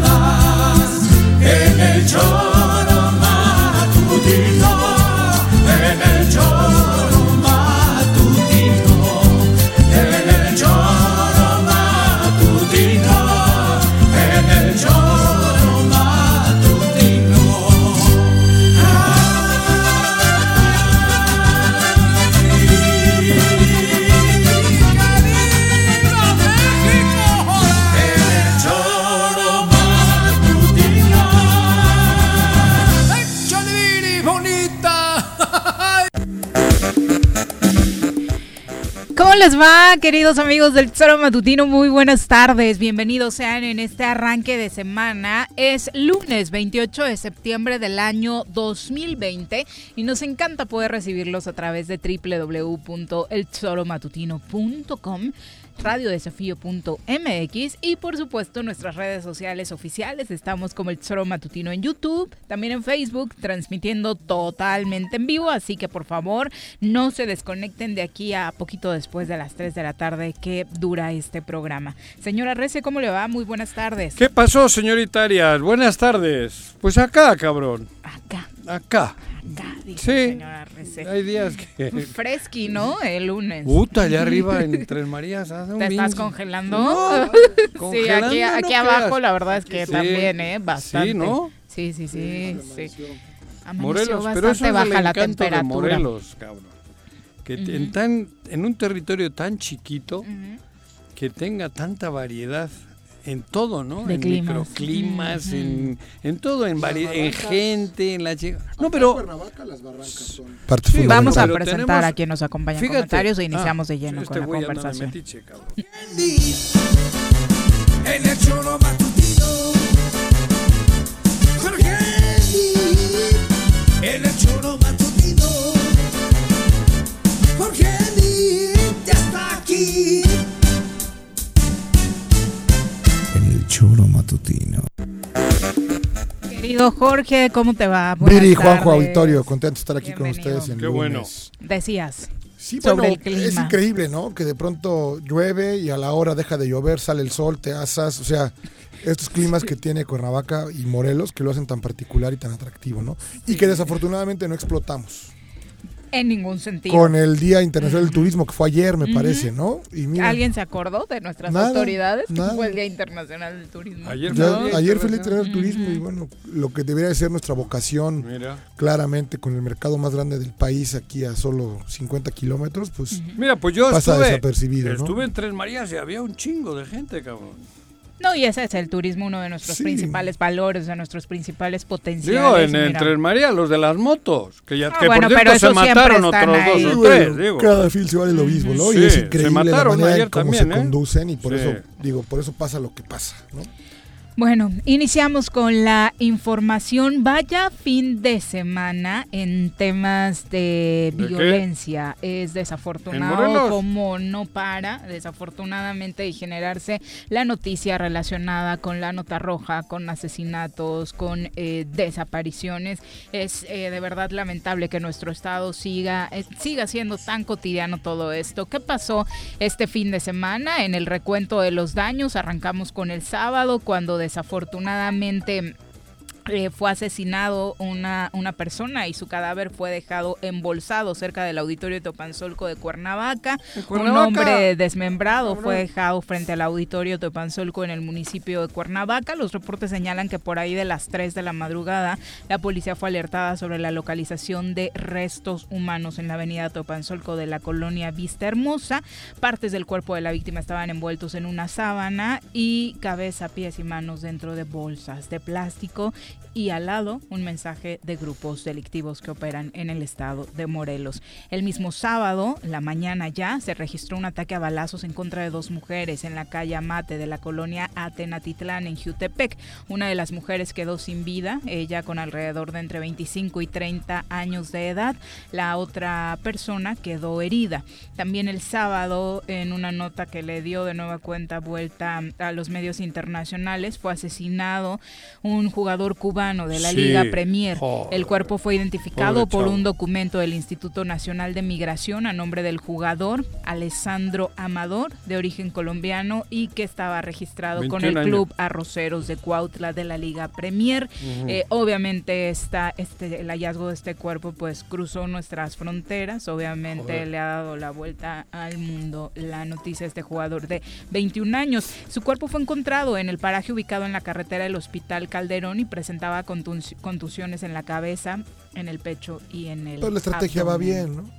nada va, queridos amigos del Tesoro Matutino? Muy buenas tardes. Bienvenidos sean en este arranque de semana. Es lunes 28 de septiembre del año 2020 y nos encanta poder recibirlos a través de www.eltesoromatutino.com radiodesafío.mx y por supuesto nuestras redes sociales oficiales. Estamos como el Tesoro Matutino en YouTube, también en Facebook, transmitiendo totalmente en vivo, así que por favor no se desconecten de aquí a poquito después de las 3 de la tarde que dura este programa. Señora Rece, ¿cómo le va? Muy buenas tardes. ¿Qué pasó, señorita Arias? Buenas tardes. Pues acá, cabrón. Acá, Acá. acá, dice Sí. señora Rece. Hay días que... Fresqui, ¿no? El lunes. Puta, allá arriba en Tres Marías hace un ¿Te estás congelando? No, sí, aquí, no aquí creas. abajo la verdad es que Sí. también, ¿eh? Bastante. Sí, ¿no? Sí, sí, sí. sí. Amaneció Morelos, pero eso es baja el la encanto de temperatura. Morelos, cabrón. Que te- en, tan, en un territorio tan chiquito, que tenga tanta variedad en todo, ¿no? De en climas. microclimas, Ujú. en, en todo, en, en gente, en la chica. No, pero Cuernavaca las barrancas son. Parte Sí, Vamos a presentar tenemos- a quien nos acompaña en comentarios e iniciamos Ah, de lleno este con la conversación. metiche, cabrón. En el choro matutino. Jorge En el choro matutino. Jorge ya está aquí. Choro matutino. Querido Jorge, ¿cómo te va? Buenas Viri, Juanjo, tardes. auditorio, contento de estar aquí Bienvenido. con ustedes en Qué lunes. bueno. Decías. Sí, sobre bueno, el clima. es increíble, ¿no? Que de pronto llueve y a la hora deja de llover, sale el sol, te asas, o sea, estos climas que tiene Cuernavaca y Morelos que lo hacen tan particular y tan atractivo, ¿no? Y que desafortunadamente no explotamos. En ningún sentido. Con el Día Internacional del Turismo que fue ayer, me parece, ¿no? Y mira, ¿Alguien se acordó de nuestras Nada, autoridades? Que nada. fue el Día Internacional del Turismo. Ayer ya- fue el Día ayer fue el Día Internacional. Del Turismo y bueno, lo que debería de ser nuestra vocación Mira. claramente con el mercado más grande del país aquí a solo 50 kilómetros, pues Mira, pues yo Pasa estuve, desapercibido, ¿no? estuve en Tres Marías y había un chingo de gente, cabrón. No, y ese es el turismo, uno de nuestros Sí. principales valores, de nuestros principales potenciales. Digo, en, y en mira, Tres Marías, los de las motos, que ya Ah, que bueno, por pero cierto se mataron otros ahí. dos o tres, digo. Cada fin se vale lo mismo, ¿no? Sí, y es se increíble la mataron manera ayer en cómo también, se ¿eh? conducen y por Sí. eso, digo, por eso pasa lo que pasa, ¿no? Bueno, iniciamos con la información. Vaya fin de semana en temas de, ¿De qué? violencia. Es ¿En desafortunado como no para, desafortunadamente, de generarse la noticia relacionada con la nota roja, con asesinatos, con eh, desapariciones. Es eh, de verdad lamentable que nuestro estado siga, eh, siga siendo tan cotidiano todo esto. ¿Qué pasó este fin de semana? En el recuento de los daños, arrancamos con el sábado, cuando desafortunadamente eh, fue asesinado una, una persona y su cadáver fue dejado embolsado cerca del auditorio Topanzolco de Cuernavaca. ¿En Un hombre desmembrado fue dejado frente al auditorio Topanzolco en el municipio de Cuernavaca. Los reportes señalan que por ahí de las 3 de la madrugada la policía fue alertada sobre la localización de restos humanos en la avenida Topanzolco de la colonia Vista Hermosa. Partes del cuerpo de la víctima estaban envueltos en una sábana y cabeza, pies y manos dentro de bolsas de plástico y al lado un mensaje de grupos delictivos que operan en el estado de Morelos. El mismo sábado, la mañana ya, se registró un ataque a balazos en contra de dos mujeres en la calle Amate de la colonia Atenatitlán en Jutepec. Una de las mujeres quedó sin vida, ella con alrededor de entre 25 y 30 años de edad. La otra persona quedó herida. También el sábado, en una nota que le dio de nueva cuenta vuelta a los medios internacionales, fue asesinado un jugador cubano de la Sí. Liga Premier. Joder. El cuerpo fue identificado Pobre por chavo. un documento del Instituto Nacional de Migración a nombre del jugador Alessandro Amador, de origen colombiano y que estaba registrado con el 21 años. club Arroceros de Cuautla de la Liga Premier. Eh, obviamente esta, este, el hallazgo de este cuerpo pues cruzó nuestras fronteras, obviamente Joder. le ha dado la vuelta al mundo la noticia de este jugador de 21 años. Su cuerpo fue encontrado en el paraje ubicado en la carretera del Hospital Calderón y presentaba contus- contusiones en la cabeza, en el pecho y en el Pero la estrategia va bien, ¿no?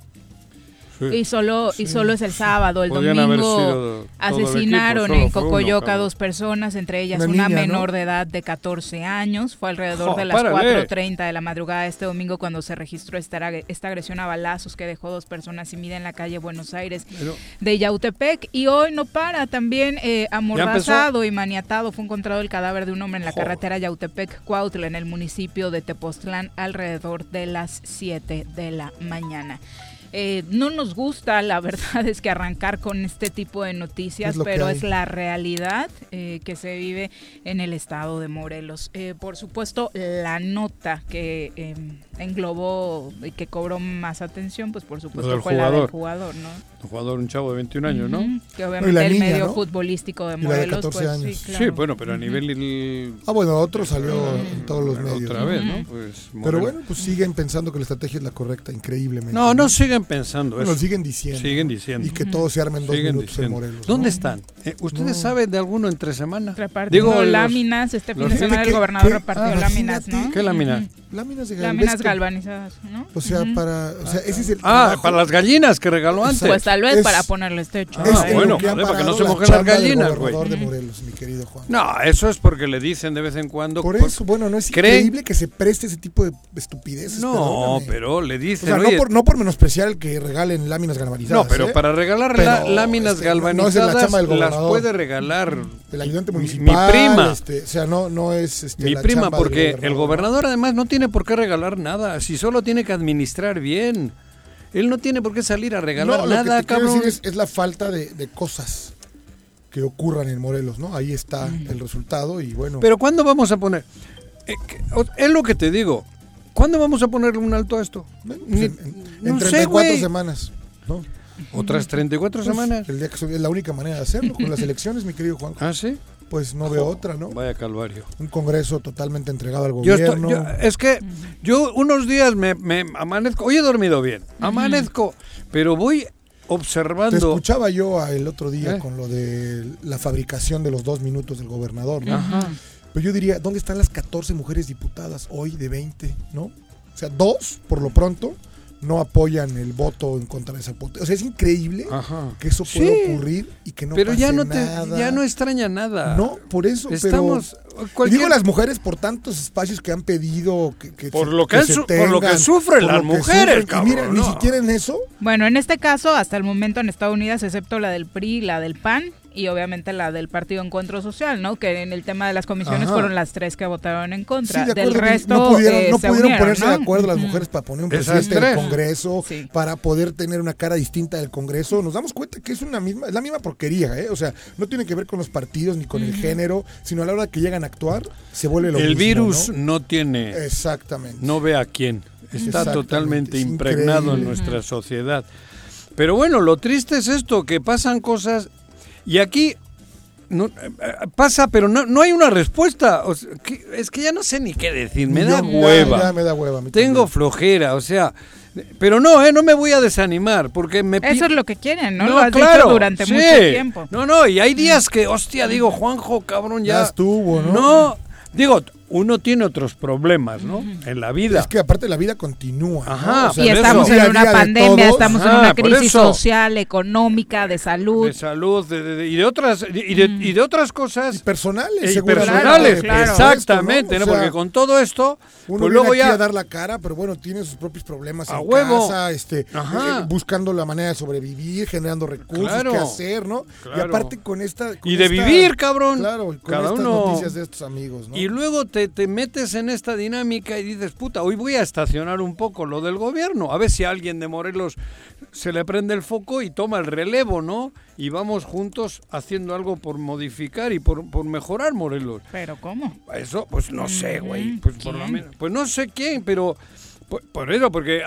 Sí. Y solo, y solo es el sábado, el domingo asesinaron equipo, en uno, Cocoyoca cabrón. dos personas, entre ellas Una una, niña, ¿no? menor de edad de 14 años. Fue alrededor Jo, de las párale. 4.30 de la madrugada de este domingo cuando se registró esta, esta agresión a balazos que dejó dos personas sin vida en la calle Buenos Aires Pero- de Yautepec. Y hoy no para, también eh, amordazado y maniatado fue encontrado el cadáver de un hombre en la carretera Yautepec-Cuautla en el municipio de Tepoztlán alrededor de las 7 de la mañana. Eh, no nos gusta, la verdad es que arrancar con este tipo de noticias, Es que pero es la realidad eh, que se vive en el estado de Morelos. Eh, por supuesto, la nota que eh, englobó y que cobró más atención, pues por supuesto fue la del jugador. jugador, ¿no? Un jugador, un chavo de 21 años, ¿no? Ujú, Que No, y obviamente la el niña, medio ¿no? futbolístico de Y la de Morelos, 14 pues años. sí, claro. Sí, bueno, pero a nivel il- Ah, bueno, otro salió en todos los medios. otra ¿no? vez, ¿no? Pues, Pero bueno, pues siguen pensando que la estrategia es la correcta, increíblemente. No, no siguen pensando Bueno, eso. siguen diciendo. Siguen diciendo. Y que todo se arme en dos Siguen minutos en. Morelos. ¿Dónde ¿no? están? Eh, ¿Ustedes No. saben de alguno entre semana? Repartiendo Digo, láminas, este fin de semana el gobernador que- repartió ah, láminas. ¿no? ¿Qué lámina? Ujú. Láminas de Láminas galvanizadas, ¿no? O sea, para. O sea, ese es el. Ah, trabajo. para las gallinas que regaló antes. Pues tal vez Es- para ponerles techo. Ah, Es lo bueno, para que no se la mojen las gallinas, güey. de Morelos, mi querido Juan. No, eso es porque le dicen de vez en cuando. Por por- eso, bueno, no es increíble que se preste ese tipo de estupideces. No, pero le O dicen. sea, no "Oye, por, no por menospreciar que regalen láminas galvanizadas. no, pero ¿eh? para regalar Pero, láminas este, no es en la galvanizadas del las puede regalar El ayudante mi- municipal. mi prima. este, o sea, no, no es. Este, mi la prima, porque el gobernador además no tiene por qué regalar nada, si solo tiene que administrar bien. Él no tiene por qué salir a regalar No, lo que nada, te cabrón. decir es, es la falta de, de cosas que ocurran en Morelos, ¿no? Ahí está el resultado y bueno. Pero ¿cuándo vamos a poner? eh, que- es lo que te digo. ¿Cuándo vamos a ponerle un alto a esto? ni- en, en- no sé, 34 güey. semanas, ¿no? Otras 34 Pues, semanas. El día que es la única manera de hacerlo, con las elecciones, mi querido Juan. Ah, sí. Pues no veo otra, ¿no? Vaya calvario. Un congreso totalmente entregado al Yo estoy- gobierno. yo- es que yo unos días me, me amanezco. Hoy he dormido bien. Amanezco, pero voy Te observando. escuchaba yo el otro día ¿Eh? con lo de la fabricación de los dos minutos del gobernador, ¿no? Ajá. Pero yo diría, ¿dónde están las 14 mujeres diputadas hoy de 20, no? O sea, dos, por lo pronto, no apoyan el voto en contra de esa potencia. O sea, es increíble Ajá. que eso pueda Sí, ocurrir y que no pero ya pase no te, nada. ya no extraña nada. No, por eso, Estamos pero... Y cualquier- digo las mujeres por tantos espacios que han pedido que, que Por se- lo que su- por lo que sufren las que mujeres, sufren. Y mira, cabrón, ni no. siquiera en eso Bueno, en este caso, hasta el momento en Estados Unidos, excepto la del PRI, la del PAN y obviamente la del Partido Encuentro Social, ¿no? Que en el tema de las comisiones Ajá. fueron las tres que votaron en contra. Sí, de del resto, no pudieron, eh, no se pudieron unieron, ponerse ¿no? de acuerdo las mujeres para poner un presidente del. Congreso, Sí. para poder tener una cara distinta del Congreso. Nos damos cuenta que es una misma, es la misma porquería, ¿eh? O sea, no tiene que ver con los partidos ni con el género, sino a la hora que llegan a actuar, se vuelve lo el mismo, virus ¿no? ¿no? tiene, Exactamente. no ve a quién. Está totalmente es impregnado en nuestra sociedad. Pero bueno, lo triste es esto, que pasan cosas y aquí no, eh, eh, pasa, pero no, no hay una respuesta. O sea, que- es que ya no sé ni qué decir, me da Yo- hueva. Ya, ya me da hueva. Tengo también. flojera, o sea, pero no, eh, no me voy a desanimar, porque me pi- Eso es lo que quieren, ¿no? No, lo has claro, dicho durante sí. mucho tiempo. No, no, y hay días que, hostia, digo, Juanjo, cabrón, ya. Ya estuvo, ¿no? No, digo, uno tiene otros problemas, ¿no? En la vida. Es que aparte la vida continúa. ¿no? Ajá, O sea, Y estamos eso. en una pandemia, estamos en Ajá, una crisis social, económica, de salud. de salud de- de- de- y de otras y de, y de otras cosas personales, y personales, claro. supuesto, exactamente, ¿no? ¿no? O sea, porque con todo esto, Uno pues viene luego ya a dar la cara, pero bueno, tiene sus propios problemas A en huevo. casa, este, Ajá. eh, buscando la manera de sobrevivir, generando recursos, Claro. qué hacer, ¿no? Y aparte con esta... con y de esta- vivir, cabrón. Claro, y con Cada estas uno noticias de estos amigos, ¿no? Y luego te, te metes en esta dinámica y dices, puta, hoy voy a estacionar un poco lo del gobierno, a ver si a alguien de Morelos se le prende el foco y toma el relevo, ¿no? Y vamos juntos haciendo algo por modificar y por, por mejorar Morelos. Pero ¿cómo? Eso, pues no sé, güey. Pues, por lo menos- pues no sé quién, pero por, por eso, porque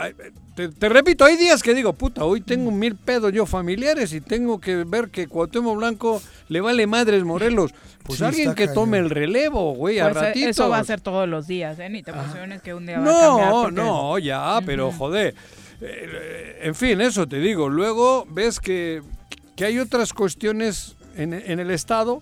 te, te repito, hay días que digo, puta, hoy tengo mil pedos yo familiares y tengo que ver que Cuauhtémoc Blanco le vale madres Morelos. Pues Sí, alguien que tome el relevo, güey, a Pues, eh, ratitos. eso va a ser todos los días, ¿eh? Ni te emociones que un día va a cambiar. No, porque- no, ya, pero joder. Eh, en fin, eso te digo. Luego ves que, que hay otras cuestiones en, en el Estado.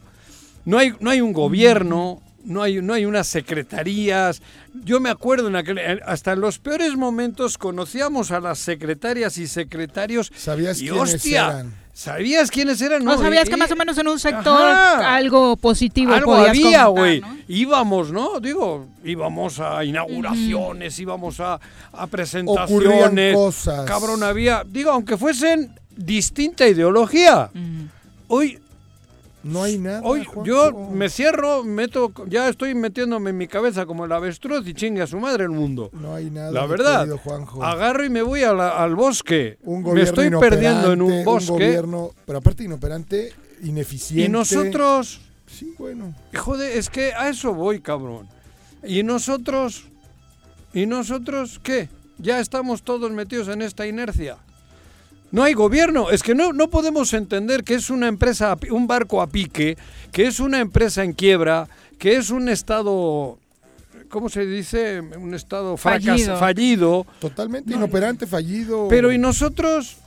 No hay, no hay un gobierno, no hay, no hay unas secretarías. Yo me acuerdo, en aquel, hasta en los peores momentos conocíamos a las secretarias y secretarios. ¿Sabías y quiénes hostia, eran? ¿Sabías quiénes eran? ¿No sabías que más o menos en un sector Ajá. algo positivo algo podías había, güey. ¿no? Íbamos, ¿no? Digo, íbamos a inauguraciones, íbamos a, a Ocurrían presentaciones. cosas. Cabrón, había, digo, aunque fuesen distinta ideología. Hoy, No hay nada, hoy yo me cierro, meto, ya estoy metiéndome en mi cabeza como el avestruz y chingue a su madre el mundo. No hay nada, La verdad, Juanjo. agarro y me voy a la- al bosque. un me estoy perdiendo en un bosque. gobierno, pero aparte inoperante, ineficiente. y nosotros, Sí, bueno. Joder, es que a eso voy, cabrón. Y nosotros, ¿y nosotros qué? Ya estamos todos metidos en esta inercia. No hay gobierno, es que no, no podemos entender que es una empresa, un barco a pique, que es una empresa en quiebra, que es un estado, ¿cómo se dice? Un estado fracas- Fallido. fallido. Totalmente inoperante, fallido. Pero ¿y nosotros?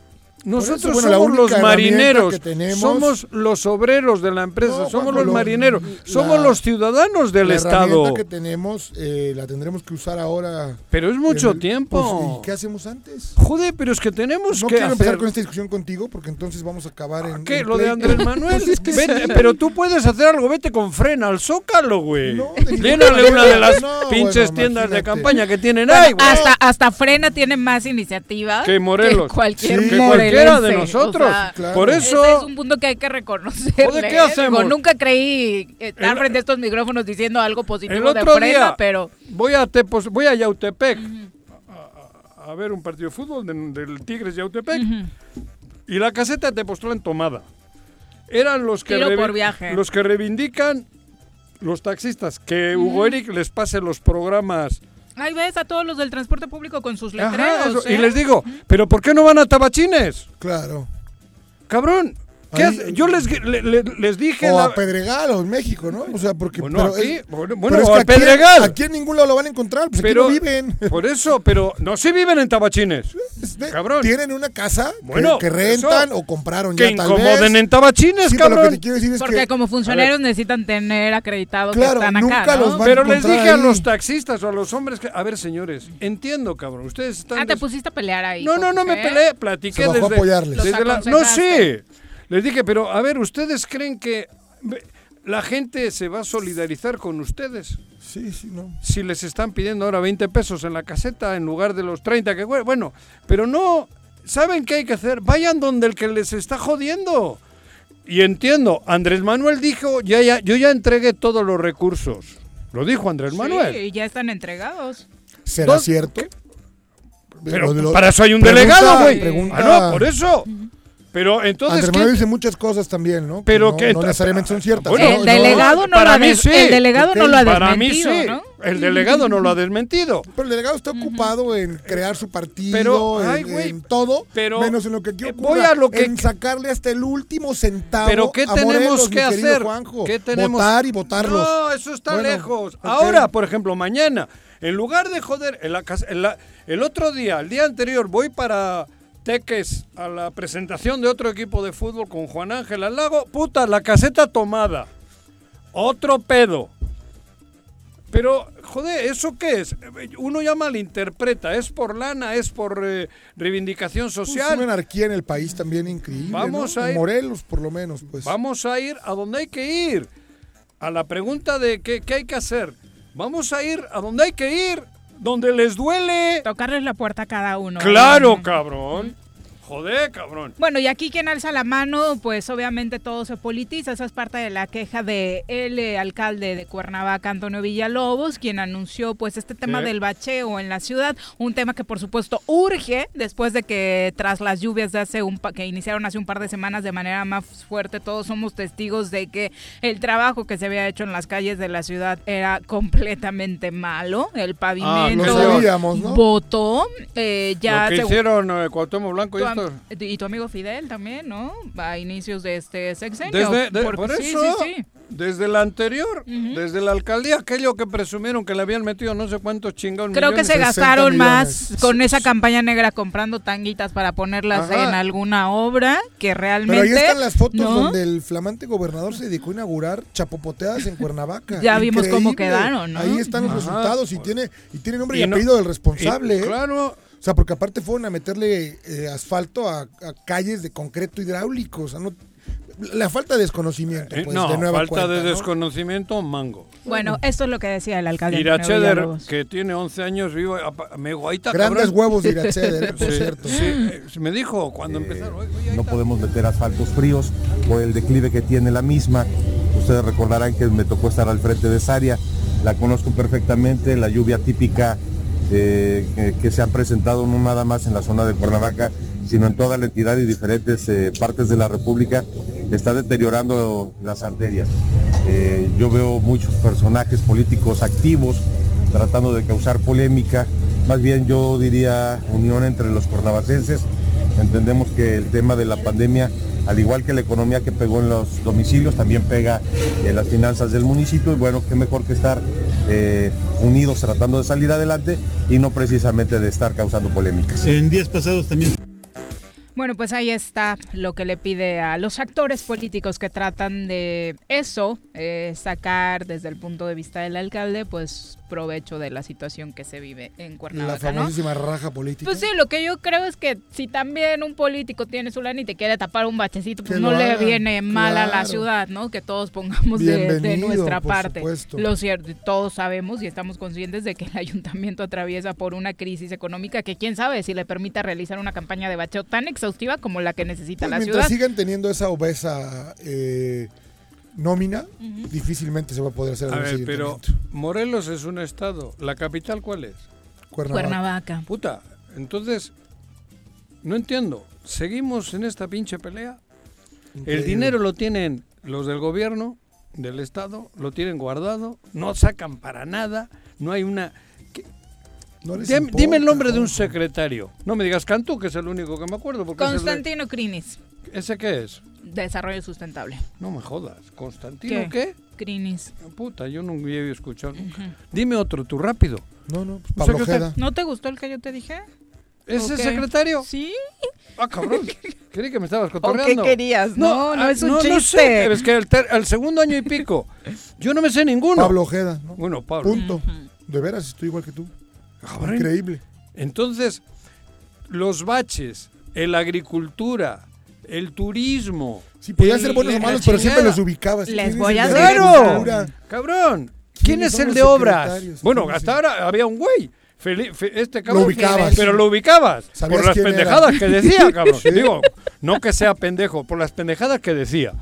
Nosotros eso, bueno, la somos los marineros, que tenemos- somos los obreros de la empresa, No, somos los lo- marineros, la- somos los ciudadanos del la Estado. herramienta que tenemos eh, la tendremos que usar ahora. Pero es mucho el- tiempo. pues, ¿Y qué hacemos antes? Joder, pero es que tenemos No que quiero empezar con esta discusión contigo porque entonces vamos a acabar en. ¿Qué? en ¿Lo de. Andrés Manuel? Pues es que Vete, sí. Pero tú puedes hacer algo, vete con frena al Zócalo, güey. No, Llénale una de las No, pinches bueno, tiendas de campaña que tienen ahí, güey. hasta, hasta Frena tiene más iniciativa Que Morelos. que cualquier Sí. Que cualquiera de nosotros. O sea, Claro. Por ese eso... es un punto que hay que reconocer. ¿qué hacemos? nunca creí estar El- frente a estos micrófonos diciendo algo positivo El de día pero voy a Tepos, voy a Yautepec a, a- a ver un partido de fútbol de- del Tigres Yautepec y la caseta de Tepoztlán tomada. Eran los que por viaje. los que reivindican los taxistas que Hugo Eric les pase los programas. Ahí ves a todos los del transporte público con sus Ajá, letreros. Y ¿eh? les digo, ¿pero por qué no van a Tabachines? Claro. Cabrón, ¿qué Ahí- hace? Yo les, le- le- les dije... O la- a Pedregal o en México, ¿no? O sea, porque. Bueno, pero aquí, es- bueno, pero es que a aquí en- Pedregal. Aquí en ningún lado lo van a encontrar, pues pero, aquí no viven. Por eso, pero no sí viven en Tabachines. Este, cabrón. Tienen una casa que- Bueno, que, rentan eso. o compraron Que ya tal incomoden vez. en Tabachines, Sí, pero lo que cabrón. te quiero decir es Porque que como funcionarios necesitan tener acreditado Claro, que están nunca acá, ¿no? los van- a Pero les dije a los taxistas o a los hombres que, a ver, señores, entiendo, cabrón, ustedes están Ah, te pusiste a pelear ahí. No, no, no me peleé, platiqué desde, apoyarles. No sé. Les dije, pero a ver, ¿ustedes creen que la gente se va a solidarizar con ustedes? Sí, sí, no. Si les están pidiendo ahora 20 pesos en la caseta en lugar de los 30 que bueno, pero no ¿saben qué hay que hacer? Vayan donde el que les está jodiendo. Y entiendo, Andrés Manuel dijo, ya, ya, yo ya entregué todos los recursos. Lo dijo Andrés Manuel. Sí, ya están entregados. ¿Será Dos- cierto? Pero Lo para eso hay un pregunta- delegado, güey. pregunta- Ah, no, por eso. Pero entonces. Andrés ¿qué- Manuel dice muchas cosas también, ¿no? Que Pero no, que- no necesariamente son ciertas. Bueno, No, el delegado no, para lo ha sí. el delegado no lo ha Para mí desmentido, sí. ¿no? El delegado no lo ha desmentido. Pero el delegado está ocupado en crear su partido, Pero, en, ay, güey, en todo, pero, menos en lo que aquí eh, ocurra, voy a lo que- en sacarle hasta el último centavo Pero ¿qué a tenemos Morelos, que hacer? Juanjo. ¿Qué tenemos? Votar y votarlos. No, eso está Bueno, lejos. Ahora, por ejemplo, mañana, en lugar de joder, en la casa- en la- el otro día, el día anterior, voy para Teques a la presentación de otro equipo de fútbol con Juan Ángel al lago. Puta, la caseta tomada. Otro pedo. Pero, joder, ¿eso qué es? Uno ya malinterpreta. ¿Es por lana? ¿Es por eh, reivindicación Pues, social? una anarquía en el país también increíble. Vamos ¿no? a En ir- Morelos, por lo menos, pues. Vamos a ir a donde hay que ir. A la pregunta de qué, qué hay que hacer. Vamos a ir a donde hay que ir. Donde les duele. Tocarles la puerta a cada uno. Claro, ¿no? cabrón. Joder, cabrón. Bueno, y aquí quien alza la mano, pues obviamente todo se politiza. Esa es parte de la queja de el eh, alcalde de Cuernavaca, Antonio Villalobos, quien anunció pues este tema del bacheo en la ciudad, un tema que por supuesto urge después de que tras las lluvias de hace un pa- que iniciaron hace un par de semanas de manera más fuerte, todos somos testigos de que el trabajo que se había hecho en las calles de la ciudad era completamente malo, el pavimento lo sabíamos, ¿no? botó, eh, ya Lo que hicieron eh, Cuauhtémoc Blanco y tu, am- y tu amigo Fidel también, ¿no? A inicios de este sexenio. Desde, de- por sí, eso, sí, sí. desde la anterior, desde la alcaldía, aquello que presumieron que le habían metido no sé cuántos chingados Creo que se 60 gastaron más con esa campaña negra comprando tanguitas para ponerlas Ajá. en alguna obra que realmente. Pero ahí están las fotos ¿no? donde el flamante gobernador se dedicó a inaugurar chapopoteadas en Cuernavaca. Ya vimos cómo quedaron, ¿no? Ahí están los Ajá. resultados y tiene, y tiene nombre y, Y no- apellido del responsable. Y, ¿eh? claro, O sea, porque aparte fueron a meterle eh, asfalto a, a calles de concreto hidráulico. O sea, no, la falta de desconocimiento, eh, pues, no, de nueva falta cuenta, de ¿no? desconocimiento, mango. Bueno, esto es lo que decía el alcalde. Iracheder, que tiene 11 años, vivo, me está, Grandes cabrón. huevos de Iracheder, eh, por Sí, cierto. sí, eh, me dijo cuando empezaron. "Oye, oye, ahí no está". podemos meter asfaltos fríos por el declive que tiene la misma. Ustedes recordarán que me tocó estar al frente de esa área, la conozco perfectamente, la lluvia típica eh, que, se han presentado no nada más en la zona de Cuernavaca, sino en toda la entidad y diferentes eh, partes de la República, está deteriorando las arterias. Eh, yo veo muchos personajes políticos activos tratando de causar polémica, más bien yo diría unión entre los cuernavacenses. Entendemos que el tema de la pandemia, al igual que la economía que pegó en los domicilios, también pega en las finanzas del municipio y bueno, qué mejor que estar eh, unidos tratando de salir adelante y no precisamente de estar causando polémicas. En días pasados también Bueno, pues ahí está lo que le pide a los actores políticos que tratan de eso, eh, sacar desde el punto de vista del alcalde, pues provecho de la situación que se vive en La Cuernavaca, ¿no? famosísima raja política. Pues sí, lo que yo creo es que si también un político tiene su lana y te quiere tapar un bachecito, pues Que no le viene mal a la ciudad, ¿no? Que todos pongamos de, nuestra por parte. supuesto. Lo cierto, todos sabemos y estamos conscientes de que el ayuntamiento atraviesa por una crisis económica que quién sabe si le permita realizar una campaña de bacheo tan exhaustiva como la que necesita Pues la ciudad. sigan teniendo esa obesa eh, nómina, difícilmente se va a poder hacer A ver, pero. Morelos es un estado. ¿La capital cuál es? Cuernavaca. Cuernavaca. Puta, entonces, no entiendo. ¿Seguimos en esta pinche pelea? El dinero lo tienen los del gobierno, del Estado, lo tienen guardado, no sacan para nada, no hay una... ¿Qué? No les Dim- importa, dime el nombre de un secretario. No me digas Cantú, que es el único que me acuerdo. Porque es el de- Constantino Crinis, ¿Ese qué es? Desarrollo sustentable. No me jodas. ¿Constantino qué? Crinis. Puta, yo no había escuchado nunca. Dime otro, tú rápido. No, no, pues Pablo. Ojeda. ¿No te gustó el que yo te dije? ¿Ese Ok. secretario? Sí. Ah, cabrón. Creí que me estabas ¿O qué cotorreando. querías? No, no, ah, es un no, chiste. No sé, es que el, ter- el segundo año y pico, yo no me sé ninguno. Pablo Ojeda, ¿no? Bueno, Pablo. Punto. De veras, estoy igual que tú. Cabrón. Increíble. Entonces, los baches, la agricultura, el turismo. Sí, podían ser buenos o malos, pero siempre los ubicabas. Les ¿Quién voy a decir-? Cabrón. ¿Quién ¿Quiénes es el de obras? Bueno, ¿Quiénes hasta ahora había un güey. Este cabrón. ubicabas. Pero lo ubicabas. Por las era. pendejadas que decía, cabrón. Sí. Digo, no que sea pendejo, por las pendejadas que decía.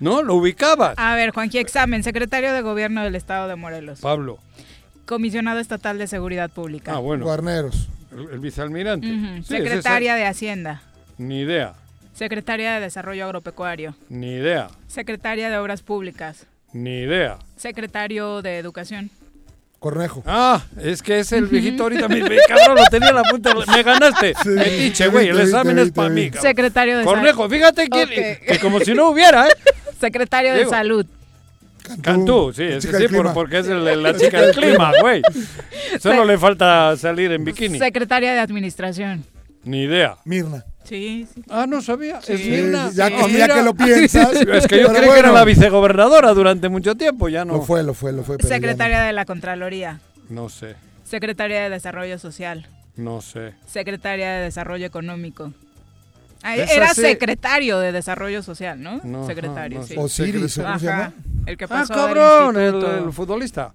¿No? Lo ubicabas. A ver, Juanji Examen, secretario de Gobierno del Estado de Morelos. Pablo. Comisionado Estatal de Seguridad Pública. Ah, bueno. Guarneros. El, el vicealmirante. Sí, es Secretaria de Hacienda. Ni idea. Secretaria de Desarrollo Agropecuario. Ni idea, Secretaria de Obras Públicas. ni idea. Secretario de Educación. Cornejo. Ah, es que es el viejito ahorita. Me, me- cabrón, lo tenía en la punta. de la- Me ganaste. Sí, Metiche, te güey. El examen es para mí. cabrón. Secretario de Salud. Cornejo, fíjate que, Ok. que como si no hubiera, ¿eh? Secretario de Diego. Salud. Cantú, sí, es que sí, por- porque es el- la chica del clima, güey. Solo le falta salir en bikini. Secretaria de Administración. Ni idea. Mirna. Sí, sí. Ah, no sabía. Es Sí, Mirna. ya, Ah, que, ya mira. que lo piensas. Es que yo creí que era la vicegobernadora durante mucho tiempo, ya no. Lo fue, lo fue, lo fue. Secretaria de la Contraloría. No sé, Secretaria de Desarrollo Social. no sé. Secretaria de Desarrollo Económico. Ah, era sí. secretario de Desarrollo Social, ¿no? No, secretario, no, sí. sé. Osiris, ¿cómo se Ajá, llama? El que Ah, pasó del cabrón, el, futbolista.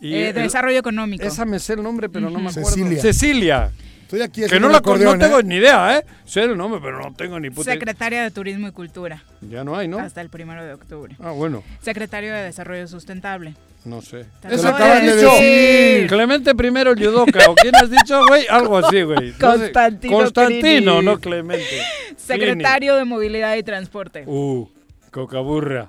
Y Eh, el- desarrollo económico. esa me sé el nombre, pero no me acuerdo. Cecilia. Cecilia. Estoy aquí Que no la con- no acordeón, tengo ¿eh? ni idea, ¿eh? Sé el nombre, pero no tengo ni puta Secretaria de Turismo y Cultura. Ya no hay, ¿no? Hasta el primero de octubre. Ah, bueno, Secretario de Desarrollo Sustentable. no sé. Te Eso lo acaban de decir. Clemente primero Yudoka. ¿O quién has dicho, güey? Algo así, güey. Constantino Constantino, Clini. no Clemente. Secretario de Movilidad y Transporte. Uh, cocaburra.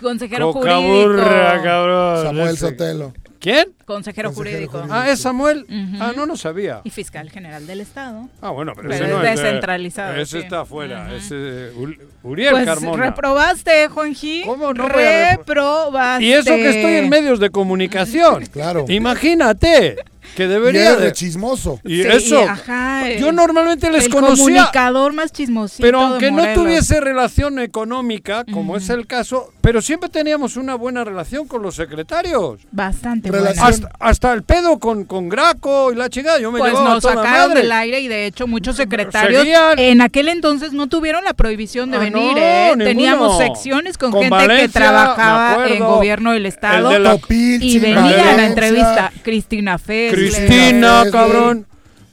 Consejero Cocaburra, jurídico. cabrón. Samuel Ese. Sotelo. ¿Quién? Consejero, Consejero jurídico. jurídico. Ah, es Samuel. Ah, no, no sabía. Y fiscal general del Estado. Ah, bueno, pero, Pero ese no es es de- descentralizado, Ese sí. está afuera. Ese Ul- Uriel Pues Carmona. reprobaste, Juanji. ¿Cómo no Reprobaste. Y eso que estoy en medios de comunicación. Claro. Imagínate que Y debería eres de. chismoso. Y Sí, eso. ajá, yo normalmente les el conocía. comunicador más chismosito Pero de aunque no tuviese relación económica, como es el caso, pero siempre teníamos una buena relación con los secretarios. Bastante Relación- buena. Hasta, hasta el pedo con, con Graco y la chingada. Yo me Pues nos toda sacaron madre. del aire y de hecho muchos secretarios Seguían. en aquel entonces no tuvieron la prohibición de Ah, venir. no, ¿eh? Teníamos secciones con, Con gente Valencia, que trabajaba acuerdo. en gobierno del Estado El de la- y venía a la entrevista Cristina Fes. Cristina, Leslie. cabrón.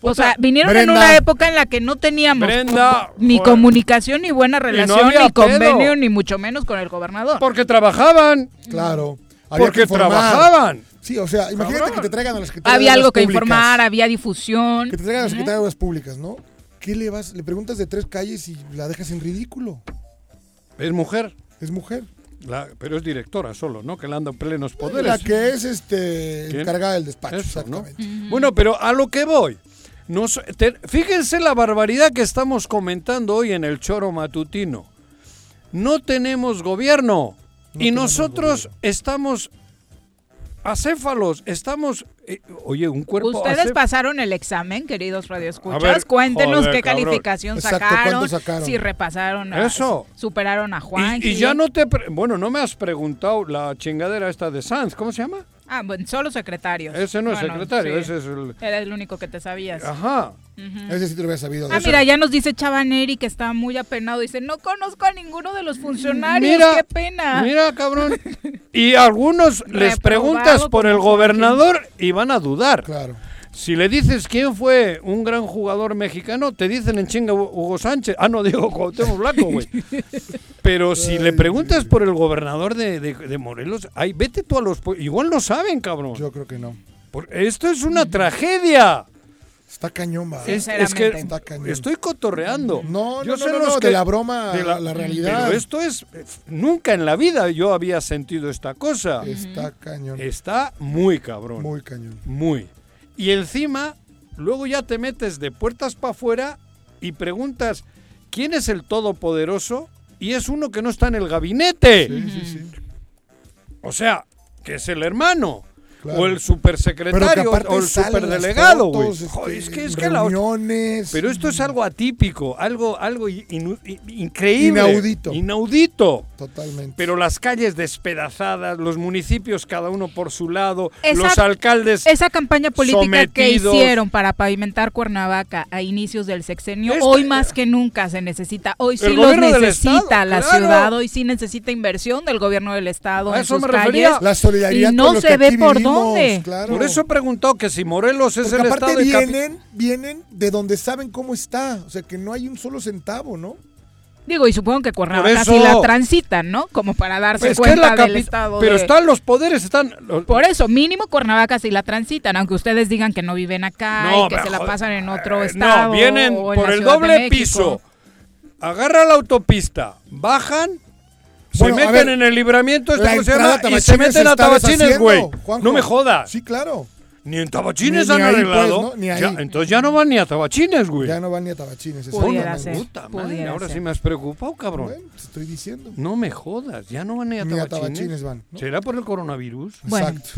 O sea, vinieron Brenda. en una época en la que no teníamos Brenda, ni joder. comunicación, ni buena relación, ni convenio, pedo. ni mucho menos con el gobernador. Porque trabajaban. Claro. Había Porque trabajaban. Sí, o sea, imagínate Cabrón. que te traigan a la Secretaría Había de algo que Públicas. informar, había difusión. Que te traigan a la Secretaría de Obras Públicas, ¿no? ¿Qué le vas? Le preguntas de tres calles y la dejas en ridículo. Es mujer. Es mujer. La- pero es directora solo, ¿no? Que le anda en plenos poderes. La que es este ¿Quién? encargada del despacho, Eso, ¿no? exactamente. Bueno, pero a lo que voy. Nos- te- fíjense la barbaridad que estamos comentando hoy en el choro matutino. No tenemos gobierno. y tenemos nosotros estamos acéfalos, estamos... eh, oye, un cuerpo... Ustedes pasaron el examen, queridos radioescuchas. Ver, Cuéntenos joder, qué cabrón. calificación Exacto, sacaron, si repasaron, a- Eso. superaron a Juan. Y, y ya no te... pre- Bueno, no me has preguntado la chingadera esta de Sanz. ¿Cómo se llama? Ah, bueno, solo secretarios. Ese no es Bueno, secretario, sí. ese es el... Era el único que te sabías. Ajá. Ese sí te lo había sabido. Ah, Eso- mira, ya nos dice Chabaneri que está muy apenado. Dice, no conozco a ninguno de los funcionarios. Mira, ¡Qué pena! Mira, cabrón. Y a algunos les preguntas por el gobernador y van a dudar. Claro. Si le dices quién fue un gran jugador mexicano, te dicen en chinga Hu- Hugo Sánchez. Ah, no, digo Cuauhtémoc Blanco, güey. Pero si le preguntas por el gobernador de, de- de Morelos, ay, vete tú a los... Igual no saben, cabrón. Yo creo que no. Por- esto es una tragedia. Está cañón, va. Es, es que Sinceramente. Está cañón. estoy cotorreando. No, Yo no, sé no, no, los no, que- de la broma de a la, realidad. Pero esto es... Nunca en la vida yo había sentido esta cosa. Está cañón. Está muy cabrón. Muy cañón. Muy. Y encima, luego ya te metes de puertas para afuera y preguntas, ¿quién es el todopoderoso? Y es uno que no está en el gabinete. Sí, sí, sí. O sea, que es el hermano. Claro. O el supersecretario o el superdelegado, güey. este, es que es que la reuniones. Pero esto es algo atípico, algo algo increíble, Inaudito. inaudito. Totalmente. Pero las calles despedazadas, los municipios cada uno por su lado, Esa- los alcaldes Esa campaña política que hicieron para pavimentar Cuernavaca a inicios del sexenio, Este- hoy más que nunca se necesita. Hoy sí del necesita estado, la claro. ciudad, hoy sí necesita inversión del gobierno del estado A en eso sus me refería. calles. la solidaridad y no con los se que ve aquí por vivimos, dónde. Claro. Por eso preguntó que si Morelos es Porque el aparte estado de vienen, vienen de donde saben cómo está. O sea, que no hay un solo centavo, ¿no? Digo, y supongo que Cuernavaca sí la transitan, ¿no? Como para darse Pues es que es cuenta la del estado Pero de- están los poderes, están Por eso, mínimo Cuernavaca sí la transitan, aunque ustedes digan que no viven acá No, y que se la joder, pasan en otro eh, estado. No, vienen o en por la el Ciudad doble piso. agarra la autopista, bajan, Bueno, se meten ver, en el libramiento este a y se Tabachines meten a Tabachines, güey. No me jodas. Sí, claro. Ni en Tabachines Ni- han ni ahí, arreglado. pues, ¿no? Ni ahí. Ya, entonces ya no van ni a Tabachines, güey. Ya no van ni a tabachines. Pudiera ser. Puta madre, ahora ser. sí me has preocupado, cabrón. Bueno, te estoy diciendo. No me jodas, ya no van ni a Ni a Tabachines. tabachines van. ¿no? ¿Será por el coronavirus? Bueno. Exacto.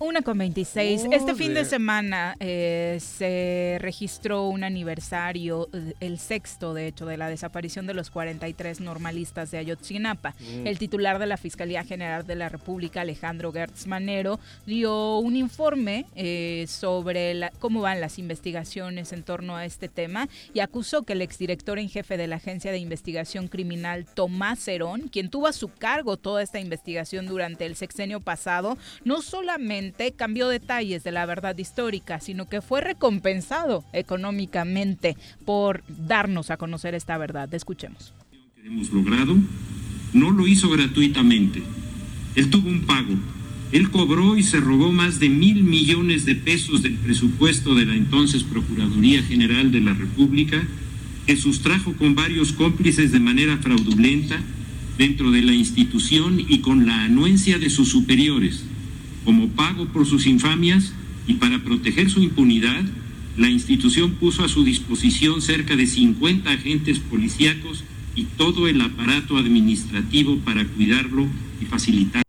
Una con 26. Este fin de Joder. semana eh, se registró un aniversario, eh, el sexto de hecho, de la desaparición de los 43 normalistas de Ayotzinapa. El titular de la Fiscalía General de la República, Alejandro Gertz Manero, dio un informe eh, sobre la- cómo van las investigaciones en torno a este tema y acusó que el exdirector en jefe de la Agencia de Investigación Criminal, Tomás Herón, quien tuvo a su cargo toda esta investigación durante el sexenio pasado, no solamente cambió detalles de la verdad histórica, sino que fue recompensado económicamente por darnos a conocer esta verdad. Escuchemos. que hemos logrado, no lo hizo gratuitamente. Él tuvo un pago. Él cobró y se robó más de mil millones de pesos del presupuesto de la entonces Procuraduría General de la República, que sustrajo con varios cómplices de manera fraudulenta dentro de la institución y con la anuencia de sus superiores. Como pago por sus infamias y para proteger su impunidad, la institución puso a su disposición cerca de 50 agentes policíacos y todo el aparato administrativo para cuidarlo y facilitar.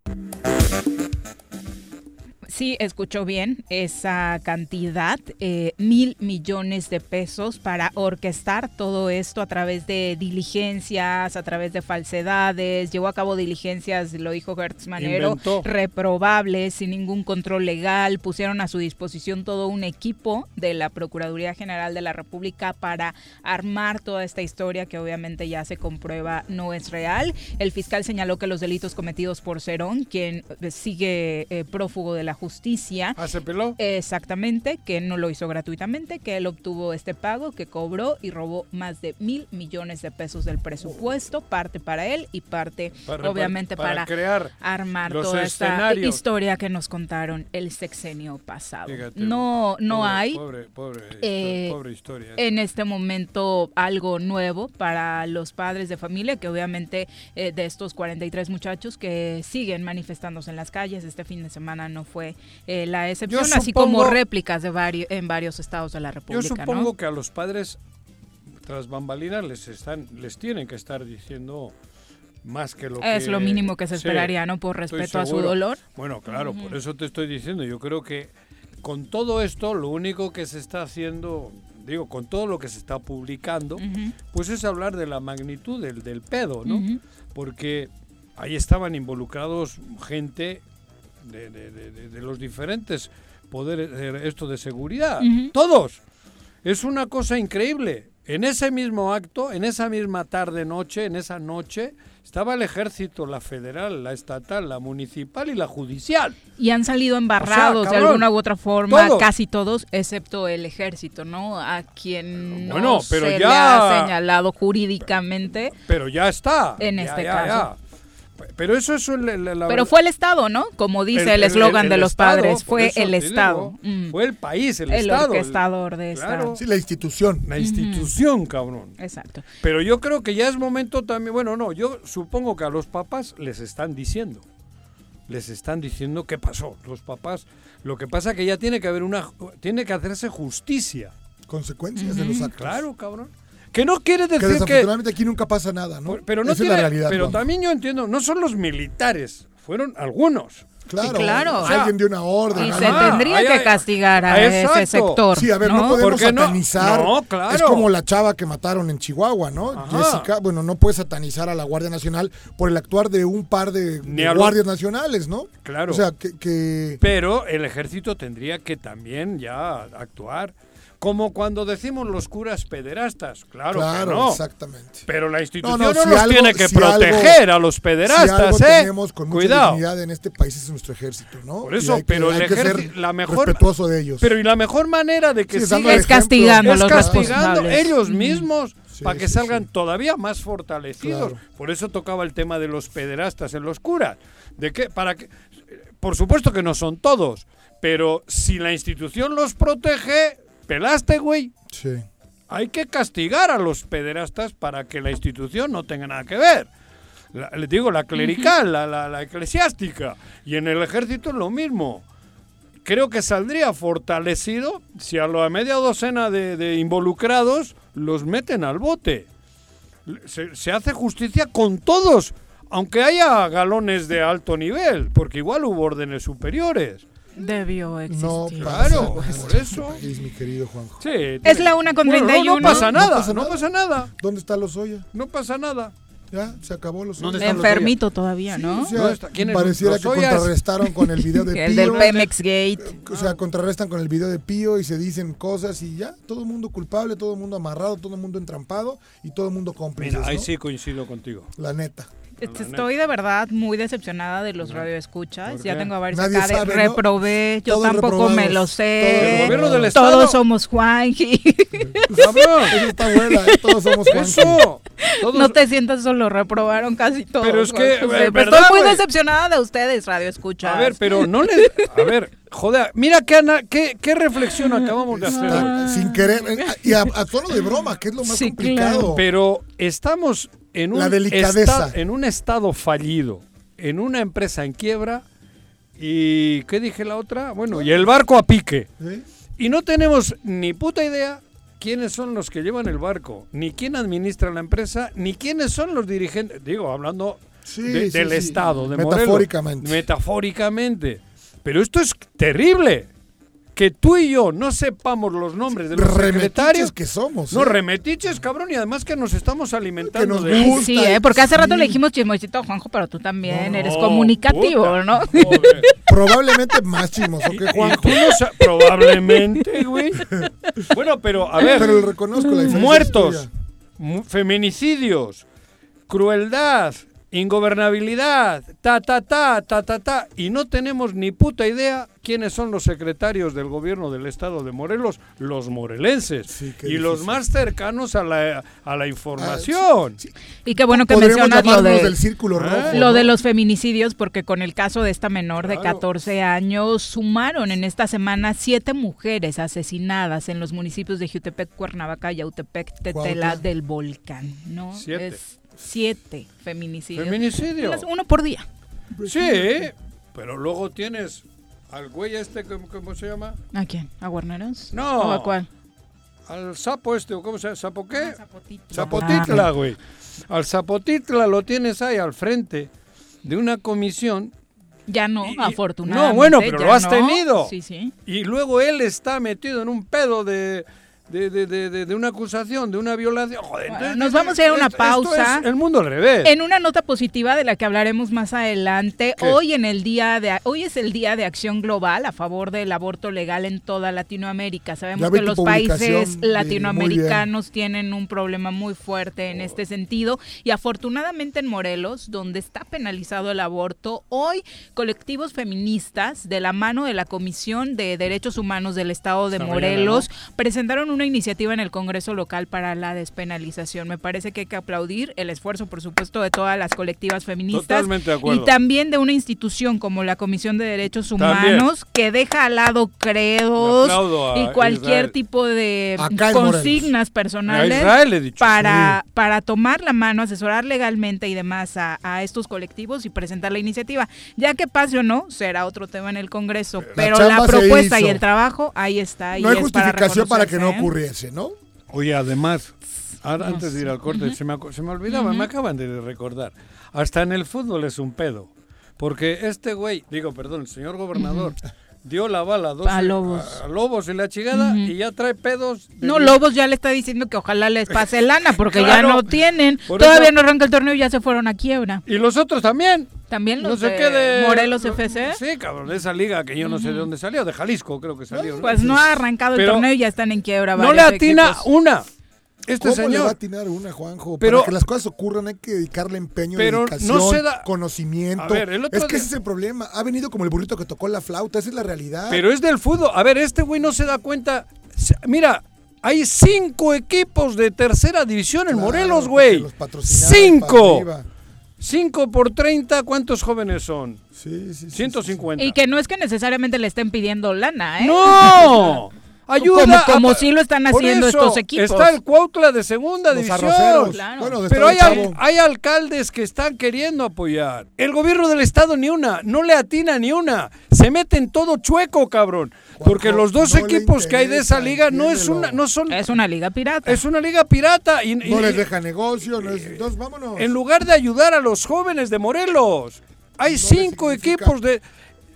Sí, escuchó bien esa cantidad, eh, mil millones de pesos para orquestar todo esto a través de diligencias, a través de falsedades. Llevó a cabo diligencias, lo dijo Gertz Manero, Inventó. reprobables, sin ningún control legal. Pusieron a su disposición todo un equipo de la Procuraduría General de la República para armar toda esta historia que obviamente ya se comprueba no es real. El fiscal señaló que los delitos cometidos por Cerón, quien sigue eh, prófugo de la justicia, ¿Ah, se peló? Exactamente, que no lo hizo gratuitamente, que él obtuvo este pago, que cobró y robó más de mil millones de pesos del presupuesto, parte para él y parte Para- obviamente para- para, para crear armar toda esta historia que nos contaron el sexenio pasado. Fíjate, no no pobre- hay Pobre, pobre, eh, pobre historia. en este momento algo nuevo para los padres de familia, que obviamente eh, de estos 43 muchachos que siguen manifestándose en las calles, este fin de semana no fue eh, la excepción, así como supongo- réplicas de varios, en varios estados de la Yo República. supongo ¿no? que a los padres tras bambalinas les están les tienen que estar diciendo más que lo que Es lo mínimo que se esperaría, ¿no? Por respeto a su dolor. Bueno, claro, por eso te estoy diciendo. Yo creo que con todo esto, lo único que se está haciendo, digo, con todo lo que se está publicando, Ujú. pues es hablar de la magnitud del, del pedo, ¿no? Ujú. Porque ahí estaban involucrados gente de, de- de- de- de los diferentes poderes, eh, esto de seguridad, todos. Es una cosa increíble. En ese mismo acto, en esa misma tarde, noche, en esa noche, estaba el ejército, la federal, la estatal, la municipal y la judicial. Y han salido embarrados de cabrón, alguna u otra forma, todos. casi todos, excepto el ejército, ¿no? A quien no Bueno, pero se ya- le ha señalado jurídicamente. Pero ya está. En Ya, este ya, caso. Pero eso es la, la- la- Pero fue el Estado, ¿no? Como dice el eslogan el de los Estado, padres, fue eso el Estado. digo, Mm. Fue el país, el, El Estado. orquestador de Claro, Sí, la institución. la institución, cabrón. Exacto. Pero yo creo que ya es momento también, bueno, no, yo supongo que a los papás les están diciendo, les están diciendo qué pasó. Los papás, lo que pasa que ya tiene que haber una, tiene que hacerse justicia. Consecuencias de los actos. Claro, cabrón. Que no quiere Que decir que, desafortunadamente aquí nunca pasa nada, ¿no? pero no Esa tiene, es la realidad. pero también yo entiendo, no son los militares, fueron algunos. Claro, Sí, claro. o sea, alguien dio una orden. Y se Ajá, tendría que castigar a ah, ese sector. Sí, a ver, no, podemos satanizar. No, claro. Es como la chava que mataron en Chihuahua, ¿no? Ajá. Jessica, bueno, no puedes satanizar a la Guardia Nacional por el actuar de un par de, lo- guardias nacionales, ¿no? Claro. O sea, que, que- Pero el ejército tendría que también ya actuar. Como cuando decimos los curas pederastas. Claro, claro, que no. exactamente. Pero la institución No, no, no, si los algo- tiene que si algo- proteger a los si pederastas, algo ¿eh? tenemos con mucha Cuidado. dignidad en este país es nuestro ejército, ¿no? Por Y eso, hay que- pero el hay que ser ejército, la mejor. respetuoso de ellos. Pero y la mejor manera de que Sí, Es castigando a es los castigando responsables. ellos mismos Sí, para que sí, salgan sí. todavía más fortalecidos. Claro. Por eso tocaba el tema de los pederastas en los curas. De que, para que, por supuesto que no son todos, pero si la institución los protege, pelaste, güey. Sí. hay que castigar a los pederastas para que la institución no tenga nada que ver. La- les digo, la clerical, la, la- la eclesiástica. Y en el ejército es lo mismo. Creo que saldría fortalecido si a la media docena de, de involucrados los meten al bote. Se, se hace justicia con todos, aunque haya galones de alto nivel, porque igual hubo órdenes superiores. Debió existir. No Claro, por eso. país, mi querido Juanjo. Sí, Es la una con Bueno, no, 31. No, pasa No nada, pasa no nada. pasa nada, ¿Dónde está Lozoya? no pasa nada. Ya, se acabó los ¿Dónde los Enfermito todavía, ¿no? O sea, ¿Dónde está? ¿Quién es pareciera que Lozoya? contrarrestaron con el video de El del Pío. Pemex Gate. O sea, contrarrestan con el video de Pío y se dicen cosas y ya, todo el mundo culpable, todo el mundo amarrado, todo el mundo entrampado y todo el mundo cómplice. Mira, ahí sí coincido contigo. La neta. Estoy de verdad muy decepcionada de los radioescuchas. ¿Por Ya tengo varios Nadie acá de sabe, ¿no? reprobé. Yo Todos tampoco me lo sé. Gobierno del Todos estado. somos Juanji. ¡Cabrón! Eso está buena, ¿eh? todos somos Juanji. Todos- No te sientas solo, reprobaron casi todos. Pero es que, José. eh, Pero ¿verdad, Estoy muy decepcionada de ustedes, radio escuchas. A ver, pero no les... A ver, joder, mira qué, ana- qué, qué reflexión acabamos de hacer. Sin querer, eh, y a, a tono de broma, que es lo más Sí, complicado. Pero estamos en un, La delicadeza. en un estado fallido, en una empresa en quiebra y... ¿Qué dije la otra? Bueno, y el barco a pique. Y no tenemos ni puta idea quiénes son los que llevan el barco, ni quién administra la empresa, ni quiénes son los dirigentes. Digo, hablando Sí, de- sí, del sí. Estado, de Morelos. Metafóricamente. Metafóricamente. Pero esto es terrible. Que tú y yo no sepamos los nombres de los Remetiches secretarios. que somos. No, ¿eh? remetiches, cabrón, y además que nos estamos alimentando nos de... Gusta sí, ¿eh? porque hace rato sí. le dijimos chismosito a Juanjo, pero tú también No, eres comunicativo, puta, ¿no? joder. Probablemente más chismoso que Y Juanjo. no probablemente, güey. Bueno, pero a ver, Pero le reconozco la diferencia. muertos, feminicidios, crueldad, ingobernabilidad, ta, ta, ta, ta, ta, ta, y no tenemos ni puta idea quiénes son los secretarios del gobierno del estado de Morelos, los morelenses, Sí, y los más cercanos a la, a la información. Y qué bueno que mencionas lo de, del círculo rojo. ¿Eh? lo ¿no? de los feminicidios, porque con el caso de esta menor de Claro. 14 años, sumaron en esta semana siete mujeres asesinadas en los municipios de Jutepec, Cuernavaca y Autepec, Tetela del Volcán, ¿no? Siete. Es siete feminicidios. Feminicidio. Uno por día. Sí, pero luego tienes al güey este, ¿cómo, cómo se llama? ¿A quién? ¿A Guarneros? No. ¿O a cuál? Al sapo este, ¿o ¿cómo se llama? ¿Sapo qué? Zapotitla. Zapotitla, güey. Al Zapotitla lo tienes ahí al frente de una comisión Ya no, Y- afortunadamente. no, bueno, pero lo has no. tenido. Sí, sí. y luego él está metido en un pedo de, de, de, de, de- de una acusación, de una violación. Joder, Bueno, entonces, nos vamos a ir a una esto- esto pausa. es el mundo al revés. En una nota positiva de la que hablaremos más adelante, ¿Qué? hoy en el día de hoy es el día de acción global a favor del aborto legal en toda Latinoamérica. Sabemos que los países latinoamericanos tienen un problema muy fuerte en este sentido y afortunadamente en Morelos, donde está penalizado el aborto, hoy colectivos feministas de la mano de la Comisión de Derechos Humanos del Estado de Morelos presentaron una iniciativa en el Congreso local para la despenalización. Me parece que hay que aplaudir el esfuerzo, por supuesto, de todas las colectivas feministas Totalmente de acuerdo. y también de una institución como la Comisión de Derechos También. Humanos que deja al lado credos y cualquier Israel. tipo de consignas A personales Israel he dicho. para, para tomar la mano, asesorar legalmente y demás a, a estos colectivos y presentar la iniciativa. Ya que pase o no, será otro tema en el Congreso. pero la propuesta y el trabajo, ahí está. y No hay es justificación para, que no ¿eh? Ocurriese, ¿no? Oye, además, ahora, antes de ir al corte, se, me, se me olvidaba, me acaban de recordar. Hasta en el fútbol es un pedo. Porque este güey, digo, perdón, el señor gobernador, dio la bala a, dos- A Lobos. a Lobos y la chingada y ya trae pedos. de No, Lobos ya le está diciendo que ojalá les pase lana porque Claro. ya no tienen. Todavía eso- no arranca el torneo y ya se fueron a quiebra. Y los otros también. También los no sé de qué de Morelos lo- FC. Sí, cabrón, de esa liga que yo no sé de dónde salió, de Jalisco creo que salió. ¿no? Pues no ha arrancado el Pero torneo y ya están en quiebra. no le atina equipos. una. Este ¿Cómo le va a señor. atinar una, Juanjo? Pero- Para que las cosas ocurran hay que dedicarle empeño, Pero no dedicación, se da- conocimiento. A ver, el otro es que ese es el problema. Ha venido como el burrito que tocó la flauta. Esa es la realidad. Pero es del fútbol. A ver, este güey no se da cuenta. Mira, hay cinco equipos de tercera división en Claro, Morelos, güey. los Cinco. Cinco por 30, ¿cuántos jóvenes son? Sí, sí, sí, sí, 150. Y que no es que necesariamente le estén pidiendo lana, ¿eh? ¡No! Ayuda. Como- a- como sí lo están haciendo eso, estos equipos. Está el Cuautla de segunda Los división. arroceros. Claro. Bueno, de Pero hay, al- alcaldes que están queriendo apoyar. El gobierno del estado ni una, no le atina ni una. Se meten todo chueco, cabrón. Porque los dos no equipos que hay de esa liga no es una, no son, Es una liga pirata. es una liga pirata y, y- No les deja negocio, no es- entonces vámonos. en lugar de ayudar a los jóvenes de Morelos. Hay No cinco equipos de...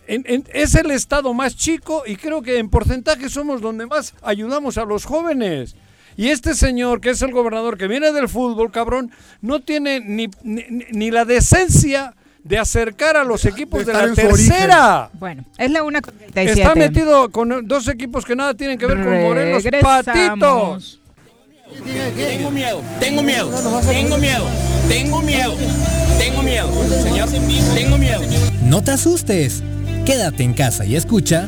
en- en- es el estado más chico y creo que en porcentaje somos donde más ayudamos a los jóvenes. Y este señor, que es el gobernador que viene del fútbol, cabrón, no tiene ni, ni, ni la decencia de acercar a los equipos de, la origen. tercera. Bueno, es la una Está 37. metido con dos equipos que nada tienen que ver con Morelos. Patitos. Tengo miedo, tengo miedo, tengo miedo, tengo miedo, tengo miedo, señor, tengo miedo. No te asustes. Quédate en casa y escucha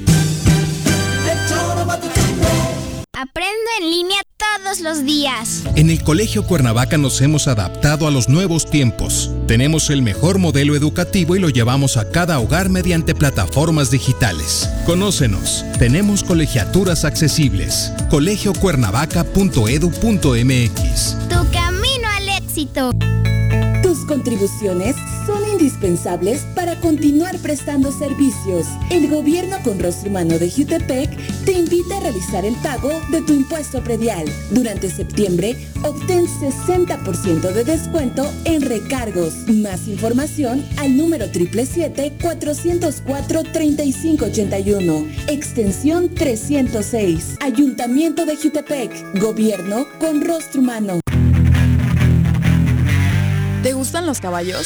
Aprendo en línea todos los días. En el Colegio Cuernavaca nos hemos adaptado a los nuevos tiempos. Tenemos el mejor modelo educativo y lo llevamos a cada hogar mediante plataformas digitales. Conócenos. Tenemos colegiaturas accesibles. colegiocuernavaca.edu.mx. Tu camino al éxito. Tus contribuciones son indispensables para continuar prestando servicios. El gobierno con rostro humano de Jutepec te invita a realizar el pago de tu impuesto predial. Durante septiembre, obtén 60% de descuento en recargos. Más información al número 777-404-3581, extensión 306. Ayuntamiento de Jutepec, gobierno con rostro humano. ¿Te gustan los caballos?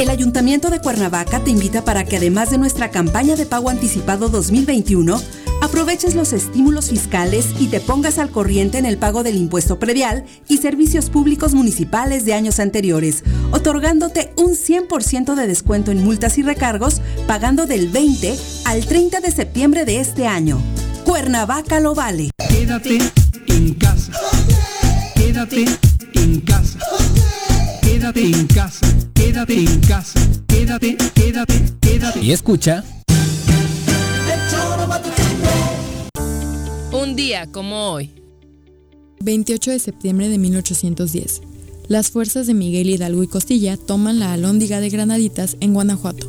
El Ayuntamiento de Cuernavaca te invita para que además de nuestra campaña de pago anticipado 2021, aproveches los estímulos fiscales y te pongas al corriente en el pago del impuesto predial y servicios públicos municipales de años anteriores, otorgándote un 100% de descuento en multas y recargos, pagando del 20 al 30 de septiembre de este año. Cuernavaca lo vale. Quédate en casa. Quédate en casa. Quédate en casa. Quédate en casa. Quédate, quédate, quédate. Y escucha Un día como hoy. 28 de septiembre de 1810. Las fuerzas de Miguel Hidalgo y Costilla toman la alhóndiga de Granaditas en Guanajuato.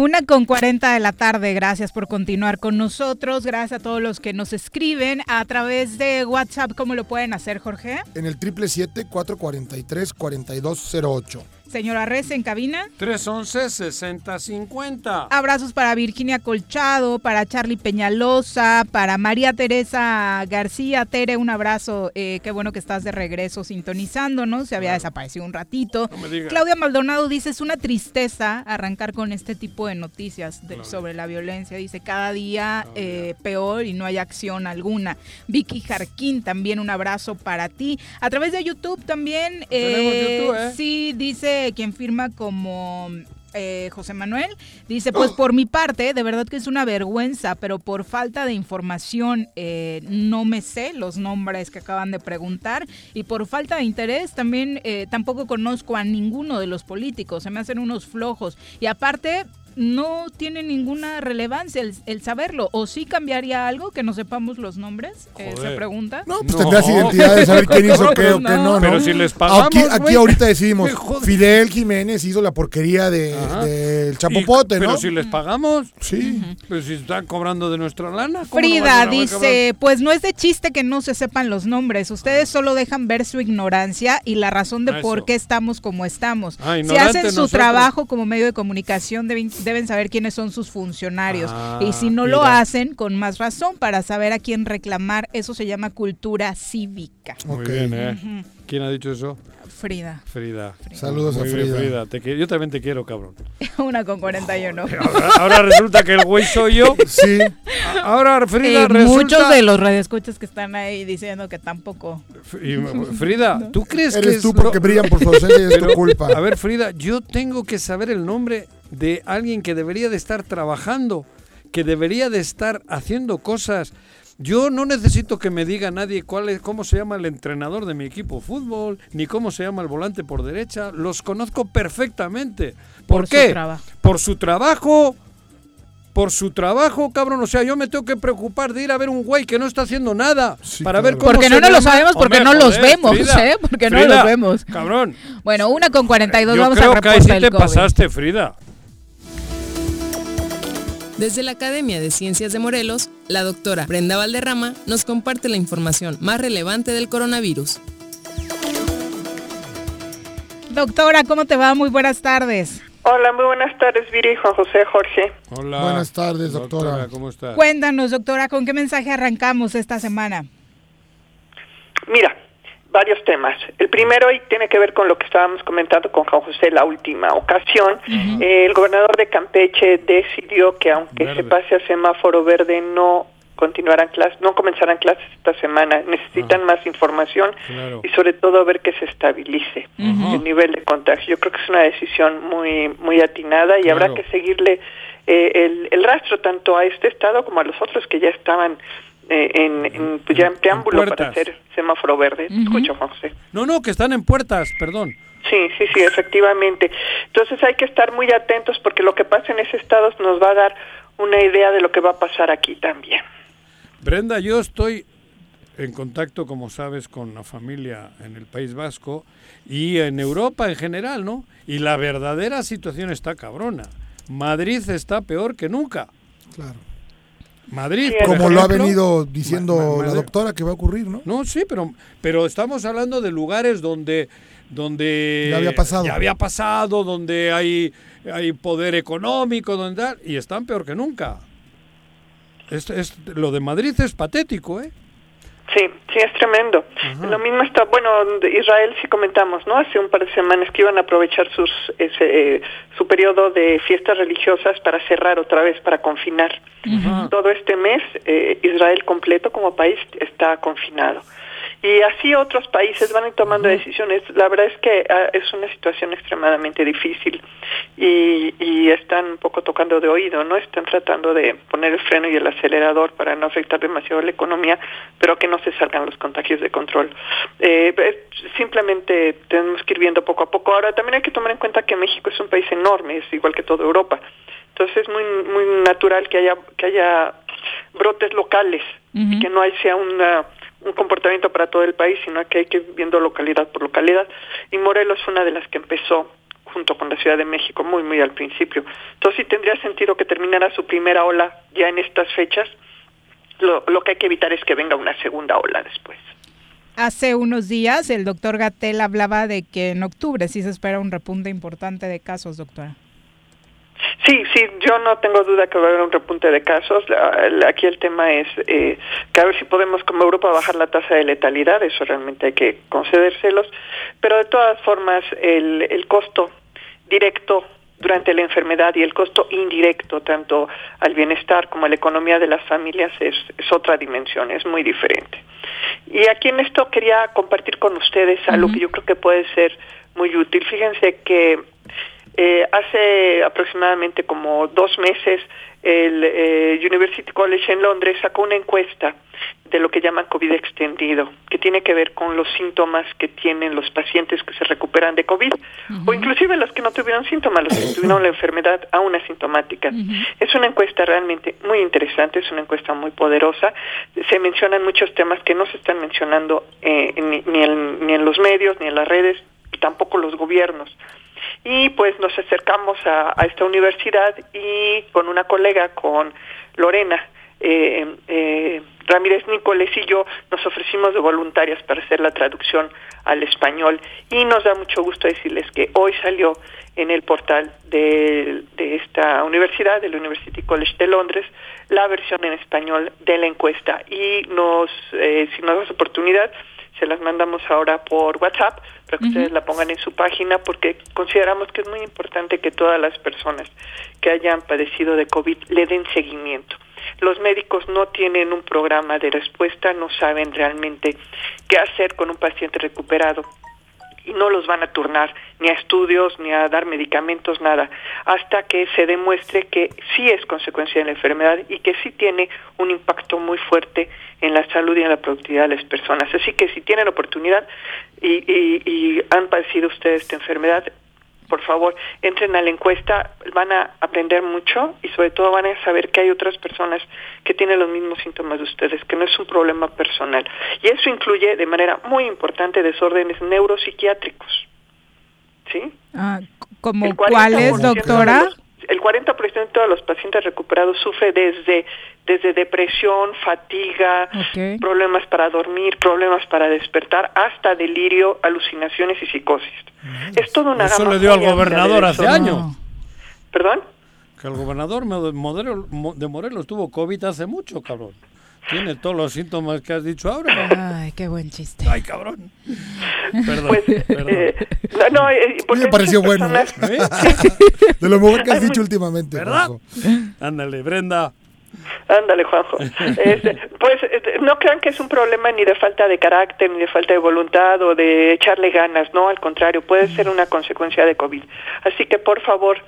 Una con 40 de la tarde, gracias por continuar con nosotros, gracias a todos los que nos escriben a través de WhatsApp, ¿cómo lo pueden hacer, Jorge? En el 777-443-4208. Señora Rez en cabina. 311-6050. Abrazos para Virginia Colchado, para Charlie Peñalosa, para María Teresa García. Tere, un abrazo. eh, qué bueno que estás de regreso sintonizándonos. Se había desaparecido un ratito. No. Claudia Maldonado dice, es una tristeza arrancar con este tipo de noticias de- sobre la violencia. Dice, cada día eh, peor y no hay acción alguna. Vicky Jarquín, también un abrazo para ti. A través de YouTube también. Eh, YouTube, ¿eh? Sí, dice quien firma como eh, José Manuel. Dice, pues por mi parte, de verdad que es una vergüenza, pero por falta de información eh, no me sé los nombres que acaban de preguntar y por falta de interés también eh, tampoco conozco a ninguno de los políticos, se me hacen unos flojos. Y aparte, no tiene ninguna relevancia el, el saberlo. ¿O sí cambiaría algo que no sepamos los nombres? Eh, se pregunta. No, pues tendrás identidad de saber quién hizo qué o qué no, ¿no? Pero si les pagamos, Aquí, ahorita decidimos. Fidel Jiménez hizo la porquería de- del chapopote, Y- ¿no? Pero si les pagamos, sí. Pero si están cobrando de nuestra lana. ¿cómo no Frida dice, pues no es de chiste que no se sepan los nombres, ustedes solo dejan ver su ignorancia y la razón de Ah, por qué estamos como estamos. Ah, si hacen su nosotros. trabajo como medio de comunicación, deben, deben saber quiénes son sus funcionarios. Ah, y si no lo hacen, con más razón, para saber a quién reclamar, eso se llama cultura cívica. Muy bien, ¿eh? ¿Quién ha dicho eso? Frida. Frida. Saludos Muy a bien, Frida. Te yo también te quiero, cabrón. Una con 41. Ahora, ahora resulta que el güey soy yo. Sí. Ahora Frida Eh, resulta... muchos de los radioescuchas que están ahí diciendo que tampoco. Frida, ¿tú crees que Eres es tú porque lo- brillan por su ausencia y es tu culpa. A ver, Frida, yo tengo que saber el nombre de alguien que debería de estar trabajando, que debería de estar haciendo cosas. Yo no necesito que me diga nadie cuál es, cómo se llama el entrenador de mi equipo de fútbol, ni cómo se llama el volante por derecha. Los conozco perfectamente. ¿Por, Por su qué? trabajo. Por su trabajo. Por su trabajo, cabrón. O sea, yo me tengo que preocupar de ir a ver un güey que no está haciendo nada para ver cómo Porque se no nos lo sabemos, porque Hombre, no los joder, vemos, Frida, ¿eh? Porque no los vemos. Cabrón. Bueno, una con 42, Yo vamos creo a que ahí sí te COVID. pasaste, Frida. Desde la Academia de Ciencias de Morelos, la doctora Brenda Valderrama nos comparte la información más relevante del coronavirus. Doctora, ¿cómo te va? Muy buenas tardes. Hola, muy buenas tardes, Viri, Juan José, Jorge. Hola. Buenas tardes, doctora. ¿Cómo estás? Cuéntanos, doctora, ¿con qué mensaje arrancamos esta semana? Mira, varios temas. El primero y tiene que ver con lo que estábamos comentando con Juan José la última ocasión. Eh, el gobernador de Campeche decidió que aunque Verde. se pase a semáforo verde no continuarán clases, no comenzarán clases esta semana. Necesitan más información Claro. y sobre todo ver que se estabilice el nivel de contagio. Yo creo que es una decisión muy muy atinada y habrá que seguirle eh, el, el rastro tanto a este estado como a los otros que ya estaban eh, en, en- pues ya en preámbulo para puertas. hacer semáforo verde. Te Escucho, Juan José. No, no, que están en puertas, perdón. Sí, sí, sí, efectivamente. Entonces hay que estar muy atentos porque lo que pasa en ese estado nos va a dar una idea de lo que va a pasar aquí también. Brenda, yo estoy en contacto, como sabes, con la familia en el País Vasco y en Europa en general, ¿no? Y la verdadera situación está cabrona. Madrid está peor que nunca. Claro. Madrid, Como lo ha venido diciendo Ma- ma- la doctora que va a ocurrir, ¿no? No, sí, pero, pero estamos hablando de lugares donde, donde Ya había pasado. ya había pasado, donde hay, hay poder económico, donde y están peor que nunca. Es, es- lo de Madrid es patético, ¿eh? Sí, sí, es tremendo. Lo mismo está, bueno, Israel sí comentamos, ¿no? Hace un par de semanas que iban a aprovechar sus, ese, eh, su periodo de fiestas religiosas para cerrar otra vez, para confinar. Todo este mes, eh, Israel completo como país está confinado. Y así otros países van tomando decisiones. La verdad es que ah, es una situación extremadamente difícil y, y están un poco tocando de oído, ¿no? Están tratando de poner el freno y el acelerador para no afectar demasiado la economía, pero que no se salgan los contagios de control. Eh, simplemente tenemos que ir viendo poco a poco. Ahora, también hay que tomar en cuenta que México es un país enorme, es igual que toda Europa. Entonces es muy muy natural que haya que haya brotes locales y que no hay sea una un comportamiento para todo el país, sino que hay que ir viendo localidad por localidad. Y Morelos fue una de las que empezó junto con la Ciudad de México muy, muy al principio. Entonces sí tendría sentido que terminara su primera ola ya en estas fechas. Lo, lo que hay que evitar es que venga una segunda ola después. Hace unos días el doctor Gatel hablaba de que en octubre sí se espera un repunte importante de casos, doctora. Sí, sí, yo no tengo duda que va a haber un repunte de casos. Aquí el tema es eh, que a ver si podemos, como Europa, bajar la tasa de letalidad. Eso realmente hay que concedérselos. Pero de todas formas, el, el costo directo durante la enfermedad y el costo indirecto, tanto al bienestar como a la economía de las familias, es, es otra dimensión, es muy diferente. Y aquí en esto quería compartir con ustedes algo que yo creo que puede ser muy útil. Fíjense que Eh, hace aproximadamente como dos meses el eh, University College en Londres sacó una encuesta de lo que llaman COVID extendido, que tiene que ver con los síntomas que tienen los pacientes que se recuperan de COVID, o inclusive los que no tuvieron síntomas, los que tuvieron la enfermedad aún asintomática. Es una encuesta realmente muy interesante, es una encuesta muy poderosa. Se mencionan muchos temas que no se están mencionando eh, ni, ni en, ni en los medios, ni en las redes, y tampoco los gobiernos y pues nos acercamos a, esta universidad y con una colega, con Lorena eh, eh, Ramírez Nicoles y yo nos ofrecimos de voluntarias para hacer la traducción al español. Y nos da mucho gusto decirles que hoy salió en el portal de, de esta universidad, del University College de Londres, la versión en español de la encuesta. Y nos, eh, si nos das oportunidad, se las mandamos ahora por WhatsApp para que ustedes la pongan en su página porque consideramos que es muy importante que todas las personas que hayan padecido de COVID le den seguimiento. Los médicos no tienen un programa de respuesta, no saben realmente qué hacer con un paciente recuperado y no los van a turnar ni a estudios ni a dar medicamentos, nada, hasta que se demuestre que sí es consecuencia de la enfermedad y que sí tiene un impacto muy fuerte en la salud y en la productividad de las personas. Así que si tienen oportunidad y, y, y han padecido ustedes esta enfermedad, por favor, entren a la encuesta, van a aprender mucho y sobre todo van a saber que hay otras personas que tienen los mismos síntomas de ustedes, que no es un problema personal. Y eso incluye de manera muy importante desórdenes neuropsiquiátricos. ¿Sí? Ah, ¿Como cuáles, doctora? Los, el 40% de los pacientes recuperados sufre desde desde depresión, fatiga, okay. problemas para dormir, problemas para despertar, hasta delirio, alucinaciones y psicosis. Es toda una Eso le dio al gobernador hace años. ¿Perdón? Que el gobernador de Morelos, de Morelos tuvo COVID hace mucho, cabrón. Tiene todos los síntomas que has dicho ahora. Ay, qué buen chiste. Ay, cabrón. Perdón, Pues, perdón. eh, no, no, eh, porque Me pareció bueno. personas- De lo mejor que has dicho últimamente. ¿Verdad? Ándale, Brenda. Ándale, Juanjo. Este, pues este, no crean que es un problema ni de falta de carácter, ni de falta de voluntad o de echarle ganas, no, al contrario, puede ser una consecuencia de COVID. Así que por favor,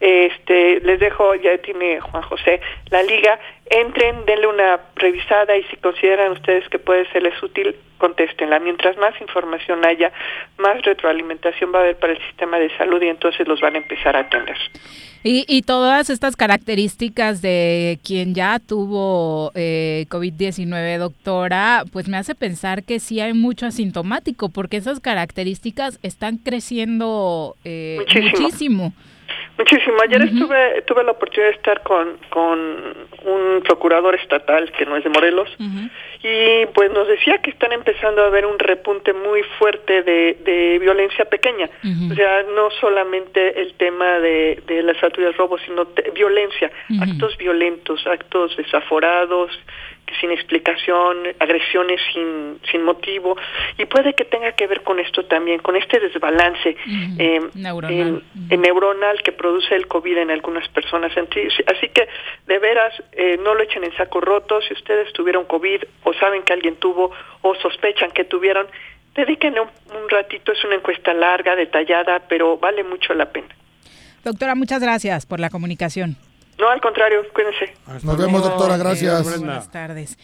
este, les dejo, ya tiene Juan José la liga, entren, denle una revisada y si consideran ustedes que puede serles útil, contéstenla. Mientras más información haya, más retroalimentación va a haber para el sistema de salud y entonces los van a empezar a atender. Y, y todas estas características de quien ya tuvo eh, COVID-19, doctora, pues me hace pensar que sí hay mucho asintomático, porque esas características están creciendo eh, Muchísimo. muchísimo. Muchísimo. Ayer estuve, tuve la oportunidad de estar con, con un procurador estatal que no es de Morelos y pues nos decía que están empezando a ver un repunte muy fuerte de, de violencia pequeña. O sea, no solamente el tema de, de las alturas robos, sino te- violencia, actos violentos, actos desaforados, sin explicación, agresiones sin, sin motivo. Y puede que tenga que ver con esto también, con este desbalance eh, Neuronal. neuronal que produce el COVID en algunas personas. Así que, de veras, eh, no lo echen en saco roto. Si ustedes tuvieron COVID o saben que alguien tuvo o sospechan que tuvieron, dedíquenle un, un ratito. Es una encuesta larga, detallada, pero vale mucho la pena. Doctora, muchas gracias por la comunicación. No, al contrario, cuídense. Nos vemos, doctora, gracias. Buenas tardes.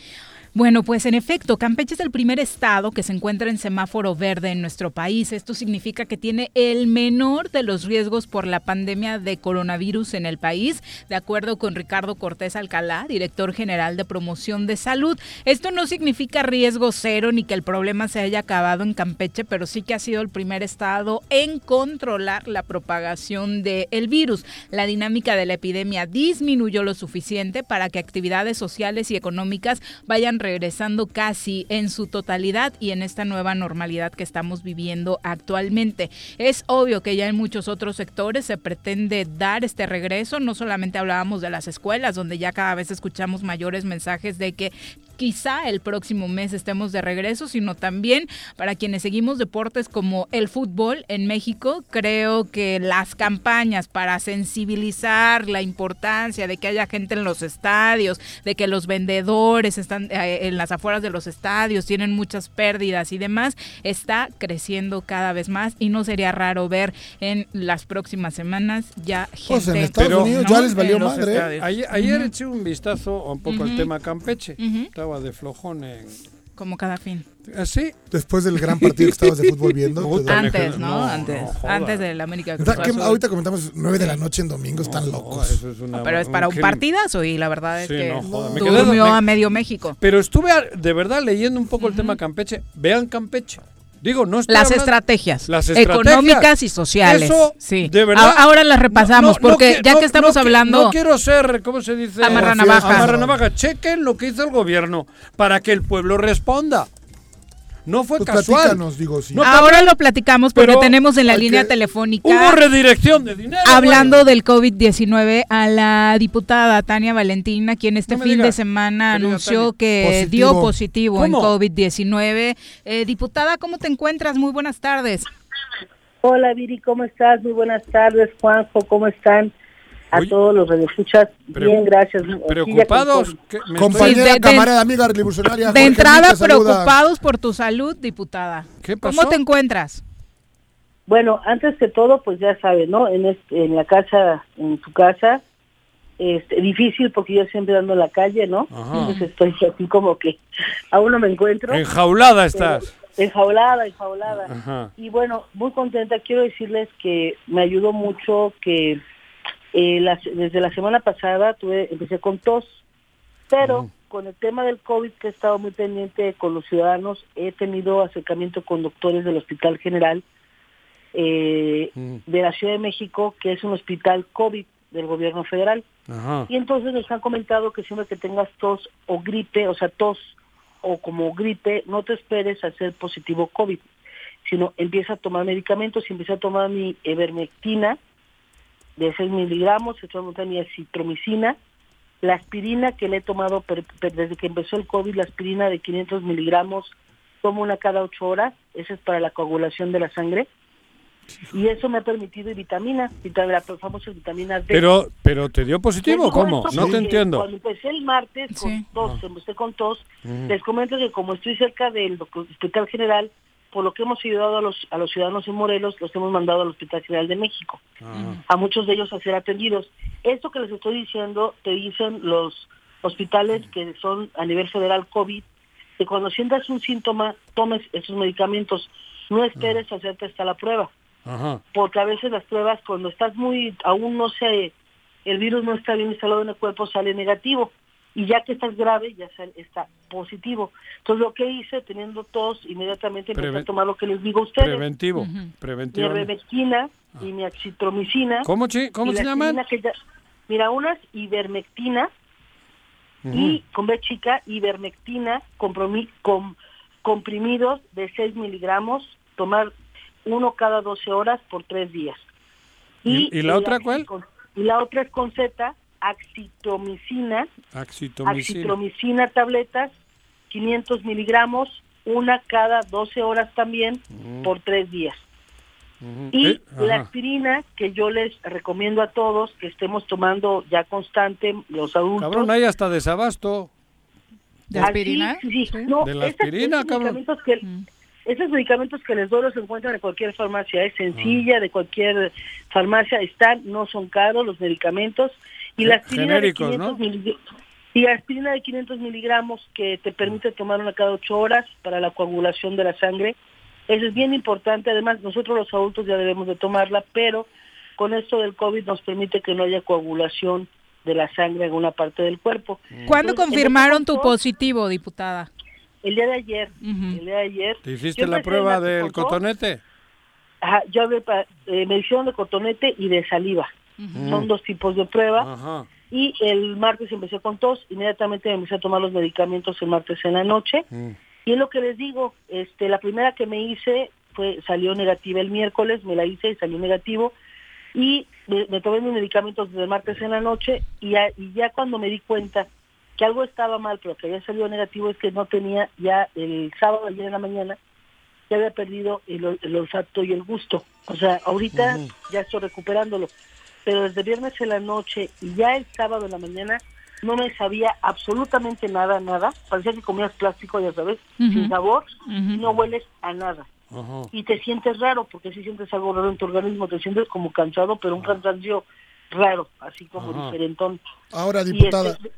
Bueno, pues en efecto, Campeche es el primer estado que se encuentra en semáforo verde en nuestro país. Esto significa que tiene el menor de los riesgos por la pandemia de coronavirus en el país, de acuerdo con Ricardo Cortés Alcalá, director general de promoción de salud. Esto no significa riesgo cero ni que el problema se haya acabado en Campeche, pero sí que ha sido el primer estado en controlar la propagación del virus. La dinámica de la epidemia disminuyó lo suficiente para que actividades sociales y económicas vayan regresando casi en su totalidad y en esta nueva normalidad que estamos viviendo actualmente. Es obvio que ya en muchos otros sectores se pretende dar este regreso, no solamente hablábamos de las escuelas, donde ya cada vez escuchamos mayores mensajes de que quizá el próximo mes estemos de regreso, sino también para quienes seguimos deportes como el fútbol en México. Creo que las campañas para sensibilizar la importancia de que haya gente en los estadios, de que los vendedores están eh, en las afueras de los estadios, tienen muchas pérdidas y demás, está creciendo cada vez más y no sería raro ver en las próximas semanas ya gente. Pues en Estados Unidos ya les valió madre. estadios. Ayer, eché un vistazo un poco al tema Campeche. Ujú. Estaba de flojón en... Como cada fin. ¿Así? Después del gran partido que estabas de fútbol viendo. Antes, ¿no? no, Antes. no antes del América ¿Verdad Cruz que ahorita comentamos 9 de la noche en domingo, están locos. Eso es una- Pero es para un crimen. partidazo y la verdad es Sí, que no, joda, me quedé- durmió me- a medio México. Pero estuve de verdad leyendo un poco el tema Campeche. Vean Campeche. Digo, no estoy Las estrategias, Las estrategias. económicas y sociales. Eso, sí. de verdad. Ahora las repasamos No, no, porque no, ya que estamos hablando No quiero ser, ¿cómo se dice? Amarranavajas. Amarranavajas. Chequen lo que hizo el gobierno para que el pueblo responda. No fue Pues casual. digo, sí. No, Ahora lo platicamos porque pero tenemos en la línea que- telefónica Hubo redirección de dinero. hablando del COVID-19 a la diputada Tania Valentina, quien este No fin de semana anunció Tania. que Positivo. dio positivo en ¿Cómo? COVID-19. Eh, diputada, ¿cómo te encuentras? Muy buenas tardes. Hola Viri, ¿cómo estás? Muy buenas tardes, Juanjo, ¿cómo están? A Oye, todos los radioescuchas, bien, gracias. Preocupados. Compañera, Sí, de- de- camarada, amiga revolucionaria. De Jorge entrada, preocupados por tu salud, diputada. ¿Qué ¿Cómo pasó? te encuentras? Bueno, antes que todo, pues ya sabes, ¿no? En, este- en la casa, en tu casa, este, difícil porque yo siempre ando en la calle, ¿no? Ajá. Entonces estoy así como que aún no me encuentro. Enjaulada estás. Pero Enjaulada, enjaulada. Ajá. Y bueno, muy contenta. Quiero decirles que me ayudó mucho que eh, la- desde la semana pasada tuve, empecé con tos, pero con el tema del COVID que he estado muy pendiente con los ciudadanos, he tenido acercamiento con doctores del Hospital General eh, Mm. de la Ciudad de México, que es un hospital COVID del gobierno federal. Y entonces nos han comentado que siempre que tengas tos o gripe, o sea, tos o como gripe, no te esperes a ser positivo COVID, sino empieza a tomar medicamentos y empieza a tomar mi ivermectina de 6 miligramos, estoy tomando mi acitromicina, la aspirina que le he tomado per- per- desde que empezó el COVID, la aspirina de 500 miligramos, tomo una cada 8 horas, esa es para la coagulación de la sangre, y eso me ha permitido y vitamina, vita- la famosa vitamina D. Pero, pero te dio positivo, ¿cómo? No te entiendo. Cuando empecé el martes con Sí. tos, empecé con tos, les comento que como estoy cerca del Hospital General, por lo que hemos ayudado a los, a los ciudadanos en Morelos, los hemos mandado al Hospital General de México, Ajá. a muchos de ellos a ser atendidos. Esto que les estoy diciendo, te dicen los hospitales que son a nivel federal COVID, que cuando sientas un síntoma, tomes esos medicamentos, no esperes a hacerte hasta la prueba Ajá. porque a veces las pruebas cuando estás muy, aún no sé, el virus no está bien instalado en el cuerpo, sale negativo. Y ya que estás grave, ya está positivo. Entonces lo que hice, teniendo tos, inmediatamente empecé Preven- a tomar lo que les digo a ustedes. Preventivo. Mi Preventivo. ivermectina y mi acitromicina. ¿Cómo, chi- cómo y se la llaman? ya- mira, unas ivermectina y con B chica, ivermectina, compromi- com- comprimidos de 6 miligramos, tomar uno cada 12 horas por tres días. ¿Y- y la el otra cuál? axicon- Y la otra es con Z, acitromicina, Axitomicina. acitromicina tabletas, 500 miligramos, una cada 12 horas también Mm. por tres días. Ujú. Y Eh, la aspirina que yo les recomiendo a todos que estemos tomando ya constante los adultos. Cabrón, hay hasta desabasto. ¿De Ah, sí, aspirina? sí, sí. No, De la aspirina, esos cabrón. medicamentos que esos medicamentos que les doy los encuentran en cualquier farmacia, es sencilla, de cualquier farmacia están, no son caros los medicamentos y la aspirina genéricos, de 500 mili- y la aspirina de 500 miligramos que te permite tomar una cada ocho horas para la coagulación de la sangre. Eso es bien importante. Además, nosotros los adultos ya debemos de tomarla, pero con esto del COVID nos permite que no haya coagulación de la sangre en una parte del cuerpo. ¿Cuándo Entonces, confirmaron tu positivo, diputada? El día de ayer. El día de ayer. ¿Te hiciste la prueba del cotonete? Ajá, yo eh, me hicieron de cotonete y de saliva. Son dos tipos de prueba. Y el martes empecé con tos, inmediatamente me empecé a tomar los medicamentos el martes en la noche. Y es lo que les digo, este, la primera que me hice fue salió negativa el miércoles, me la hice y salió negativo. Y me, me tomé mis medicamentos desde el martes en la noche y ya, y ya cuando me di cuenta que algo estaba mal, pero que había salido negativo es que no tenía ya el sábado ayer en la mañana ya había perdido el, el olfato y el gusto. O sea, ahorita ya estoy recuperándolo, pero desde viernes en la noche y ya el sábado en la mañana no me sabía absolutamente nada, nada. Parecía que comías plástico, ya sabes, Ujú. sin sabor y no hueles a nada. Y te sientes raro, porque si sientes algo raro en tu organismo, te sientes como cansado, pero un cansancio raro, así como diferentón. Ahora, Y diputada, este-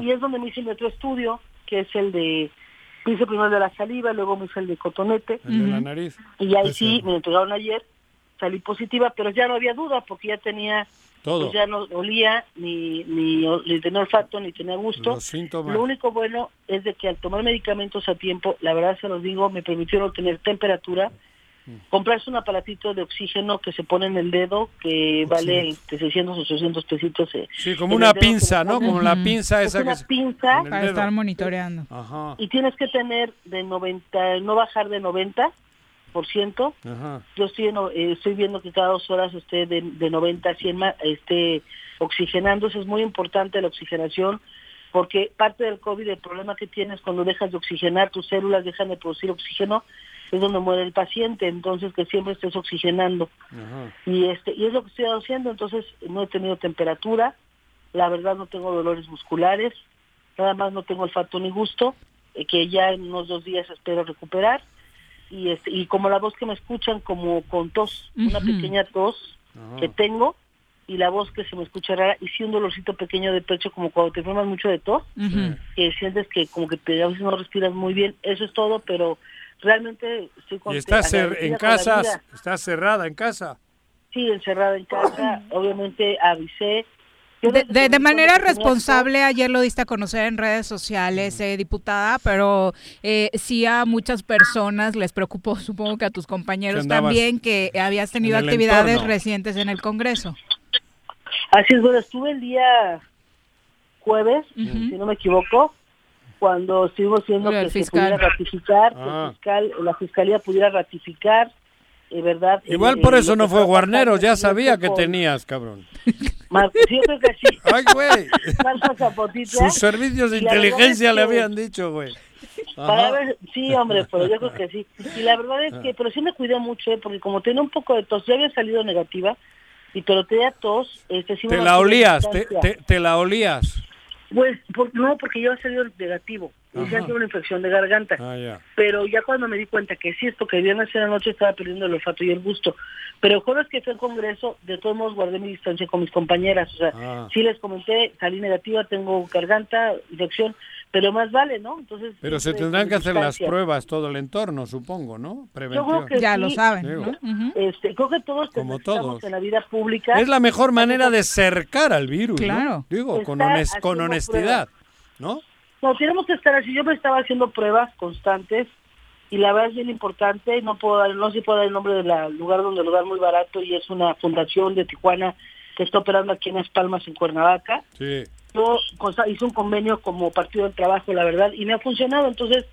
y es donde me hice mi otro estudio, que es el de, hice primero el de la saliva, luego me hice el de cotonete. El de la nariz. Y ahí sí, me entregaron ayer, salí positiva, pero ya no había duda, porque ya tenía, Todo. pues ya no olía, ni, ni, ni tenía olfato, ni tenía gusto. Los síntomas. Lo único bueno es de que al tomar medicamentos a tiempo, la verdad se los digo, me permitieron tener temperatura, comprarse un aparatito de oxígeno que se pone en el dedo, que vale este, 600 o 800 pesitos. eh, Sí, como una pinza, ¿no? Como la pinza Es esa una que pinza Para estar monitoreando. Ajá, y tienes que tener de 90, no bajar de 90 por ciento. Yo estoy, en- eh, estoy viendo que cada dos horas esté de, de 90 a 100 ma- esté oxigenándose. Es muy importante la oxigenación porque parte del COVID, el problema que tienes cuando dejas de oxigenar, tus células dejan de producir oxígeno, es donde muere el paciente. Entonces, que siempre estés oxigenando. Y, este, y es lo que estoy haciendo. Entonces, no he tenido temperatura. La verdad, no tengo dolores musculares. Nada más no tengo olfato ni gusto, eh, que ya en unos dos días espero recuperar y este y como la voz que me escuchan como con tos, una pequeña tos que tengo y la voz que se me escucha rara y sí un dolorcito pequeño de pecho como cuando te enfermas mucho de tos, que sientes que como que te, a veces no respiras muy bien, eso es todo, pero realmente estoy ¿Y contenta, estás cer- agradecida en casa? ¿Estás cerrada en casa? Sí, encerrada en casa, obviamente avisé. De, de- que manera que responsable, ayer lo diste a conocer en redes sociales, eh, diputada, pero eh, sí a muchas personas les preocupó, supongo que a tus compañeros Que también, que habías tenido actividades entorno. recientes en el Congreso. Así es, bueno, estuve el día jueves, si no me equivoco, cuando estuvimos viendo que se fiscal. pudiera ratificar, que Ah. el fiscal, la fiscalía pudiera ratificar, eh, ¿verdad? Igual por eso no fue estaba Guarneros, ya sabía que tenías, cabrón. Yo creo que sí. Ay, güey. Sus servicios de la inteligencia es le habían dicho, güey. Para ver, sí, hombre, pero yo creo que sí. Y la verdad es que, pero sí me cuidé mucho, ¿eh? porque como tenía un poco de tos, ya había salido negativa, y pero tenía tos, este, sí me Te la olías, te, te- te la olías. Pues, por- no, porque yo he salido negativo. Que era una infección de garganta. Ah. Pero ya cuando me di cuenta que sí, esto que viernes en la noche estaba perdiendo el olfato y el gusto. Pero el jueves que fue al Congreso, de todos modos guardé mi distancia con mis compañeras. O sea, Ah. sí les comenté, salí negativa, tengo garganta, infección, pero más vale, ¿no? Entonces Pero se tendrán que hacer las pruebas todo el entorno, supongo, ¿no? Yo Preventiva. creo que sí. Digo, Este, creo que todos Como todos. en la vida pública. Es la mejor manera de cercar al virus, ¿no? Claro. Digo, con, honestidad, ¿no? No, tenemos que estar así. Yo me estaba haciendo pruebas constantes y la verdad es bien importante. No puedo dar, no se puede dar el nombre del lugar donde lo dan muy barato y es una fundación de Tijuana que está operando aquí en Las Palmas, en Cuernavaca. Sí. Yo hice un convenio como partido del trabajo, la verdad, y me ha funcionado. Entonces,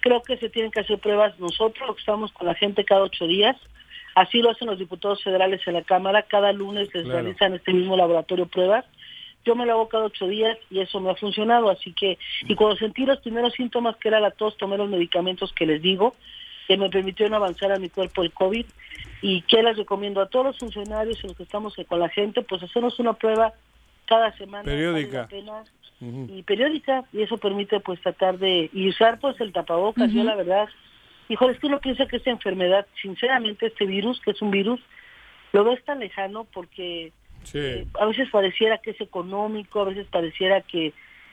creo que se tienen que hacer pruebas nosotros, lo que estamos con la gente cada ocho días. Así lo hacen los diputados federales en la Cámara. Cada lunes les Claro. realizan este mismo laboratorio pruebas. Yo me lo hago cada ocho días y eso me ha funcionado. Así que, y cuando sentí los primeros síntomas, que era la tos, tomé los medicamentos que les digo, que me permitieron avanzar a mi cuerpo el COVID. Y que les recomiendo a todos los funcionarios en los que estamos con la gente, pues hacernos una prueba cada semana. Periódica. Ujú. y periódica y eso permite pues tratar de y usar pues el tapabocas yo Ujú. la verdad híjole es que uno piensa que esta enfermedad sinceramente este virus que es un virus lo ves tan lejano porque Sí. a veces pareciera que es económico a veces pareciera que,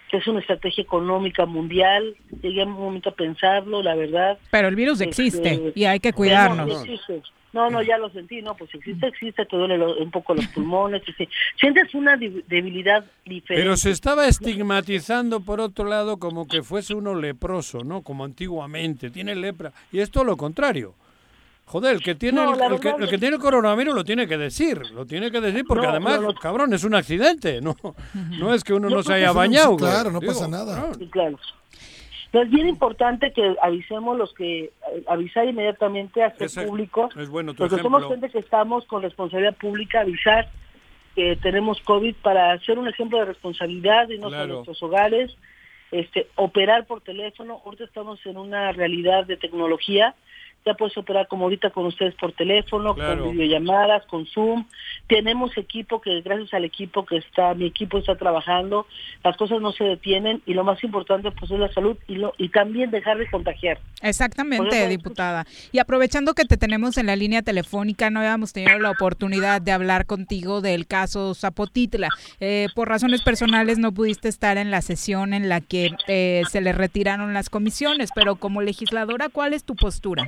que es una estrategia económica mundial llegué un momento a pensarlo la verdad Pero el virus Este, existe y hay que no, cuidarnos. existe. No, no, ya lo sentí, no, pues existe, existe, te duele lo- un poco los pulmones, sí. sientes una debilidad diferente. Pero se estaba estigmatizando por otro lado como que fuese uno leproso, ¿no? Como antiguamente, tiene lepra. Y es todo lo contrario. Joder, el que tiene, No, el, que, el que tiene coronavirus lo tiene que decir, lo tiene que decir porque No, además, no, no. cabrón, es un accidente, ¿no? No es que uno no se que haya bañado. claro, no Digo, pasa nada. Sí, claro. Es bien importante que avisemos los que, eh, avisar inmediatamente, hacer Ese- público, es bueno porque somos gente que estamos con responsabilidad pública, avisar que tenemos COVID para hacer un ejemplo de responsabilidad no Claro. en nuestros hogares, este, operar por teléfono. Ahorita estamos en una realidad de tecnología. Ya puedes operar como ahorita con ustedes por teléfono, Claro. con videollamadas, con Zoom. Tenemos equipo que gracias al equipo que está, mi equipo está trabajando, las cosas no se detienen y lo más importante pues es la salud y, lo, y también dejar de contagiar. Exactamente, eso- diputada. Y aprovechando que te tenemos en la línea telefónica, no habíamos tenido la oportunidad de hablar contigo del caso Zapotitla. Eh, por razones personales no pudiste estar en la sesión en la que eh, se le retiraron las comisiones, pero como legisladora, ¿cuál es tu postura?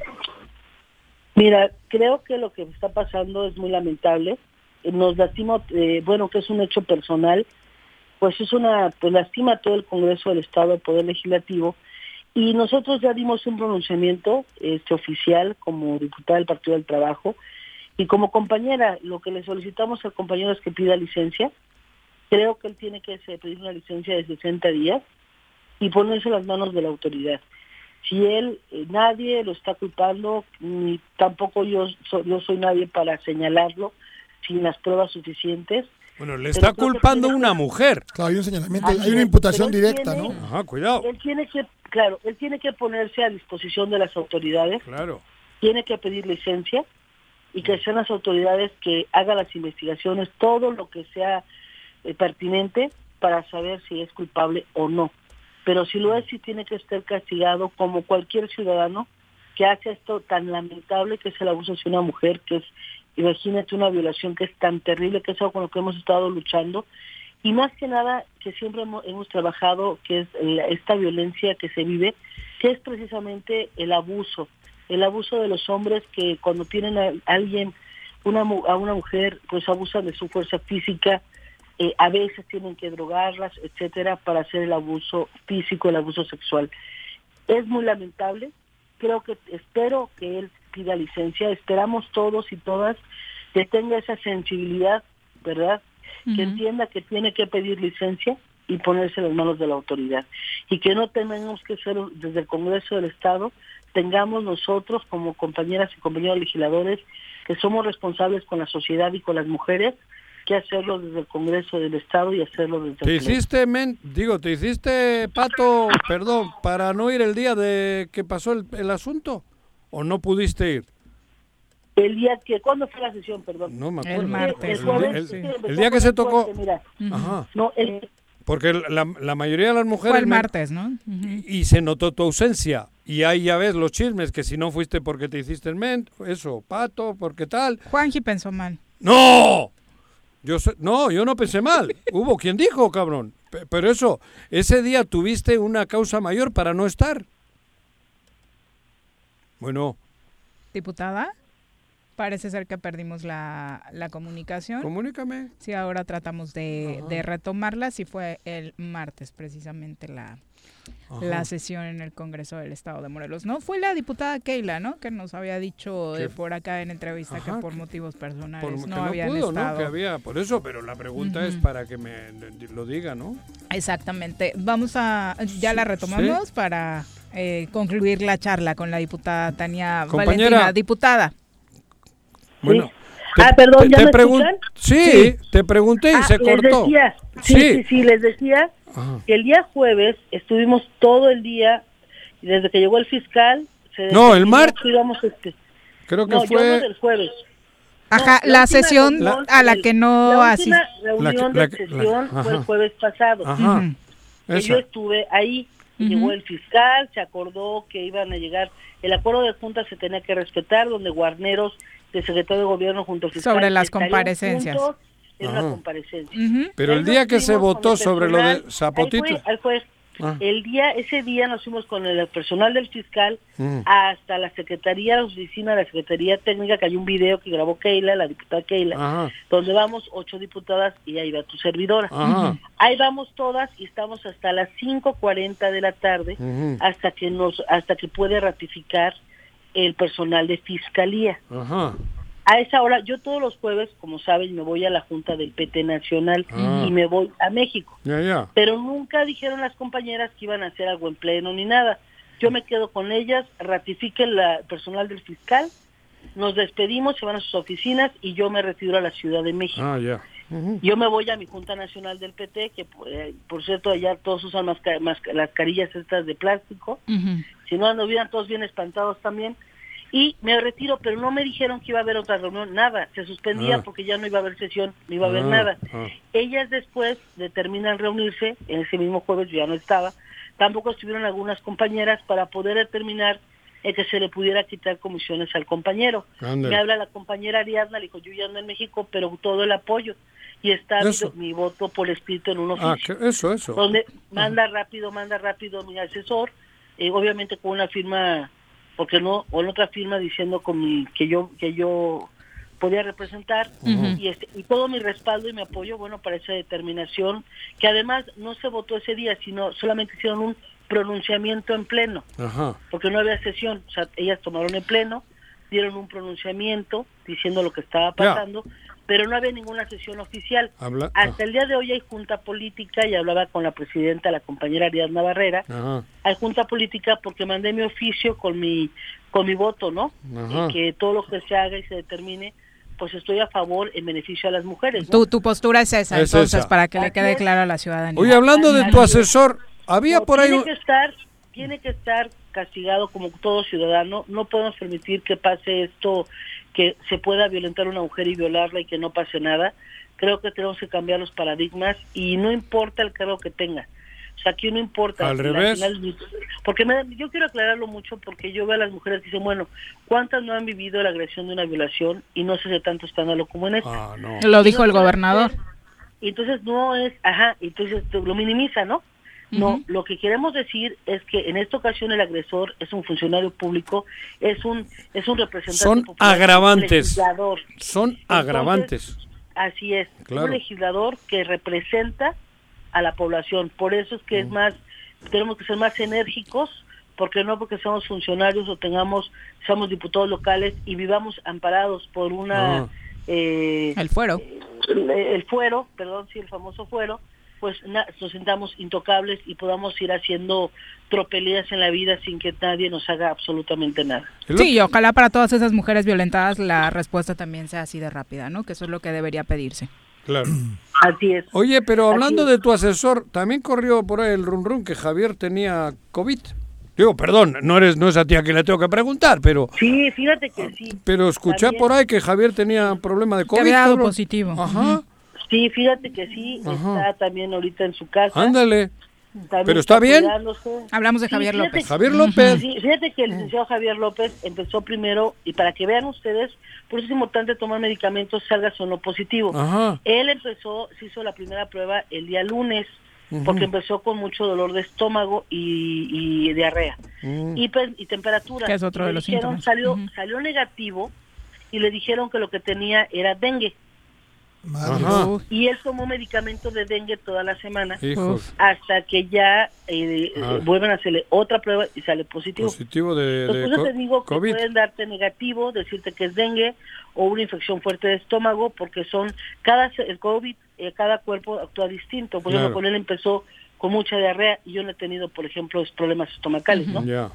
Mira, creo que lo que está pasando es muy lamentable. Eh, Nos lastima, eh, bueno, que es un hecho personal, pues es una, pues lastima todo el Congreso del Estado, el Poder Legislativo, y nosotros ya dimos un pronunciamiento este oficial como diputada del Partido del Trabajo y como compañera, lo que le solicitamos al compañero es que pida licencia. Creo que él tiene que se- pedir una licencia de 60 días y ponerse las manos de la autoridad. Si él, eh, nadie lo está culpando, ni tampoco yo, so- yo soy nadie para señalarlo sin las pruebas suficientes. Bueno, le está culpando tiene- una mujer. Claro, hay un señalamiento, hay una imputación directa, tiene- ¿no? Ajá, cuidado. Él tiene que, claro, él tiene que ponerse a disposición de las autoridades, Claro. tiene que pedir licencia y que sean las autoridades que hagan las investigaciones, todo lo que sea eh, pertinente para saber si es culpable o no. Pero si lo es, sí tiene que estar castigado como cualquier ciudadano que hace esto tan lamentable que es el abuso hacia una mujer, que es, imagínate una violación que es tan terrible, que es algo con lo que hemos estado luchando. Y más que nada, que siempre hemos, hemos trabajado, que es esta violencia que se vive, que es precisamente el abuso, el abuso de los hombres que cuando tienen a alguien, una, a una mujer, pues abusan de su fuerza física, eh, a veces tienen que drogarlas, etcétera, para hacer el abuso físico, el abuso sexual. Es muy lamentable, creo que espero que él pida licencia, esperamos todos y todas que tenga esa sensibilidad, ¿verdad? Que entienda que tiene que pedir licencia y ponerse en las manos de la autoridad. Y que no tengamos que ser desde el Congreso del Estado, tengamos nosotros como compañeras y compañeros legisladores que somos responsables con la sociedad y con las mujeres, que hacerlo desde el Congreso del Estado y hacerlo desde Te el hiciste, men, digo, te hiciste, Pato, perdón, para no ir el día de que pasó el, el asunto, o no pudiste ir. El día que, ¿cuándo fue la sesión, perdón? No me El acuerdo. martes. El, jueves, el- sí, el día que se tocó, fuerte, mira. Ajá. No, el, porque la, la mayoría de las mujeres Fue el martes, ¿no? Y se notó tu ausencia. Y ahí ya ves los chismes, que si no fuiste porque te hiciste el men, eso, Pato, porque tal. Juanji pensó mal. ¡No! Yo sé- no, yo no pensé mal. Hubo quien dijo, cabrón. Pe- Pero eso, ese día tuviste una causa mayor para no estar. Bueno, Diputada, parece ser que perdimos la, la comunicación. comunícame. Sí, ahora tratamos de, de retomarla. Sí fue el martes precisamente la, Ajá. la sesión en el Congreso del Estado de Morelos. No, fue la diputada Keila, ¿no? Que nos había dicho de por acá en entrevista Ajá, que por que- motivos personales Por- que no no habían pudo, estado. ¿no? Que había, por eso, pero la pregunta es Ujú. para que me lo diga, ¿no? Exactamente. Vamos a, ya la retomamos para eh, concluir la charla con la diputada Tania Compañera. Valentina. Diputada. Bueno. Ah, perdón, ¿ya me pregun- escuchan? Sí, Sí. te pregunté y Ah, se les cortó. decía, sí, sí, sí, les decía Ajá. que el día jueves estuvimos todo el día, y desde que llegó el fiscal, se No, el decidió mar- que íbamos, este, Creo que no, fue... del jueves. Ajá, No, la, sesión reunión a la que no La asistí. última reunión La de la- sesión la- fue el jueves pasado. Ajá. Que yo estuve ahí. Llegó el fiscal, se acordó que iban a llegar, el acuerdo de junta se tenía que respetar, donde Guarneros, el secretario de gobierno junto al fiscal, Sobre las comparecencias. juntos en una Ajá. comparecencia. Ujú. Pero el día que se votó sobre lo de fue, ahí fue. Ah. El día, ese día nos fuimos con el personal del fiscal Mm. hasta la secretaría, la oficina de la secretaría técnica, que hay un video que grabó Keila, la diputada Keila, Ajá. donde vamos ocho diputadas y ahí va tu servidora. Ajá. Ahí vamos todas y estamos hasta las 5.40 de la tarde hasta que nos hasta que puede ratificar el personal de fiscalía. Ajá. A esa hora, yo todos los jueves, como saben, me voy a la Junta del PT Nacional Ah. y me voy a México. Pero nunca dijeron las compañeras que iban a hacer algo en pleno ni nada. Yo me quedo con ellas, ratifique la personal del fiscal, nos despedimos, se van a sus oficinas y yo me retiro a la Ciudad de México. Ah. Yo me voy a mi Junta Nacional del PT, que eh, por cierto allá todos usan masca- masca- las carillas estas de plástico, si no anduvieran todos bien espantados también. Y me retiro, pero no me dijeron que iba a haber otra reunión, nada, se suspendía Ah. porque ya no iba a haber sesión, no iba a haber Ah, nada. ah. Ellas después determinan reunirse, en ese mismo jueves yo ya no estaba, tampoco estuvieron algunas compañeras para poder determinar el que se le pudiera quitar comisiones al compañero. Me habla la compañera Ariadna, le dijo, yo ya ando en México, pero todo el apoyo. Y está Eso. mi, voto por escrito en un oficio que- eso, eso. donde manda rápido, manda rápido mi asesor, eh, obviamente con una firma, porque no, o en otra firma diciendo con mi, que yo que yo podía representar y este y todo mi respaldo y mi apoyo, bueno, para esa determinación, que además no se votó ese día, sino solamente hicieron un pronunciamiento en pleno. Ajá. porque no había sesión, o sea, ellas tomaron el pleno, dieron un pronunciamiento diciendo lo que estaba pasando, pero no había ninguna sesión oficial. Habla- Hasta el día de hoy hay junta política y hablaba con la presidenta, la compañera Ariadna Barrera, Ajá. hay junta política porque mandé mi oficio con mi con mi voto, ¿no? Ajá. Eh, que todo lo que se haga y se determine, pues estoy a favor en beneficio a las mujeres. ¿no? Tu, tu postura es esa, Es entonces, esa. para que le quede es. claro a la ciudadanía. Oye, hablando de tu asesor, había No, por ahí... tiene que estar tiene que estar castigado como todo ciudadano no podemos permitir que pase esto que se pueda violentar a una mujer y violarla y que no pase nada creo que tenemos que cambiar los paradigmas y no importa el cargo que tenga o sea aquí no importa Al revés. final- porque me da- yo quiero aclararlo mucho porque yo veo a las mujeres que dicen bueno cuántas no han vivido la agresión de una violación y no se hace tanto escándalo como en esta Ah, no. Lo dijo el gobernador. y entonces no es, ajá, entonces lo minimiza, ¿no? No, lo que queremos decir es que en esta ocasión el agresor es un funcionario público, es un es un representante Son popular, un agravantes. legislador. Son agravantes. Así es, Claro. un legislador que representa a la población. Por eso es que es más, tenemos que ser más enérgicos, porque no porque seamos funcionarios o tengamos, seamos diputados locales y vivamos amparados por una... Ah. eh, El fuero. el, el fuero, perdón, sí, el famoso fuero, pues na- nos sintamos intocables y podamos ir haciendo tropelías en la vida sin que nadie nos haga absolutamente nada. Sí, y ojalá para todas esas mujeres violentadas la respuesta también sea así de rápida, ¿no? Que eso es lo que debería pedirse. Claro. Así es. Oye, pero hablando de tu asesor, también corrió por ahí el run que Javier tenía COVID. Digo, perdón, no eres no es a ti a quien le tengo que preguntar, pero Sí, fíjate que sí. pero escuché por ahí que Javier tenía problema de COVID. había dado positivo. Ajá. Sí, fíjate que sí, Ajá. está también ahorita en su casa. Ándale. También Pero está bien. cuidándose. Hablamos de Sí, Javier López. Javier López. Sí, fíjate que el licenciado Javier López empezó primero, y para que vean ustedes, por eso es importante tomar medicamentos, salgas o no positivo. Ajá. Él empezó, se hizo la primera prueba el día lunes, porque empezó con mucho dolor de estómago y, y diarrea. Mm. Y, pe- y temperatura. Que es otro de los dijeron, síntomas. Salió, salió negativo y le dijeron que lo que tenía era dengue. Y él tomó medicamento de dengue toda la semana Hijos. hasta que ya eh, Ah. eh, vuelven a hacerle otra prueba y sale positivo. Positivo de, Entonces, de co- te digo que COVID. pueden darte negativo, decirte que es dengue o una infección fuerte de estómago, porque son cada se- el COVID, eh, cada cuerpo actúa distinto. Por ejemplo, Claro. con él empezó con mucha diarrea y yo no he tenido, por ejemplo, problemas estomacales, ¿no? Ya.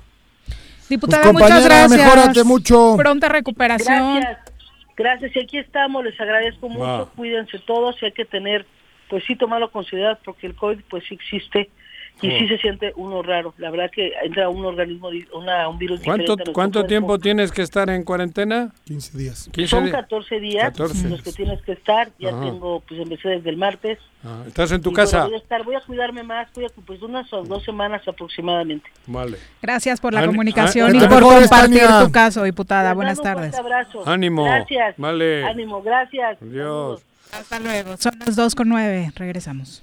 Diputada, Pues, muchas compañera, gracias. mejórate mucho. Pronta recuperación. Gracias, gracias. Y aquí estamos, les agradezco mucho, cuídense todos y hay que tener, pues sí, tomarlo con seriedad porque el COVID pues sí existe y Oh. sí se siente uno raro. La verdad que entra un organismo, una, un virus ¿Cuánto, diferente cuánto tiempo tienes que estar en cuarentena? 15 días. 15 Son días. 14 días 14. los que tienes que estar. Ya Ajá. tengo, pues empecé desde el martes. Ah, ¿Estás en tu Y casa? voy, a estar, voy a cuidarme más, voy a, pues unas o dos semanas aproximadamente. Vale. Gracias por la Ani- comunicación a- y te por compartir Tania. tu caso, diputada. Les Buenas un tardes. fuerte abrazo. Ánimo. Gracias. Vale. Ánimo, gracias. Adiós. Hasta luego. Son las 2 con 9. Regresamos.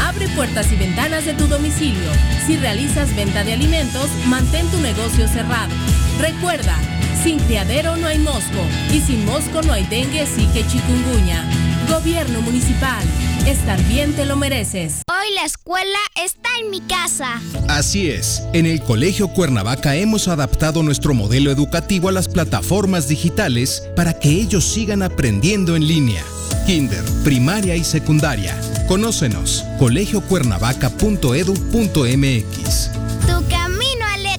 Abre puertas y ventanas de tu domicilio. Si realizas venta de alimentos, mantén tu negocio cerrado. Recuerda, sin criadero no hay mosco y sin mosco no hay dengue, que chikungunya. Gobierno municipal. Estar bien te lo mereces. Hoy la escuela está en mi casa. Así es, en el Colegio Cuernavaca hemos adaptado nuestro modelo educativo a las plataformas digitales para que ellos sigan aprendiendo en línea. Kinder, primaria y secundaria. Conócenos, colegiocuernavaca.edu.mx. Tu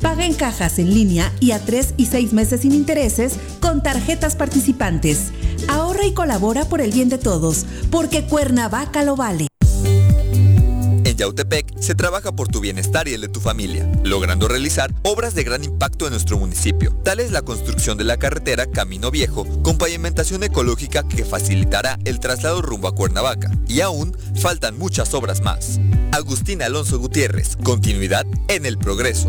Paga en cajas en línea y a 3 y 6 meses sin intereses con tarjetas participantes. Ahorra y colabora por el bien de todos, porque Cuernavaca lo vale. En Yautepec se trabaja por tu bienestar y el de tu familia, logrando realizar obras de gran impacto en nuestro municipio. Tal es la construcción de la carretera Camino Viejo con pavimentación ecológica que facilitará el traslado rumbo a Cuernavaca. Y aún faltan muchas obras más. Agustín Alonso Gutiérrez, continuidad en el progreso.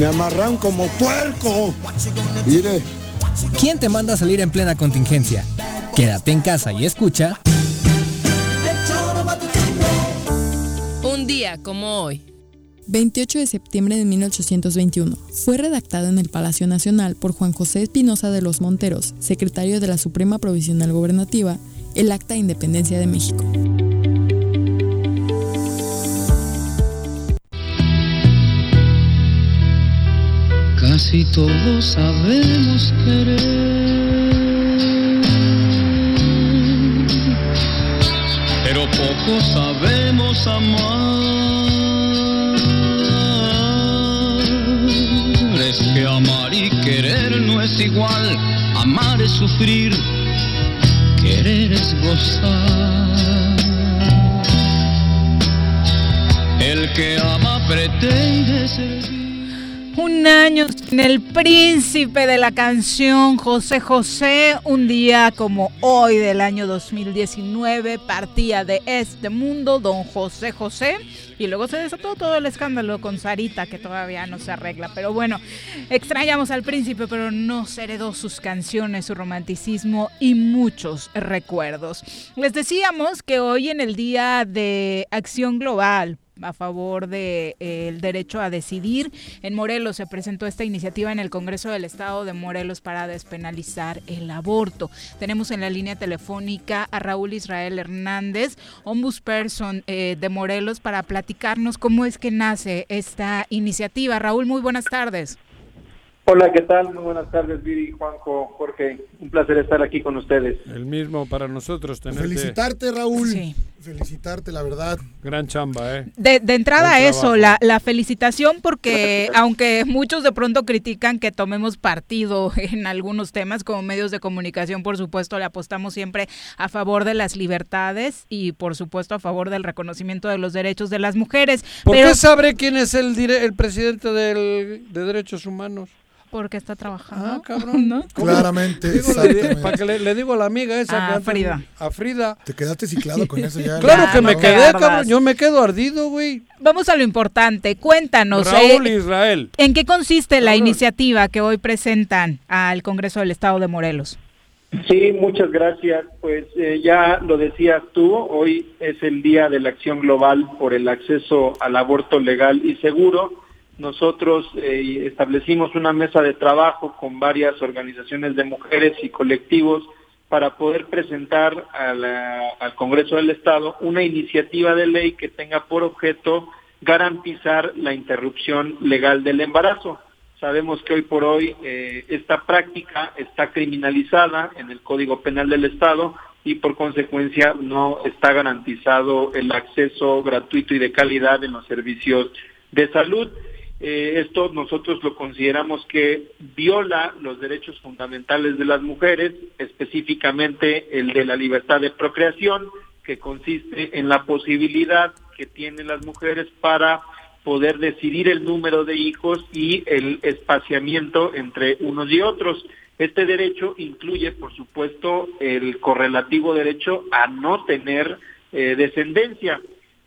Me amarran como puerco. Mire. ¿Quién te manda a salir en plena contingencia? Quédate en casa y escucha. Un día como hoy. 28 de septiembre de 1821. Fue redactado en el Palacio Nacional por Juan José Espinosa de los Monteros, secretario de la Suprema Provisional Gobernativa, el Acta de Independencia de México. Casi todos sabemos querer, pero poco sabemos amar. Es que amar y querer no es igual, amar es sufrir, querer es gozar. El que ama pretende servir. Un año sin el príncipe de la canción, José José. Un día como hoy del año 2019 partía de este mundo don José José. Y luego se desató todo el escándalo con Sarita, que todavía no se arregla. Pero bueno, extrañamos al príncipe, pero nos heredó sus canciones, su romanticismo y muchos recuerdos. Les decíamos que hoy en el Día de Acción Global a favor del de, el derecho a decidir. En Morelos se presentó esta iniciativa en el Congreso del Estado de Morelos para despenalizar el aborto. Tenemos en la línea telefónica a Raúl Israel Hernández, ombudsperson eh, de Morelos, para platicarnos cómo es que nace esta iniciativa. Raúl, muy buenas tardes. Hola, ¿qué tal? Muy buenas tardes, Viri, Juanjo, Jorge. Un placer estar aquí con ustedes. El mismo para nosotros. Tenerte. Felicitarte, Raúl. Sí. Felicitarte, la verdad. Gran chamba, ¿eh? De, de entrada eso, la, la, felicitación porque aunque muchos de pronto critican que tomemos partido en algunos temas como medios de comunicación, por supuesto, le apostamos siempre a favor de las libertades y por supuesto a favor del reconocimiento de los derechos de las mujeres. ¿Por qué sabe quién es el, el presidente del, de Derechos Humanos? Porque está trabajando. Ah, cabrón. ¿no? Claramente. Digo, para que le, le, digo a la amiga esa. Ah, a Frida. A Frida. Te quedaste ciclado con eso ya. Claro ya, que no me quedé, ardas. cabrón. Yo me quedo ardido, güey. Vamos a lo importante. Cuéntanos. Raúl eh, Israel. ¿En qué consiste la iniciativa que hoy presentan al Congreso del Estado de Morelos? Sí, muchas gracias. Pues eh, ya lo decías tú, hoy es el Día de la Acción Global por el acceso al aborto legal y seguro nosotros eh, establecimos una mesa de trabajo con varias organizaciones de mujeres y colectivos para poder presentar al Congreso del Estado una iniciativa de ley que tenga por objeto garantizar la interrupción legal del embarazo. Sabemos que hoy por hoy eh, esta práctica está criminalizada en el Código Penal del Estado y por consecuencia no está garantizado el acceso gratuito y de calidad en los servicios de salud. Eh, esto nosotros lo consideramos que viola los derechos fundamentales de las mujeres, específicamente el de la libertad de procreación, que consiste en la posibilidad que tienen las mujeres para poder decidir el número de hijos y el espaciamiento entre unos y otros. Este derecho incluye, por supuesto, el correlativo derecho a no tener eh, descendencia.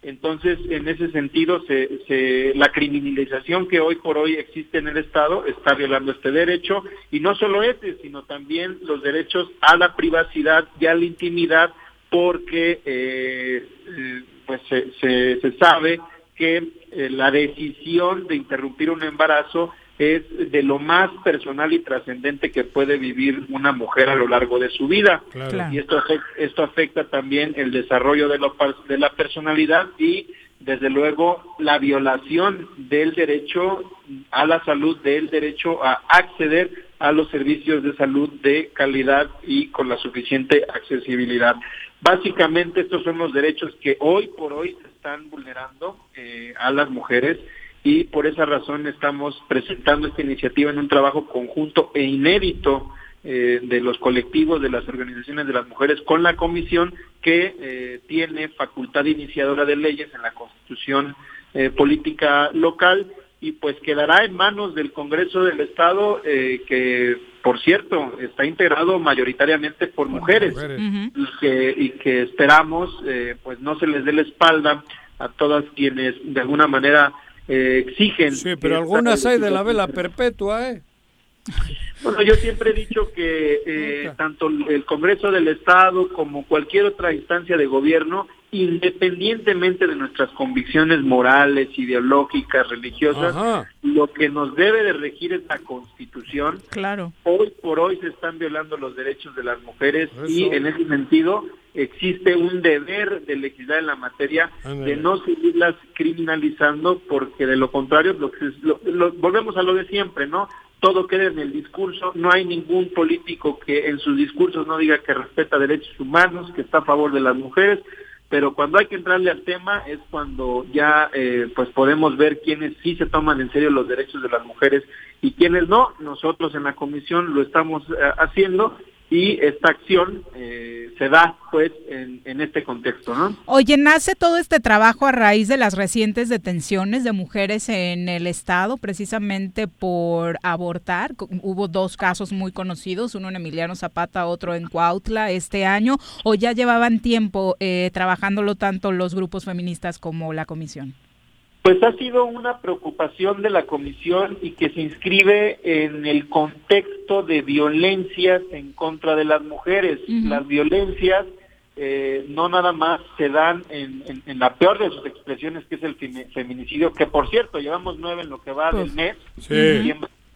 Entonces, en ese sentido, se, la criminalización que hoy por hoy existe en el Estado está violando este derecho, y no solo este, sino también los derechos a la privacidad y a la intimidad, porque eh, eh pues se, se, se, sabe que eh, la decisión de interrumpir un embarazo es de lo más personal y trascendente que puede vivir una mujer a lo largo de su vida. Y esto afecta, esto afecta también el desarrollo de, lo, de la personalidad y desde luego la violación del derecho a la salud, del derecho a acceder a los servicios de salud de calidad y con la suficiente accesibilidad. Básicamente estos son los derechos que hoy por hoy se están vulnerando eh, a las mujeres y por esa razón estamos presentando esta iniciativa en un trabajo conjunto e inédito eh, de los colectivos, de las organizaciones de las mujeres con la comisión que eh, tiene facultad iniciadora de leyes en la constitución eh, política local y pues quedará en manos del Congreso del Estado eh, que por cierto está integrado mayoritariamente por mujeres, mujeres. Y, que, y que esperamos eh, pues no se les dé la espalda a todas quienes de alguna manera eh, exigen. Sí, pero algunas hay de la vela perpetua, ¿eh? Bueno, yo siempre he dicho que eh, tanto el Congreso del Estado como cualquier otra instancia de gobierno, independientemente de nuestras convicciones morales, ideológicas, religiosas, Ajá. lo que nos debe de regir es la Constitución. Claro. Hoy por hoy se están violando los derechos de las mujeres Eso. y en ese sentido existe un deber de legislar en la materia Andale. de no seguirlas criminalizando porque de lo contrario lo, lo, lo, volvemos a lo de siempre, ¿no? todo queda en el discurso, no hay ningún político que en sus discursos no diga que respeta derechos humanos, que está a favor de las mujeres, pero cuando hay que entrarle al tema es cuando ya eh, pues podemos ver quiénes sí se toman en serio los derechos de las mujeres y quiénes no. Nosotros en la comisión lo estamos eh, haciendo y esta acción eh, se da pues en, en, este contexto, ¿no? Oye, nace todo este trabajo a raíz de las recientes detenciones de mujeres en el estado, precisamente por abortar. Hubo dos casos muy conocidos, uno en Emiliano Zapata, otro en Cuautla este año, o ya llevaban tiempo eh, trabajándolo tanto los grupos feministas como la comisión. Pues ha sido una preocupación de la comisión y que se inscribe en el contexto de violencias en contra de las mujeres. Uh -huh. Las violencias eh, no nada más se dan en, en- en la peor de sus expresiones, que es el femi- feminicidio, que por cierto, llevamos nueve en lo que va del mes. Sí.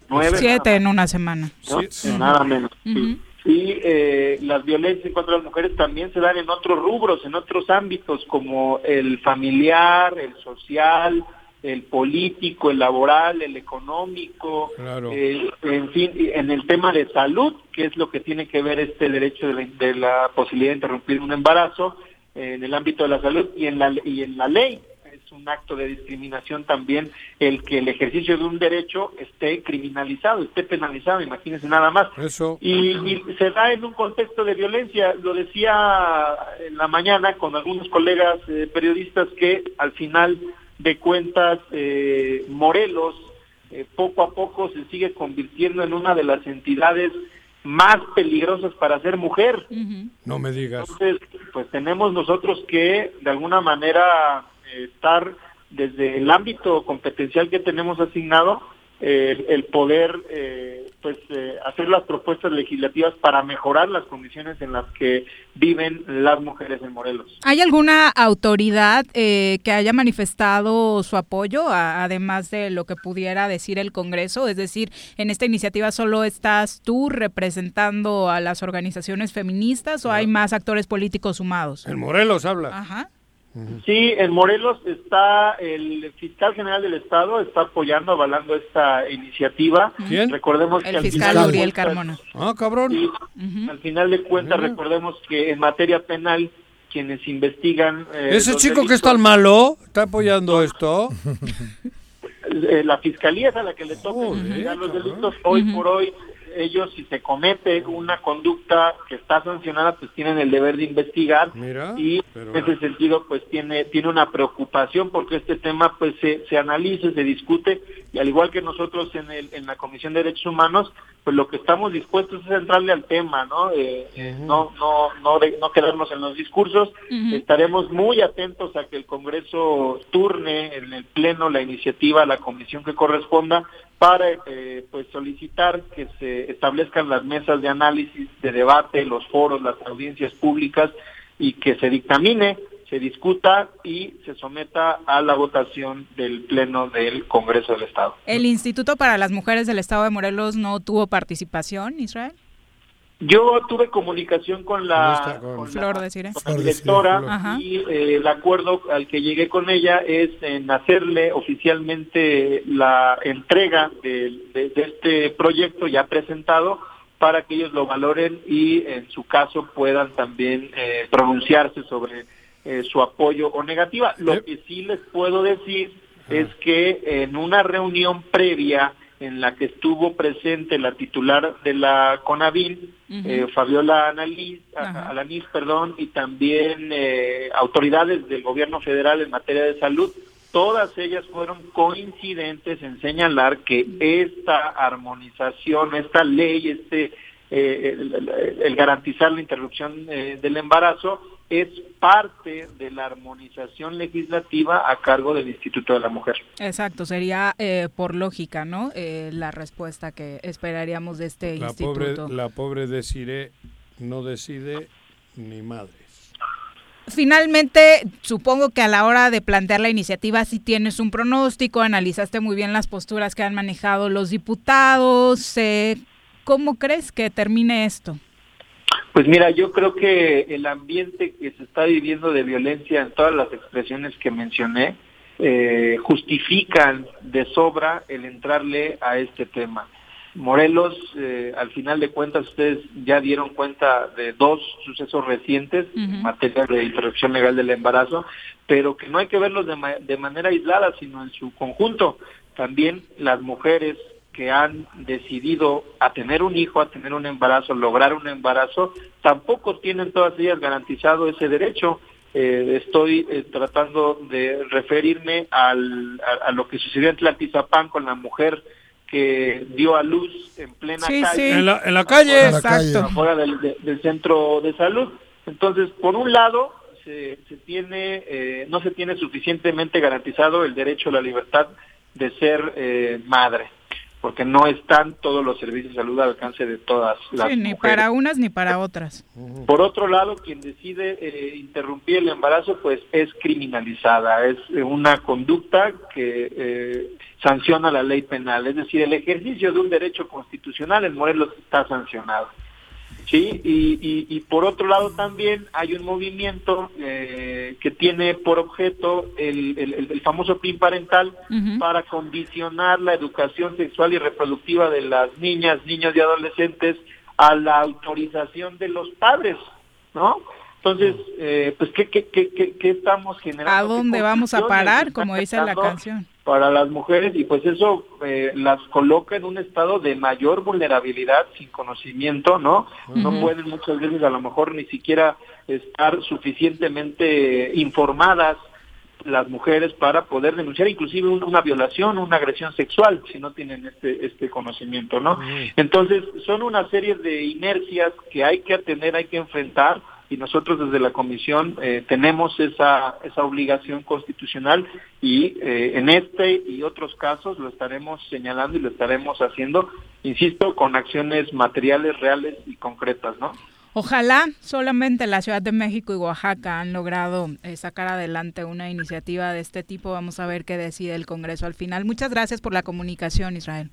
Nueve, Siete en una semana. ¿no? Nada menos. sí. Y eh, las violencias contra las mujeres también se dan en otros rubros, en otros ámbitos, como el familiar, el social, el político, el laboral, el económico, Claro. eh, en fin, en el tema de salud, que es lo que tiene que ver este derecho de la, de la posibilidad de interrumpir un embarazo, eh, en el ámbito de la salud y en la, y en la ley. Es un acto de discriminación también el que el ejercicio de un derecho esté criminalizado, esté penalizado, imagínense nada más. Eso. Y, y se da en un contexto de violencia. Lo decía en la mañana con algunos colegas eh, periodistas que al final de cuentas eh, Morelos eh, poco a poco se sigue convirtiendo en una de las entidades más peligrosas para ser mujer. No me digas. Entonces, pues tenemos nosotros que de alguna manera estar desde el ámbito competencial que tenemos asignado, eh, el poder eh, pues eh, hacer las propuestas legislativas para mejorar las condiciones en las que viven las mujeres en Morelos. ¿Hay alguna autoridad eh, que haya manifestado su apoyo, a- además de lo que pudiera decir el Congreso? Es decir, en esta iniciativa solo estás tú representando a las organizaciones feministas o hay más actores políticos sumados? En Morelos habla. Ajá. Sí, en Morelos está el fiscal general del estado está apoyando, avalando esta iniciativa. ¿Quién? Recordemos que El al fiscal final de Uriel cuentas- Carmona. Ah, cabrón. Sí, al final de cuentas recordemos que en materia penal quienes investigan eh, Ese chico que delitos, es tan malo está apoyando esto. eh, la fiscalía es a la que le toca investigar los delitos hoy por hoy ellos si se comete una conducta que está sancionada pues tienen el deber de investigar. Mira, y pero- en ese sentido pues tiene tiene una preocupación porque este tema pues se, se analice se discute y al igual que nosotros en el en la comisión de derechos humanos pues lo que estamos dispuestos es entrarle al tema no Eh, eh, no no no de- no quedarnos en los discursos. Estaremos muy atentos a que el Congreso turne en el pleno la iniciativa a la comisión que corresponda para eh, pues solicitar que se establezcan las mesas de análisis, de debate, los foros, las audiencias públicas y que se dictamine, se discuta y se someta a la votación del pleno del Congreso del Estado. ¿El Instituto para las Mujeres del Estado de Morelos no tuvo participación, Israel? Yo tuve comunicación con la, con la- Flor de Cire. con la directora y eh, el acuerdo al que llegué con ella es en hacerle oficialmente la entrega de, de- de este proyecto ya presentado para que ellos lo valoren y en su caso puedan también eh, pronunciarse sobre eh, su apoyo o negativa. Lo que sí les puedo decir es que en una reunión previa en la que estuvo presente la titular de la CONAVIN, eh, Fabiola Analiz, a- Alanís, perdón, y también eh, autoridades del gobierno federal en materia de salud, todas ellas fueron coincidentes en señalar que esta armonización, esta ley, este eh, el, el- el garantizar la interrupción eh, del embarazo es parte de la armonización legislativa a cargo del Instituto de la Mujer. Exacto, sería eh, por lógica, ¿no? Eh, la respuesta que esperaríamos de este La pobre, instituto. la pobre Desiree no decide ni madres. Finalmente, supongo que a la hora de plantear la iniciativa sí tienes un pronóstico, analizaste muy bien las posturas que han manejado los diputados. eh, ¿Cómo crees que termine esto? Pues mira, yo creo que el ambiente que se está viviendo de violencia en todas las expresiones que mencioné eh, justifican de sobra el entrarle a este tema. Morelos, eh, al final de cuentas, ustedes ya dieron cuenta de dos sucesos recientes en materia de interrupción legal del embarazo, pero que no hay que verlos de, ma- de manera aislada, sino en su conjunto. También las mujeres que han decidido a tener un hijo, a tener un embarazo, lograr un embarazo, tampoco tienen todas ellas garantizado ese derecho. Eh, estoy eh, tratando de referirme al, a, a lo que sucedió en Tlatizapán con la mujer que dio a luz en plena Sí, calle. sí. En la- en la calle. Afuera del, de- del centro de salud. Entonces, por un lado, se, se tiene, eh, no se tiene suficientemente garantizado el derecho a la libertad de ser eh, madre. Porque no están todos los servicios de salud al alcance de todas las Sí, ni mujeres. para unas ni para otras. Por otro lado, quien decide eh, interrumpir el embarazo, pues es criminalizada, es eh, una conducta que eh, sanciona la ley penal, es decir, el ejercicio de un derecho constitucional en Morelos está sancionado. Sí, y, y, y por otro lado también hay un movimiento eh, que tiene por objeto el, el- el- famoso PIN parental para condicionar la educación sexual y reproductiva de las niñas, niños y adolescentes a la autorización de los padres, ¿no? Entonces, eh, pues, ¿qué, qué, qué, qué, estamos generando? ¿A ¿Qué dónde vamos a parar? Como dice la canción. Para las mujeres y pues eso eh, las coloca en un estado de mayor vulnerabilidad sin conocimiento, ¿no? No pueden muchas veces a lo mejor ni siquiera estar suficientemente informadas las mujeres para poder denunciar inclusive un- una violación, una agresión sexual, si no tienen este este conocimiento, ¿no? Entonces, son una serie de inercias que hay que atender, hay que enfrentar y nosotros desde la comisión eh, tenemos esa esa obligación constitucional y eh, en este y otros casos lo estaremos señalando y lo estaremos haciendo, insisto, con acciones materiales, reales y concretas, ¿no? Ojalá solamente la Ciudad de México y Oaxaca han logrado eh, sacar adelante una iniciativa de este tipo. Vamos a ver qué decide el Congreso al final. Muchas gracias por la comunicación, Israel.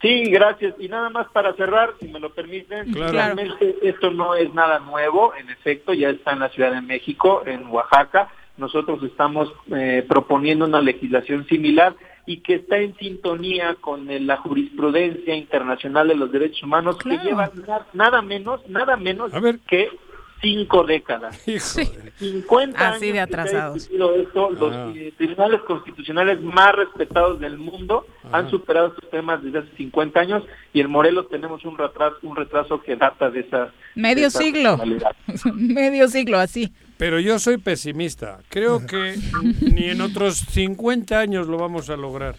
Sí, gracias. Y nada más para cerrar, si me lo permiten, Claro. realmente esto no es nada nuevo, en efecto, ya está en la Ciudad de México, en Oaxaca. Nosotros estamos eh, proponiendo una legislación similar y que está en sintonía con eh, la jurisprudencia internacional de los derechos humanos que lleva na- nada menos, nada menos que cinco décadas. 50 Así de años que se ha atrasados. esto, los Ah. eh, tribunales constitucionales más respetados del mundo han superado estos temas desde hace 50 años y en Morelos tenemos un retraso, un retraso que data de esa de Medio esa siglo. Medio siglo así. Pero yo soy pesimista. Creo que ni en otros 50 años lo vamos a lograr.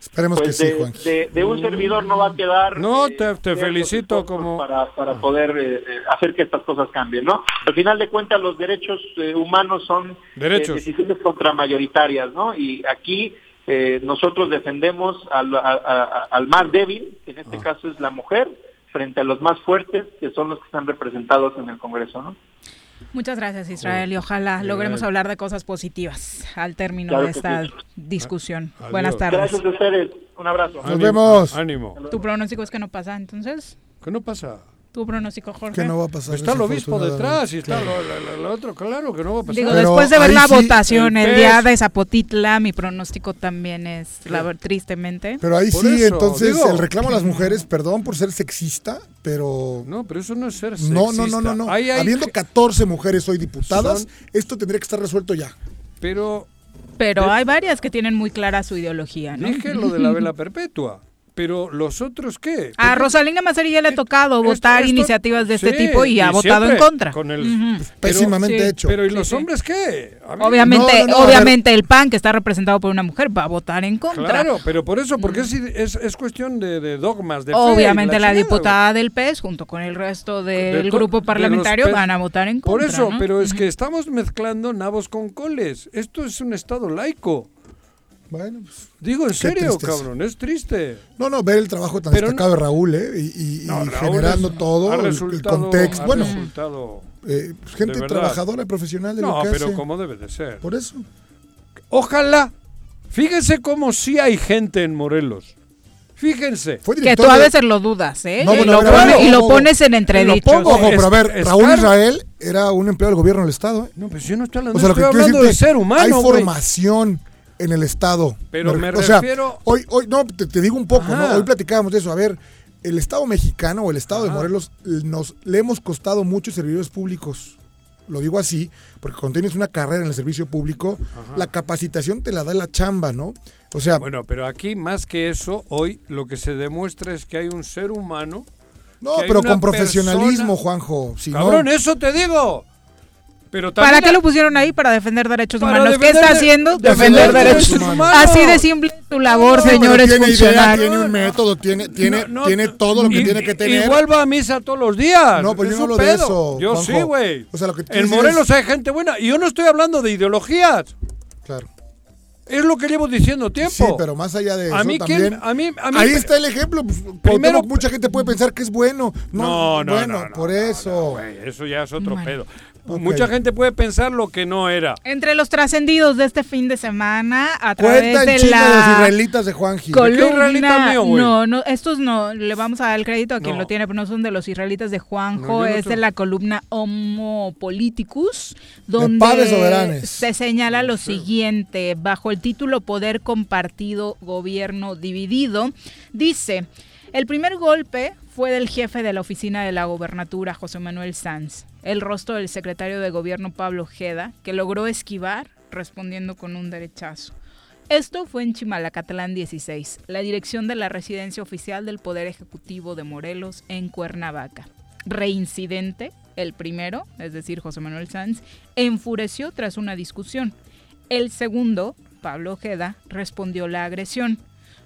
Esperemos Pues de, de- de un servidor no va a quedar No, eh, te, felicito como... para, para poder eh, eh, hacer que estas cosas cambien, ¿no? Al final de cuentas los derechos eh, humanos son eh, Derechos. decisiones contramayoritarias, ¿no? Y aquí eh, nosotros defendemos al, a- a- al más débil, que en Ah. este caso es la mujer, frente a los más fuertes, que son los que están representados en el Congreso, ¿no? Muchas gracias, Israel, y ojalá logremos hablar de cosas positivas al término Claro de que esta sí. discusión. Adiós. Buenas tardes. Gracias a ustedes. Un abrazo. Nos vemos. Ánimo. ¿Tu pronóstico es que no pasa entonces? ¿Qué no pasa? ¿Tu pronóstico, Jorge? Que no va a pasar. Está el obispo detrás y está Claro. lo, lo- lo otro, claro que no va a pasar. Digo, Pero después de ver la sí, votación el el, día de Zapotitla, mi pronóstico también es, la ver- tristemente. Pero ahí Por sí, eso, entonces digo. el reclamo a las mujeres, perdón por ser sexista, pero No, pero eso no es ser no, sexista. no, no, no, no. Hay Habiendo que- 14 mujeres hoy diputadas, Son- esto tendría que estar resuelto ya. Pero Pero hay varias que tienen muy clara su ideología, ¿no? dije lo de la vela perpetua. Pero los otros qué? A Rosalina Macerí ya le ha tocado votar esto- iniciativas de este Sí, tipo y ha votado en contra. Con el, Ujú. pero- Pésimamente sí. hecho. Pero ¿y Sí, los sí. hombres qué? Obviamente, No, no, no, obviamente el PAN, que está representado por una mujer, va a votar en contra. Claro, pero por eso, porque es, es, es cuestión de, de dogmas, de Obviamente la, chingada, diputada del PES, junto con el resto del De grupo parlamentario, van a votar en Por contra. eso, ¿no? pero es que estamos mezclando nabos con coles. Esto es un estado laico. Bueno, pues, Digo en serio, tristeza. cabrón, es triste. no, no, ver el trabajo tan Pero destacado de Raúl, ¿eh? Y, y- No, y Raúl generando es- todo, ha el- contexto. ha Bueno, resultado eh, pues, gente trabajadora y profesional de No, lo que pero hace. como debe de ser. Por eso. Ojalá. Fíjense cómo sí hay gente en Morelos. Fíjense. Fue Que tú a veces lo dudas, ¿eh? No, y, bueno, lo a ver, a pone- ver, y lo ojo, pones en lo entredicho. pongo. Ojo, pero a ver, Es- Raúl Israel era un empleado del gobierno del Estado, ¿eh? No, pues yo no estoy hablando, O sea, lo que estoy hablando de ser humano, hay formación en el Estado. Pero me o sea, refiero- hoy, hoy, no, te, te digo un poco, Ajá. ¿no? Hoy platicábamos de eso. A ver, el Estado mexicano o el Estado de. Morelos nos le hemos costado muchos servidores públicos. Lo digo así, porque cuando tienes una carrera en el servicio público, la capacitación te la da la chamba, ¿no? O sea, Bueno, pero aquí más que eso, hoy lo que se demuestra es que hay un ser humano. no, pero con profesionalismo, persona- Juanjo. Si no- Cabrón, eso te digo. Pero ¿Para qué lo pusieron ahí? Para defender derechos Para humanos. ¿Qué defender- está haciendo? defender derechos derechos humanos. humanos. Así de simple tu labor, pero señores tiene idea, funcionarios. tiene un método, tiene, tiene, No, no, tiene todo lo que y- tiene que tener. Igual va a misa todos los días. No, pues yo no hablo de pedo. eso, Yo Juanjo. sí, güey. O sea, lo que tú En Morelos hay gente buena. Y yo no estoy hablando de ideologías. Claro. Es lo que llevo diciendo tiempo. Sí, pero más allá de A eso mí, también. ¿quién? A mí- a mí- ahí está el ejemplo. pues, Primero- mucha gente puede pensar que es bueno. No, No, no, bueno, no, no, por eso. Güey, eso ya es otro Bueno. pedo. Mucha gente puede pensar lo que no era. Entre los trascendidos de este fin de semana, a través Cuenta de la los israelitas de Juanji. columna, mío, no, no, estos no, le vamos a dar el crédito a quien No. lo tiene, pero no son de los israelitas de Juanjo, No, yo no es de la columna Homo Politicus, donde Padres Soberanes. se señala lo siguiente, bajo el título Poder Compartido, Gobierno Dividido, dice, el primer golpe fue del jefe de la oficina de la gobernatura, José Manuel Sanz, el rostro del secretario de gobierno Pablo Ojeda, que logró esquivar respondiendo con un derechazo. Esto fue en Chimalacatlán 16, la dirección de la residencia oficial del Poder Ejecutivo de Morelos en Cuernavaca. Reincidente, el primero, es decir, José Manuel Sanz, enfureció tras una discusión. El segundo, Pablo Ojeda, respondió la agresión.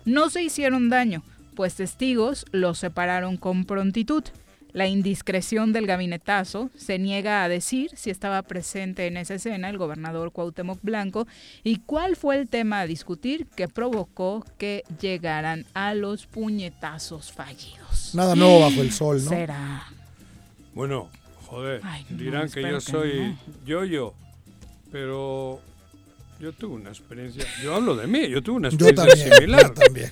No se hicieron daño, pues testigos los separaron con prontitud. La indiscreción del gabinetazo se niega a decir si estaba presente en esa escena el gobernador Cuauhtémoc Blanco y cuál fue el tema a discutir que provocó que llegaran a los puñetazos fallidos. Nada nuevo bajo el sol, ¿no? Será. Bueno, joder, Ay, no, dirán que yo soy no. yo-yo, pero yo tuve una experiencia, yo hablo de mí, yo tuve una Yo experiencia también, similar. yo también.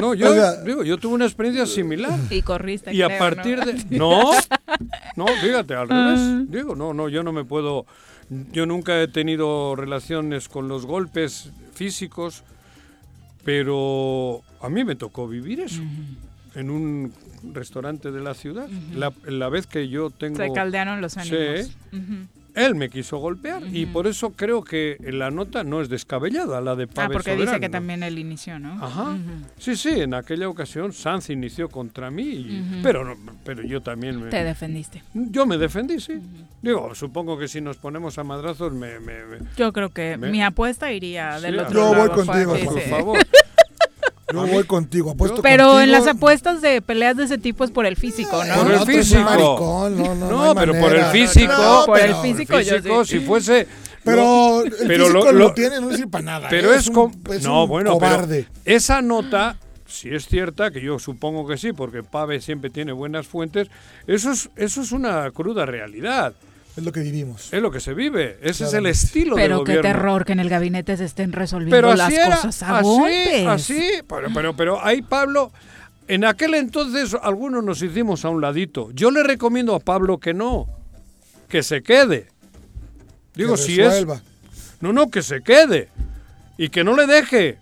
No, yo O sea- digo, yo tuve una experiencia similar. Y corriste. Y a creo, partir ¿no? de... No, no, fíjate, al revés. Ah. Digo, no, no, yo no me puedo... Yo nunca he tenido relaciones con los golpes físicos, pero a mí me tocó vivir eso. En un restaurante de la ciudad. la, la vez que yo tengo... Se caldearon los Sí, ánimos. Él me quiso golpear y por eso creo que la nota no es descabellada, la de Ah, Pablo porque dice que también él inició, ¿no? Ajá. Sí, sí, en aquella ocasión Sanz inició contra mí, y- pero, no- pero yo también me... Te defendiste. Yo me defendí, sí. Digo, supongo que si nos ponemos a madrazos me... me- me- Yo creo que Me- mi apuesta iría del Sí, otro Yo lado. voy contigo, por favor. Yo voy contigo, apuesto Pero contigo. en las apuestas de peleas de ese tipo es por el físico, ¿no? Por el otro es un físico. maricón, no, no, no pero por el físico. No, por el pero- físico, yo físico, sí. si fuese... Pero el pero físico lo- lo, lo- tiene, no sirve para nada. Pero ¿eh? es, un- es no, un bueno, cobarde. pero esa nota, si es cierta, que yo supongo que sí, porque Pave siempre tiene buenas fuentes, eso es, eso es una cruda realidad. Es lo que vivimos. Es lo que se vive. Ese es el estilo Pero qué gobierno. terror que en el gabinete se estén resolviendo pero las era, cosas a así, golpes. así, pero, pero, pero ahí Pablo, en aquel entonces algunos nos hicimos a un ladito. Yo le recomiendo a Pablo que no, que se quede. Digo, Que si es... No, no, que se quede y que no le deje.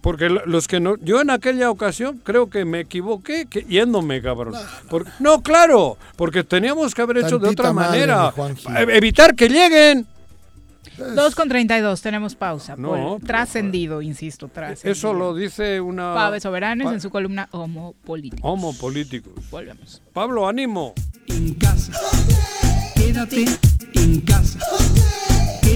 Porque lo- los que no, yo en aquella ocasión creo que me equivoqué que, yéndome, cabrón. Por- no, claro, porque teníamos que haber hecho de otra manera. mi Juanji. E- Evitar que lleguen. 2 con 32, tenemos pausa. No, trascendido, insisto, trascendido. Eso lo dice una... Pave Soberanes Pa- en su columna. Homo políticos. Volvemos. Pablo, ánimo. en casa. Quédate en casa.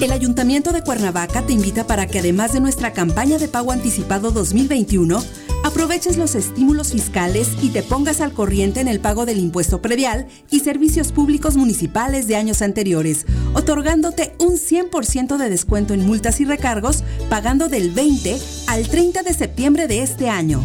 El Ayuntamiento de Cuernavaca te invita para que además de nuestra campaña de pago anticipado 2021, aproveches los estímulos fiscales y te pongas al corriente en el pago del impuesto predial y servicios públicos municipales de años anteriores, otorgándote un 100% de descuento en multas y recargos, pagando del 20 al 30 de septiembre de este año.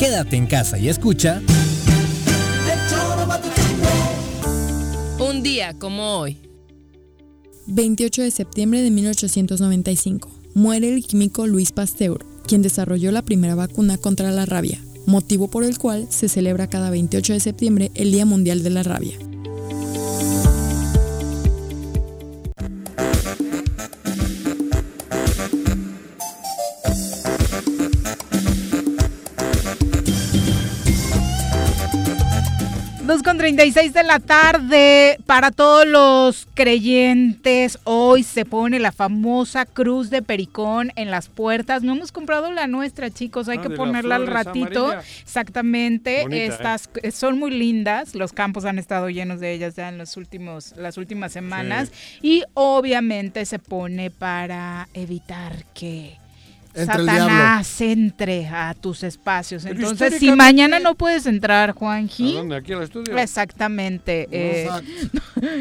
Quédate en casa y escucha. Un día como hoy. 28 de septiembre de 1895. Muere el químico Luis Pasteur, quien desarrolló la primera vacuna contra la rabia, motivo por el cual se celebra cada 28 de septiembre el Día Mundial de la Rabia. 36 de la tarde. Para todos los creyentes, hoy se pone la famosa cruz de Pericón en las puertas. No hemos comprado la nuestra, chicos. Hay Ah, que ponerla al ratito. amarillas. Exactamente. Bonita, ¿eh? Estas son muy lindas. Los campos han estado llenos de ellas ya en los últimos, las últimas semanas. Y obviamente se pone para evitar que Entre Satanás entre a tus espacios. Pero Entonces, si mañana no puedes entrar, ¿A Juanji. dónde? ¿Aquí al estudio? Exactamente. eh,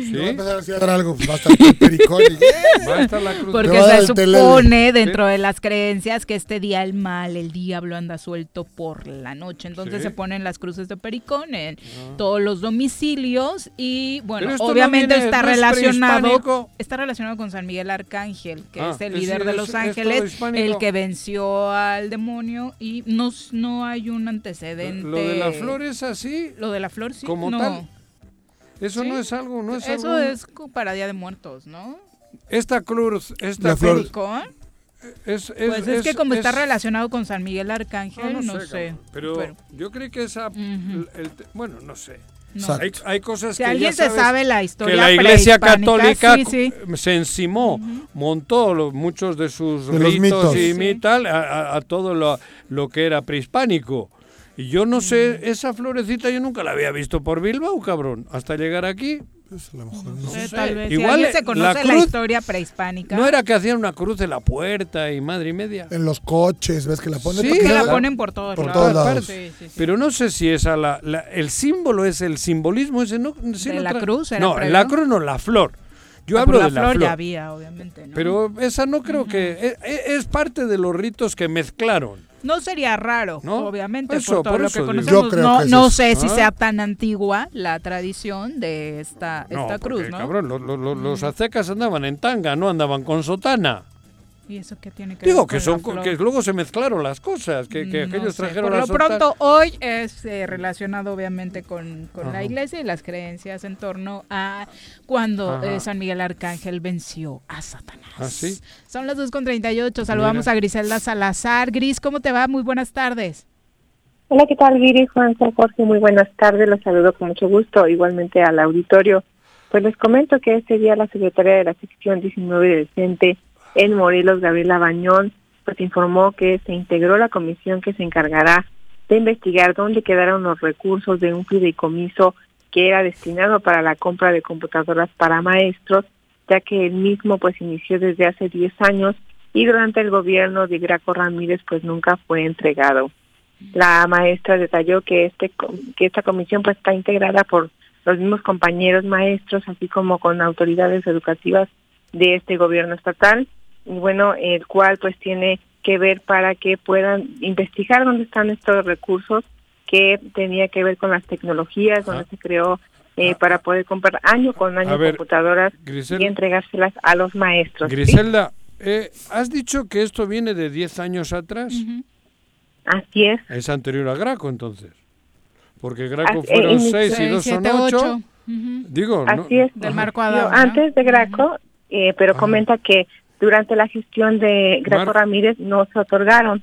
Si va a empezar a hacer algo, va a estar y- Va a estar la cruz. Porque a se supone dentro de las creencias que este día el mal, el diablo anda suelto por la noche. Entonces Sí. se ponen las cruces de pericón en todos los domicilios y bueno, no obviamente viene- está no es relacionado está relacionado con San Miguel Arcángel, que Ah, es el es- líder de los es ángeles, el que venció al demonio y no, no hay un antecedente. Lo de la flor es así. Lo de la flor sí. Como no. tal. Eso Sí. no es algo, no es Eso algo. es para Día de Muertos, ¿no? Esta cruz, esta La flor. es, es, Pues es, que es- como está es- relacionado con San Miguel Arcángel, no, sé. Pero, yo creo que esa. el- bueno, no sé. No. Hay, hay cosas Si que alguien ya se sabe la historia que la Iglesia Católica sí, se encimó, montó lo- muchos de sus De los ritos mitos. y Sí. tal a, todo lo, lo que era prehispánico. Y yo no sé, esa florecita yo nunca la había visto por Bilbao, cabrón. Hasta llegar aquí. Pues a lo mejor no. Eh, sé. tal vez. Igual se la conoce la, cruz historia prehispánica. no era que hacían una cruz en la puerta y madre y media. En los coches, ves que la ponen. Sí, que la ponen por todos por lados. todos lados. Sí, sí, sí. Pero no sé si esa la, la- el símbolo es el simbolismo ese no sí ¿De lo la cruz era No, previo? la cruz no, la flor. Yo Ah, hablo de la flor. ya había, obviamente. ¿no? Pero esa no creo que e- e- es, parte de los ritos que mezclaron. No sería raro, ¿No? obviamente, Eso, por todo por lo que conocemos. Yo creo no que es no eso. sé si Ah. sea tan antigua la tradición de esta, No, esta cruz, porque, ¿no? cabrón, lo- lo- lo- los aztecas andaban en tanga, no andaban con sotana. ¿Y eso qué tiene que Digo ver que son que luego se mezclaron las cosas, que, que No aquellos sé. trajeron Por lo pronto, hoy es eh, relacionado obviamente con, con la iglesia y las creencias en torno a cuando eh, San Miguel Arcángel venció a Satanás. ¿Ah, sí? Son las 2.38, saludamos Mira. a Griselda Salazar. Gris, ¿cómo te va? Muy buenas tardes. Hola, ¿qué tal, Viri? Juan, San Jorge, muy buenas tardes. Los saludo con mucho gusto, igualmente al auditorio. Pues les comento que este día la secretaria de la sección 19 de Decente en Morelos, Gabriela Bañón, pues informó que se integró la comisión que se encargará de investigar dónde quedaron los recursos de un fideicomiso que era destinado para la compra de computadoras para maestros, ya que el mismo pues inició desde hace 10 años y durante el gobierno de Graco Ramírez pues nunca fue entregado. La maestra detalló que este que esta comisión pues está integrada por los mismos compañeros maestros así como con autoridades educativas de este gobierno estatal y bueno el cual pues tiene que ver para que puedan investigar dónde están estos recursos que tenía que ver con las tecnologías donde se creó eh, para poder comprar año con año ver, computadoras y entregárselas a los maestros. ¿sí? Griselda, eh, ¿has dicho que esto viene de 10 años atrás? Así es. Es anterior a Graco, entonces. Porque Graco Así- fueron en- 6 y 2 son 8. Digo, ¿no? Así es. Del marco Yo Adao, ¿no? Antes de Graco, eh, pero comenta que durante la gestión de Graco Mar- Ramírez no se otorgaron.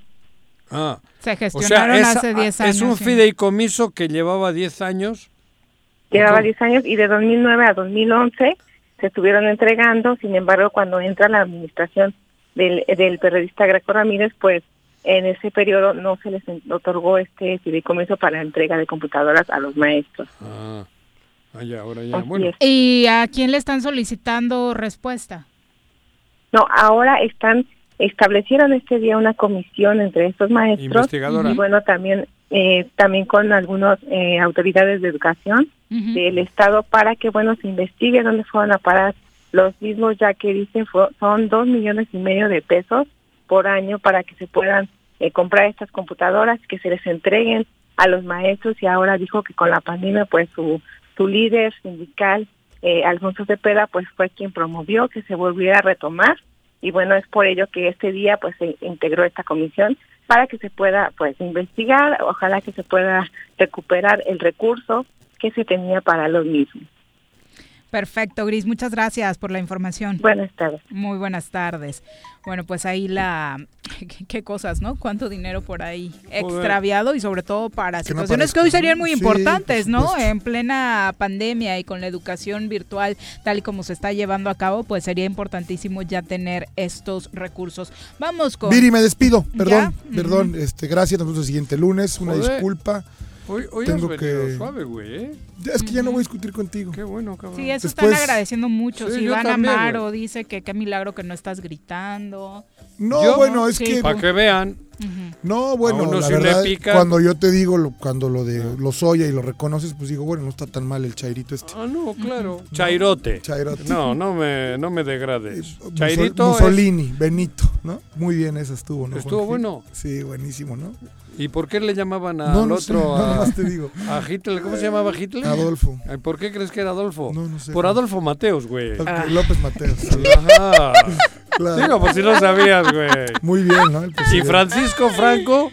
Ah. Se O sea, gestionaron es, hace 10 años. es un sí. fideicomiso que llevaba 10 años. Llevaba ¿Cómo? 10 años y de 2009 a 2011 se estuvieron entregando. Sin embargo, cuando entra la administración del, del periodista Greco Ramírez, pues en ese periodo no se les otorgó este fideicomiso para entrega de computadoras a los maestros. Ah, ah, ya, ahora ya. Bueno. ¿Y a quién le están solicitando respuesta? No, ahora están establecieron este día una comisión entre estos maestros y bueno también eh, también con algunas eh, autoridades de educación del estado para que bueno se investigue dónde fueron a parar los mismos ya que dicen fue- son dos millones y medio de pesos por año para que se puedan eh, comprar estas computadoras que se les entreguen a los maestros. Y ahora dijo que con la pandemia pues su su líder sindical eh, Alfonso Cepeda pues fue quien promovió que se volviera a retomar. Y bueno es por ello que este día pues se integró esta comisión para que se pueda pues investigar. Ojalá que se pueda recuperar el recurso que se tenía para los mismos Perfecto, Gris. Muchas gracias por la información. Buenas tardes. Muy buenas tardes. Bueno, pues ahí la... ¿Qué, qué cosas, no? ¿Cuánto dinero por ahí extraviado y sobre todo para Que no situaciones que hoy serían muy Sí, importantes, por ¿no? En plena pandemia y con la educación virtual tal y como se está llevando a cabo, pues sería importantísimo ya tener estos recursos. Vamos con... Viri, me despido. Perdón, ¿Ya? perdón. este, gracias. Nos vemos el siguiente lunes. Una Joder. disculpa. Hoy, hoy has tengo venido que- suave, güey, ¿eh? Ya, Es que ya no voy a discutir contigo. Qué bueno, cabrón. Sí, eso Después- están agradeciendo mucho. Sí, si Iván también, Amaro güey. dice que qué milagro que no estás gritando. No, Yo- bueno, es Sí, que. Para que vean. No, bueno, la verdad, pica. cuando yo te digo, lo- cuando lo de lo soya y lo reconoces, pues digo, bueno, no está tan mal el chairito este. Ah, no, claro. Chairote. Chairote. No, no me, no me degrades. Musol- Chairito. es- Mussolini, Benito, ¿no? Muy bien, esa estuvo, ¿no? Estuvo Juanji? bueno. Sí, buenísimo, ¿no? ¿Y por qué le llamaban al No, no sé, otro? a, te digo. a Hitler. ¿Cómo se llamaba Hitler? Adolfo. ¿Por qué crees que era Adolfo? No, no sé. Por Adolfo Mateos, güey. Ok, López Mateos. Ajá. Claro. Digo, pues si no sabías, güey. Muy bien, ¿no? ¿Y. Francisco Franco?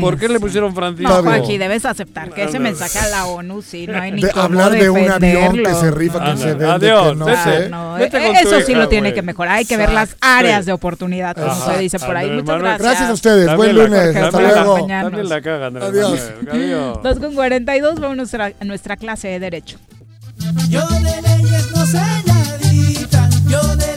¿Por qué le pusieron Francisco? No, Juanji, debes aceptar que ese mensaje a la ONU sí no hay ni De cómo hablar de un avión que se rifa, que se vende, adiós, que no vete. sé. No, Vete eh, eso sí lo tiene que mejorar. Hay que ver las áreas de oportunidad, como se dice por ahí. Muchas gracias. Gracias a ustedes. También Buen lunes. Hasta luego. También la caga, Adiós. Manuel. Adiós. 2 con 42, vamos a nuestra, a nuestra clase de Derecho. Yo de leyes no sé nadita, yo de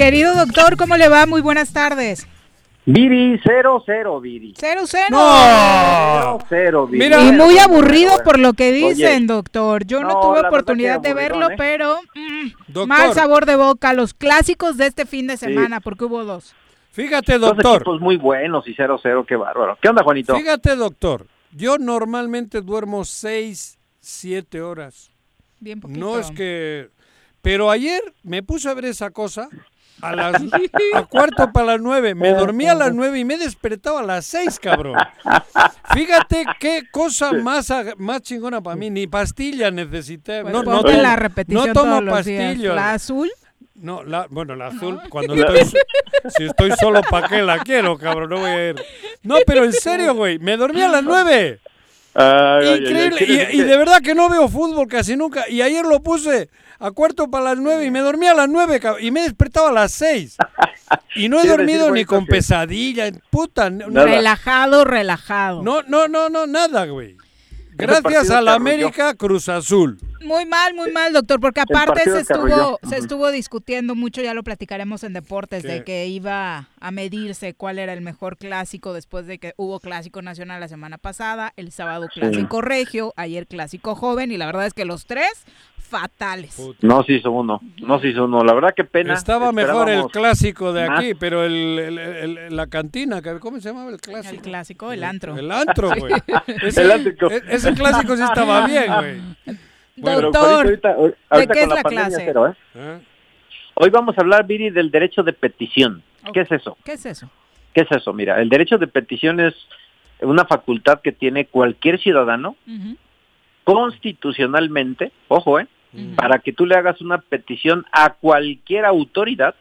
Querido doctor, ¿cómo le va? Muy buenas tardes. Viri, cero, cero, Viri. Cero, cero. Cero, cero, Viri. Mira. Y muy aburrido bueno. por lo que Oye, dicen, doctor. Yo no, no, tuve oportunidad de verlo, ¿eh? pero mm, Doctor. mal sabor de boca. Los clásicos de este fin de semana, porque hubo dos. Fíjate, Dos doctor. equipos muy buenos y cero, cero, qué bárbaro. ¿Qué onda, Juanito? Fíjate, doctor. Yo normalmente duermo 6, 7 horas. Bien poquito. No es que... Pero ayer me puse a ver esa cosa a las a cuarto para las nueve. Me dormí a las nueve y me despertaba a las seis, cabrón. Fíjate qué cosa más, más chingona para mí. Ni pastilla necesité. Pues no, no, tomo- la repetición no tomo pastillas. La azul. No, la, bueno, la azul, cuando estoy, si estoy solo, ¿para qué la quiero, cabrón? No voy a ir. No, pero en serio, güey, me dormí a las nueve. Ay, ay, ay, Increíble. Y, de verdad que no veo fútbol casi nunca. Y ayer lo puse a cuarto para las nueve y me dormí a las nueve y me despertaba a las seis. Y no he dormido ni con que- pesadilla. Puta, Nada. Relajado, relajado. no, no, no, no, nada, güey. Gracias a la. América Cruz Azul. Muy mal, muy mal, doctor, porque aparte se estuvo, se estuvo discutiendo mucho, ya lo platicaremos en deportes, de que iba a medirse cuál era el mejor clásico después de que hubo clásico nacional la semana pasada, el sábado clásico regio, ayer clásico joven, y la verdad es que los tres fatales. No se hizo uno, no se hizo uno. La verdad que pena. Estaba mejor el clásico de más. aquí, pero el, el- el- la cantina, ¿cómo se llamaba el clásico? El clásico, el antro. El antro, güey. Ese, El antro. e- ese clásico sí estaba bien, güey. Doctor, ahorita- ahorita qué con es la pandemia clase? cero, ¿eh? Hoy vamos a hablar, Viri, del derecho de petición. ¿Qué es eso? ¿Qué es eso? ¿Qué es eso? Mira, el derecho de petición es una facultad que tiene cualquier ciudadano constitucionalmente, ojo, ¿eh? Para que tú le hagas una petición a cualquier autoridad,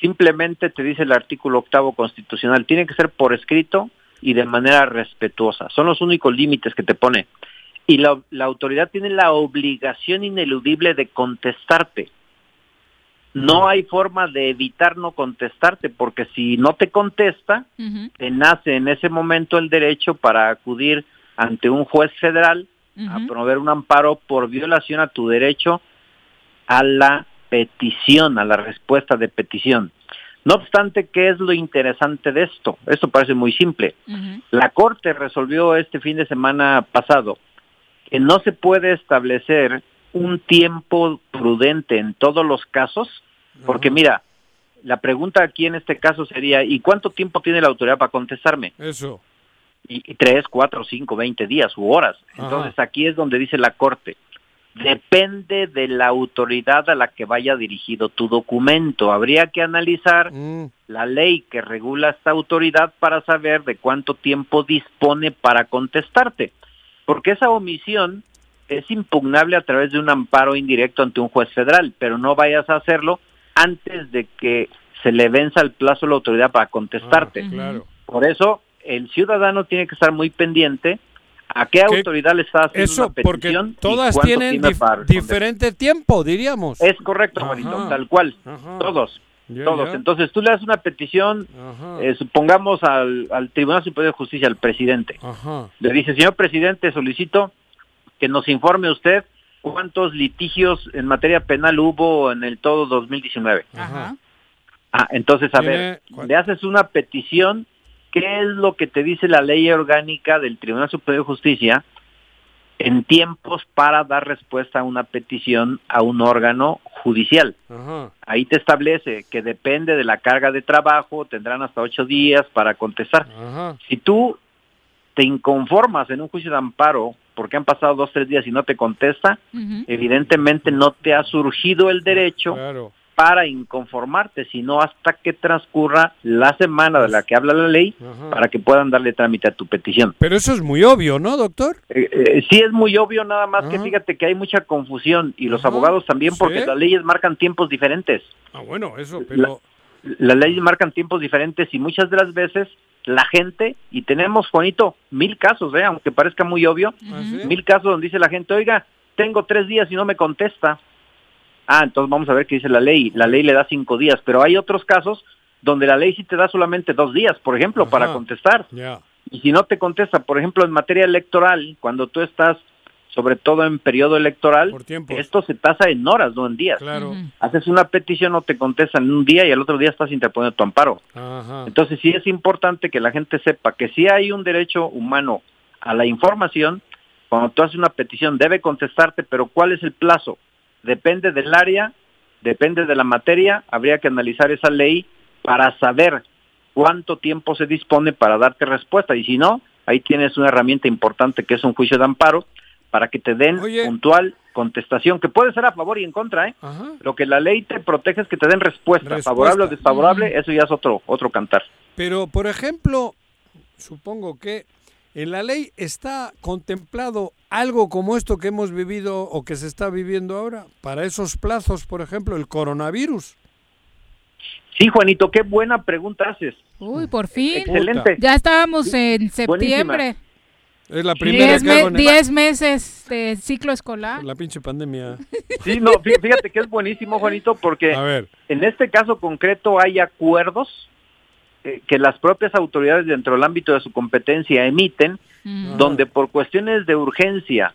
simplemente te dice el artículo octavo constitucional, tiene que ser por escrito y de manera respetuosa. Son los únicos límites que te pone. Y la, la autoridad tiene la obligación ineludible de contestarte. No hay forma de evitar no contestarte, porque si no te contesta, te nace en ese momento el derecho para acudir ante un juez federal a promover un amparo por violación a tu derecho a la petición, a la respuesta de petición. No obstante, ¿qué es lo interesante de esto? Esto parece muy simple. La Corte resolvió este fin de semana pasado que no se puede establecer un tiempo prudente en todos los casos, porque mira, la pregunta aquí en este caso sería, ¿y cuánto tiempo tiene la autoridad para contestarme? Eso. Y, y tres, cuatro, cinco, veinte días u horas. Ajá. Entonces aquí es donde dice la Corte, depende de la autoridad a la que vaya dirigido tu documento. Habría que analizar Mm. la ley que regula esta autoridad para saber de cuánto tiempo dispone para contestarte. Porque esa omisión es impugnable a través de un amparo indirecto ante un juez federal, pero no vayas a hacerlo antes de que se le venza el plazo a la autoridad para contestarte. Claro. Por eso, el ciudadano tiene que estar muy pendiente a qué, ¿Qué? autoridad le está haciendo Eso, una porque petición. y todas cuánto tienen tiene dif- diferente tiempo, diríamos. Es correcto, Ajá. Juanito, tal cual. Ajá. Todos. Todos. Entonces tú le das una petición, eh, supongamos al, al Tribunal Superior de Justicia, al presidente. Ajá. Le dice, señor presidente, solicito que nos informe usted cuántos litigios en materia penal hubo en el todo 2019. Ajá. Ah, entonces, a ver, le haces una petición, ¿qué es lo que te dice la ley orgánica del Tribunal Superior de Justicia en tiempos para dar respuesta a una petición a un órgano judicial? Ajá. Ahí te establece que depende de la carga de trabajo, tendrán hasta ocho días para contestar. Ajá. Si tú te inconformas en un juicio de amparo porque han pasado dos, tres días y no te contesta, evidentemente no te ha surgido el derecho Claro. Para inconformarte, sino hasta que transcurra la semana de la que habla la ley Ajá. para que puedan darle trámite a tu petición. Pero eso es muy obvio, ¿no, doctor? Eh, eh, sí es muy obvio nada más que fíjate que hay mucha confusión y los abogados también porque Sí. las leyes marcan tiempos diferentes. Ah, bueno, eso, pero... Las leyes marcan tiempos diferentes y muchas de las veces la gente, y tenemos, Juanito, mil casos, ¿eh? aunque parezca muy obvio, ¿Ah, mil casos donde dice la gente, oiga, tengo tres días y no me contesta. Ah, entonces vamos a ver qué dice la ley. La ley le da cinco días, pero hay otros casos donde la ley sí te da solamente dos días, por ejemplo, para contestar. Ya. Y si no te contesta, por ejemplo, en materia electoral, cuando tú estás, sobre todo en periodo electoral, esto se tasa en horas, no en días. Claro. Haces una petición, no te contestan en un día y al otro día estás interponiendo tu amparo. Ajá. Entonces sí es importante que la gente sepa que si hay un derecho humano a la información, cuando tú haces una petición debe contestarte, pero ¿cuál es el plazo? Depende del área, depende de la materia, habría que analizar esa ley para saber cuánto tiempo se dispone para darte respuesta y si no, ahí tienes una herramienta importante que es un juicio de amparo para que te den puntual contestación, que puede ser a favor y en contra, ¿eh? Lo que la ley te protege es que te den respuesta, Respuesta. favorable o desfavorable, eso ya es otro otro cantar. Pero, por ejemplo, supongo que en la ley está contemplado algo como esto que hemos vivido o que se está viviendo ahora, para esos plazos, por ejemplo, el coronavirus. Sí, Juanito, qué buena pregunta haces. Uy, por fin. Excelente. Ya estábamos en septiembre. Es la primera Diez, que hago diez meses de ciclo escolar. la pinche pandemia. Sí, no, fí- fíjate que es buenísimo, Juanito, porque en este caso concreto hay acuerdos que las propias autoridades dentro del ámbito de su competencia emiten, donde por cuestiones de urgencia,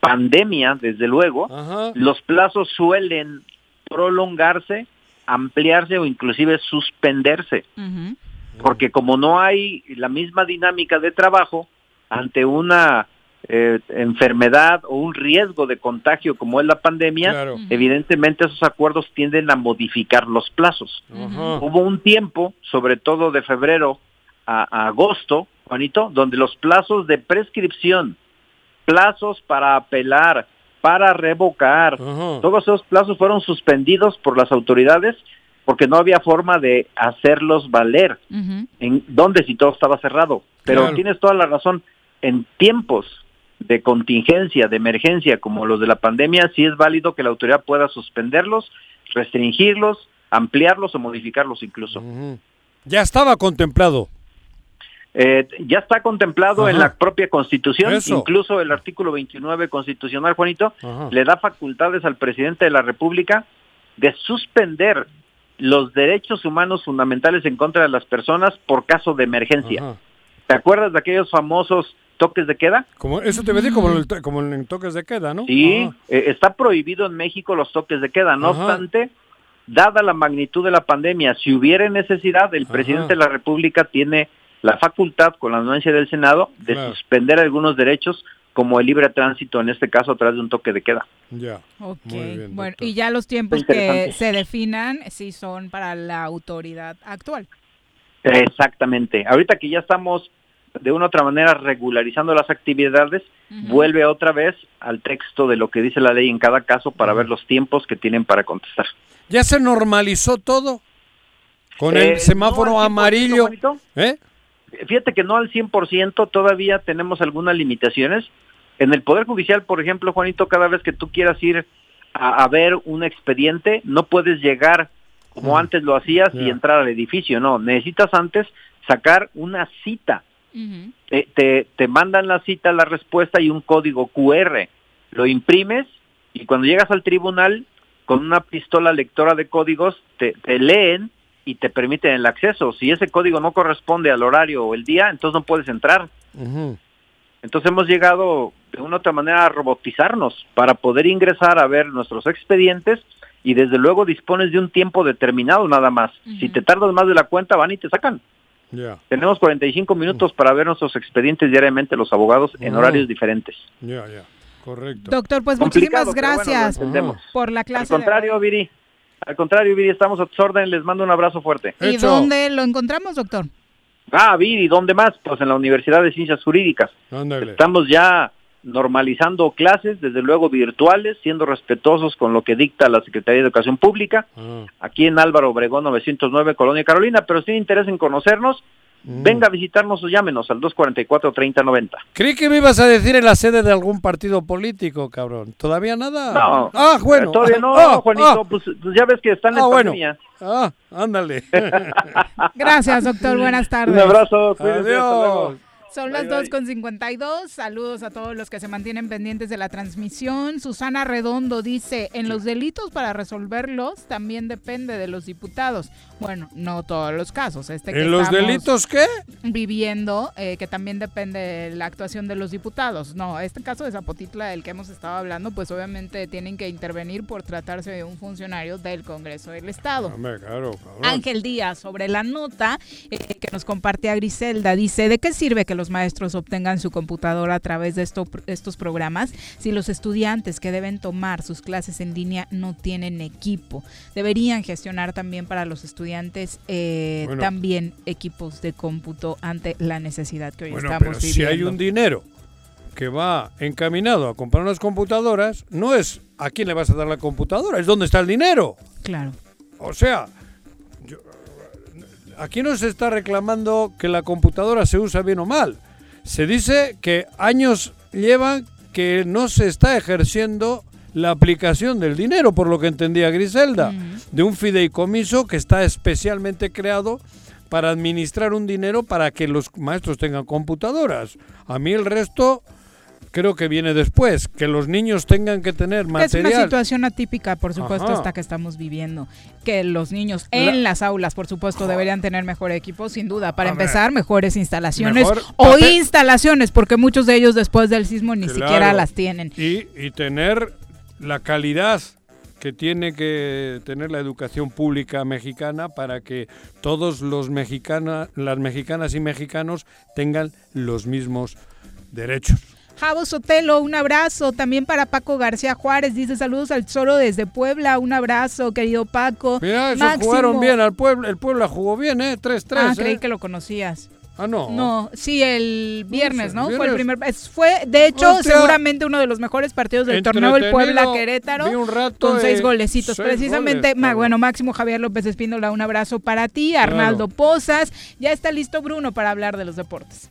pandemia, desde luego, los plazos suelen prolongarse, ampliarse o inclusive suspenderse, porque como no hay la misma dinámica de trabajo ante una eh, enfermedad o un riesgo de contagio como es la pandemia, Claro. evidentemente esos acuerdos tienden a modificar los plazos. Hubo un tiempo, sobre todo de febrero a, a agosto, Juanito, donde los plazos de prescripción, plazos para apelar, para revocar, todos esos plazos fueron suspendidos por las autoridades porque no había forma de hacerlos valer. ¿En dónde si todo estaba cerrado? Pero Claro. tienes toda la razón. En tiempos de contingencia, de emergencia como los de la pandemia, sí es válido que la autoridad pueda suspenderlos, restringirlos, ampliarlos o modificarlos incluso. Ya estaba contemplado. Eh, ya está contemplado en la propia Constitución, Eso. incluso el artículo 29 constitucional, Juanito, Ajá. le da facultades al presidente de la República de suspender los derechos humanos fundamentales en contra de las personas por caso de emergencia. ¿Te acuerdas de aquellos famosos toques de queda? Como, eso te voy a decir como, el- como en toques de queda, ¿no? Sí, Ajá. eh, está prohibido en México los toques de queda. No Ajá. obstante, dada la magnitud de la pandemia, si hubiera necesidad, el presidente de la República tiene la facultad, con la anuencia del Senado, de Claro. suspender algunos derechos, como el libre tránsito, en este caso, a través de un toque de queda. Ya. Ok, Muy bien, bueno, y ya los tiempos que se definan sí son para la autoridad actual. Exactamente. Ahorita que ya estamos de una u otra manera regularizando las actividades, vuelve otra vez al texto de lo que dice la ley en cada caso para ver los tiempos que tienen para contestar. ¿Ya se normalizó todo? Con Eh, el semáforo no al 100%, amarillo. ¿Eh? Fíjate que no al 100%, todavía tenemos algunas limitaciones. En el Poder Judicial, por ejemplo, Juanito, cada vez que tú quieras ir a, a ver un expediente, no puedes llegar como antes lo hacías y entrar al edificio, no. Necesitas antes sacar una cita. Te, te, te mandan la cita, la respuesta y un código QR. Lo imprimes y cuando llegas al tribunal, con una pistola lectora de códigos, te, te leen y te permiten el acceso. Si ese código no corresponde al horario o el día, entonces no puedes entrar. Entonces hemos llegado de una u otra manera a robotizarnos para poder ingresar a ver nuestros expedientes y desde luego dispones de un tiempo determinado nada más. Si te tardas más de la cuenta, van y te sacan. Ya, Tenemos 45 minutos para ver nuestros expedientes diariamente los abogados en Oh. horarios diferentes. ya, ya. Correcto. Doctor, pues Complicado, muchísimas bueno, gracias por la Al clase. de contrario, Viri. Al contrario, Viri, estamos a tus órdenes. Les mando un abrazo fuerte. ¿Y dónde lo encontramos, doctor? Ah, Viri, ¿dónde más? Pues en la Universidad de Ciencias Jurídicas. Ándale. Estamos ya normalizando clases, desde luego virtuales, siendo respetuosos con lo que dicta la Secretaría de Educación Pública, Ah. aquí en Álvaro Obregón 909, Colonia Carolina, pero si tiene interés en conocernos, Mm. venga a visitarnos o llámenos al 244-3090. Creí que me ibas a decir en la sede de algún partido político, cabrón. ¿Todavía nada? No, Ah, bueno. eh, todavía no, Ah, Juanito, ah. pues, pues ya ves que están en Ah, bueno. pandemia. Ah, ándale. Gracias, doctor. Buenas tardes. Un abrazo, cuídense, hasta luego. Son las 2 con 52. Saludos a todos los que se mantienen pendientes de la transmisión. Susana Redondo dice, en los delitos para resolverlos también depende de los diputados. Bueno, no todos los casos. Este que ¿En los delitos qué? Viviendo, eh, que también depende de la actuación de los diputados. No, este caso de Zapotitla del que hemos estado hablando, pues obviamente tienen que intervenir por tratarse de un funcionario del Congreso del Estado. Claro. Ángel Díaz, sobre la nota eh, que nos comparte a Griselda, dice, ¿de qué sirve que los maestros obtengan su computadora a través de esto- estos programas si los estudiantes que deben tomar sus clases en línea no tienen equipo? Deberían gestionar también para los estudiantes eh, Bueno. también equipos de cómputo ante la necesidad que hoy Bueno, estamos pero si viviendo. hay un dinero que va encaminado a comprar unas computadoras, no es a quién le vas a dar la computadora, es dónde está el dinero. Claro. O sea, aquí no se está reclamando que la computadora se usa bien o mal. Se dice que años llevan que no se está ejerciendo la aplicación del dinero, por lo que entendía Griselda, de un fideicomiso que está especialmente creado para administrar un dinero para que los maestros tengan computadoras. A mí el resto creo que viene después, que los niños tengan que tener Es una material. situación atípica, por supuesto, Ajá. esta que estamos viviendo. Que los niños en las aulas, por supuesto, deberían tener mejor equipo, sin duda. Para A ver. empezar, mejores instalaciones Mejor o papel. instalaciones, porque muchos de ellos después del sismo ni Claro. siquiera las tienen. Y, y tener la calidad que tiene que tener la educación pública mexicana para que todos los mexicanas, las mexicanas y mexicanos tengan los mismos derechos. Javo Sotelo, un abrazo. También para Paco García Juárez, dice saludos al Zoro desde Puebla. Un abrazo, querido Paco. Mira, eso jugaron bien al pueblo. El Puebla jugó bien, ¿eh? 3-3. Ah, ¿eh? creí que lo conocías. Ah, no. No, sí, el viernes, ¿no? Fue el primer. fue, de hecho, seguramente uno de los mejores partidos del torneo, el. Puebla Querétaro. Vi un rato, con seis golecitos. seis Precisamente, goles, ma- cabrón. bueno, Máximo Javier López Espíndola, un abrazo para ti. Arnaldo Pozas. Ya está listo Bruno para hablar de los deportes.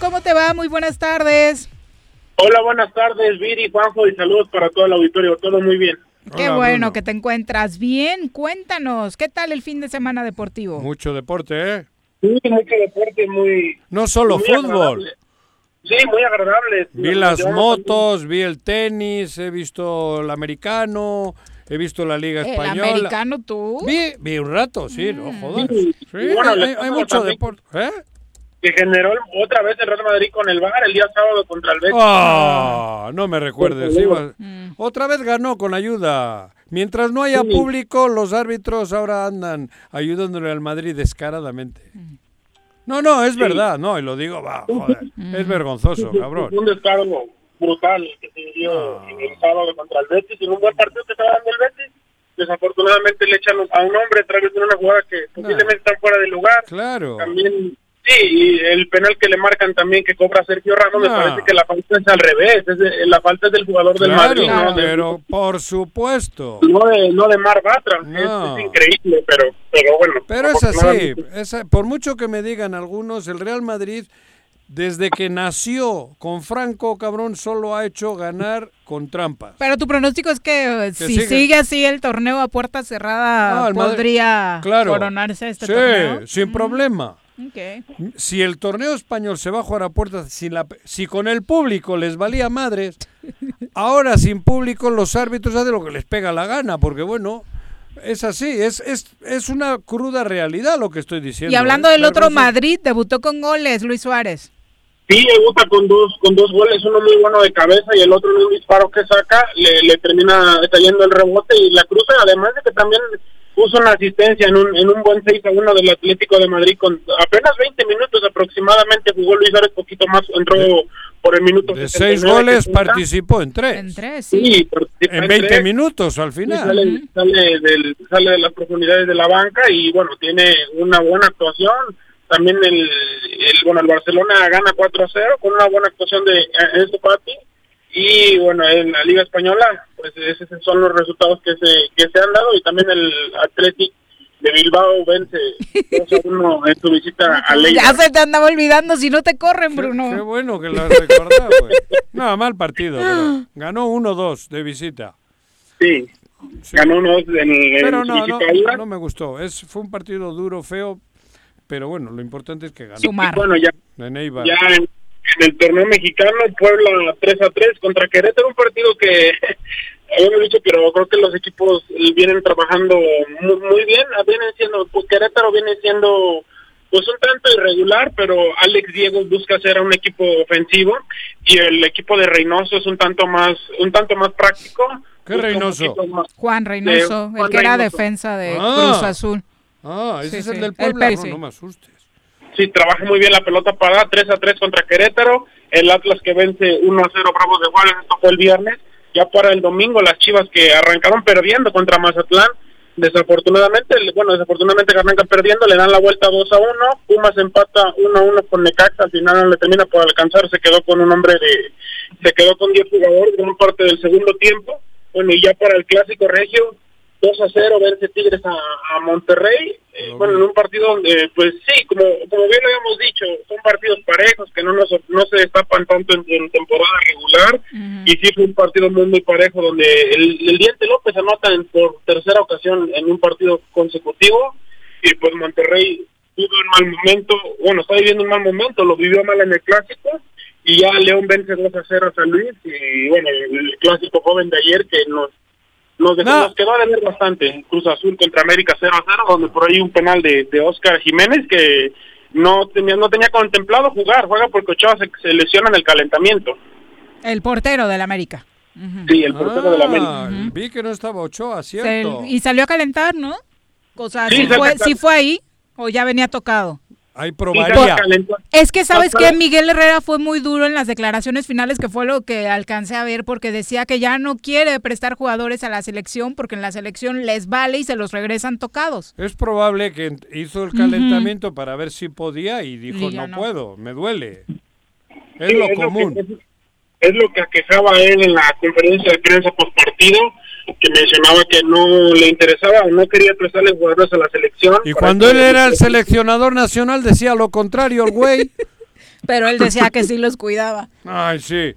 ¿cómo te va? Muy buenas tardes. Hola, buenas tardes, Viri, Juanjo, y saludos para todo el auditorio. Todo muy bien. Qué bueno que te encuentras bien. Cuéntanos, ¿qué tal el fin de semana deportivo? Mucho deporte, ¿eh? Sí, mucho deporte, muy... No solo muy fútbol. agradable. Sí, muy agradable. Vi Nos las motos, vi el tenis, he visto el americano, he visto la Liga ¿El Española. americano tú? Vi, vi un rato, sí, no jodas. Sí, Sí, bueno, hay, hay mucho también- deporte. ¿Eh? Que generó otra vez el Real Madrid con el VAR el día sábado contra el Betis. Ah, no me recuerdes. Favor. Otra vez ganó con ayuda. Mientras no haya Sí. público, los árbitros ahora andan ayudándole al Madrid descaradamente. No, no, es Sí. verdad, no, y lo digo, va, joder, es vergonzoso, cabrón. Un descargo brutal que se dio el sábado contra el Betis, en un buen partido que estaba dando el Betis. Desafortunadamente le echan a un hombre a través de una jugada que posiblemente está fuera de lugar. Claro. También, sí, y el penal que le marcan también que cobra Sergio Ramos, me Ah. parece que la falta es al revés, es de- la falta es del jugador del Madrid, no de, pero por supuesto. no de, no de Mar Batra. Es- No. Es, increíble, pero, pero bueno. Pero es así, es- por mucho que me digan algunos, el Real Madrid, desde que nació con Franco, cabrón, solo ha hecho ganar con trampas. Pero tu pronóstico es que, eh, Que si sigue así el torneo a puerta cerrada, Madrid- podría Claro. coronarse este sí, torneo. sin problema. Si el torneo español se va a jugar a puertas, sin la, si con el público les valía madres, ahora sin público los árbitros hacen lo que les pega la gana, porque bueno, es así, es, es, es una cruda realidad lo que estoy diciendo. Y hablando ¿eh? del otro. Madrid, debutó con goles, Luis Suárez. Sí, debuta con dos, con dos goles, uno muy bueno de cabeza y el otro en un disparo que saca, le, le termina cayendo el rebote y la cruza, además de que también puso una asistencia en un, en un buen 6 a 1 del Atlético de Madrid con apenas 20 minutos aproximadamente, jugó Luis Suárez poquito más, entró por el minuto De 69, seis goles 70. participó en tres. En tres, Sí, participa En en 20 tres. minutos al Sí, final. sale, sale, del, sale de las profundidades de la banca y bueno, tiene una buena actuación. También el, el bueno el Barcelona gana 4 a 0 con una buena actuación de Enzo Fati y bueno en la Liga Española pues esos son los resultados que se que se han dado y también el Athletic de Bilbao vence 2 a 1 en su visita a Leibar. Ya se te andaba olvidando si no te corren, Bruno. Qué bueno que lo has recordado, güey. No, mal partido, pero ganó 1-2 de visita. Sí, ganó uno en, en Pero no, no, visita Eibar. no me gustó. Es, fue un partido duro, feo, pero bueno, lo importante es que ganó. Y bueno, ya En Eibar. ya en, en el torneo mexicano, Puebla 3 a 3 contra Querétaro, un partido que habíamos dicho, pero creo que los equipos vienen trabajando muy, muy bien, vienen siendo, pues Querétaro viene siendo pues un tanto irregular, pero Alex Diego busca ser un equipo ofensivo y el equipo de Reynoso es un tanto más un tanto más práctico. ¿Qué Reynoso? más- Juan Reynoso, el Juan que era defensa de Ah. Cruz Azul. Ah, ese Sí, es sí. el del El Puebla. Pep, no, me asustes. Sí, trabaja muy bien la pelota parada, 3 a 3 contra Querétaro. El Atlas que vence 1 a 0 Bravos de Juárez, esto fue el viernes. Ya para el domingo, las chivas que arrancaron perdiendo contra Mazatlán. Desafortunadamente, bueno, desafortunadamente que arrancan perdiendo, le dan la vuelta 2 a 1. Pumas empata 1 a 1 con Necaxa, al final no le termina por alcanzar, se quedó con un hombre de. Se quedó con 10 jugadores, gran parte del segundo tiempo. Bueno, y ya para el clásico regio, 2 a 0 vence Tigres a, a Monterrey. Eh, bueno, en un partido donde, pues sí, como, como bien lo habíamos dicho, son partidos parejos que no, nos, no se destapan tanto en, en temporada regular. Y sí fue un partido muy, muy parejo donde el, el Diente López anota en, por tercera ocasión en un partido consecutivo. Y pues Monterrey vive un mal momento, bueno, está viviendo un mal momento, lo vivió mal en el clásico. y ya León vence 2 a 0 a San Luis y bueno, el clásico joven de ayer que nos nos, dejó- No. nos quedó a deber bastante. Cruz Azul contra América 0 a 0, donde por ahí un penal de, de Oscar Jiménez que no tenía no tenía contemplado jugar, juega porque Ochoa se, se lesiona en el calentamiento. El portero del América. Sí, el portero de la Ah, América. Vi que no estaba Ochoa, Se- cierto. y salió a calentar, ¿no? O sea, Sí, si se fue, sí fue ahí o ya venía tocado. Ahí probaría. Es que sabes que Miguel Herrera fue muy duro en las declaraciones finales, que fue lo que alcancé a ver, porque decía que ya no quiere prestar jugadores a la selección porque en la selección les vale y se los regresan tocados. Es probable que hizo el calentamiento para ver si podía y dijo, Y no, no. puedo, me duele. Es Sí, lo común. es, es lo que aquejaba él en la conferencia de prensa post partido, que mencionaba que no le interesaba o no quería prestarle jugadores a la selección. Y cuando él era el seleccionador nacional decía lo contrario, el güey. Pero él decía que sí los cuidaba. Ay, sí.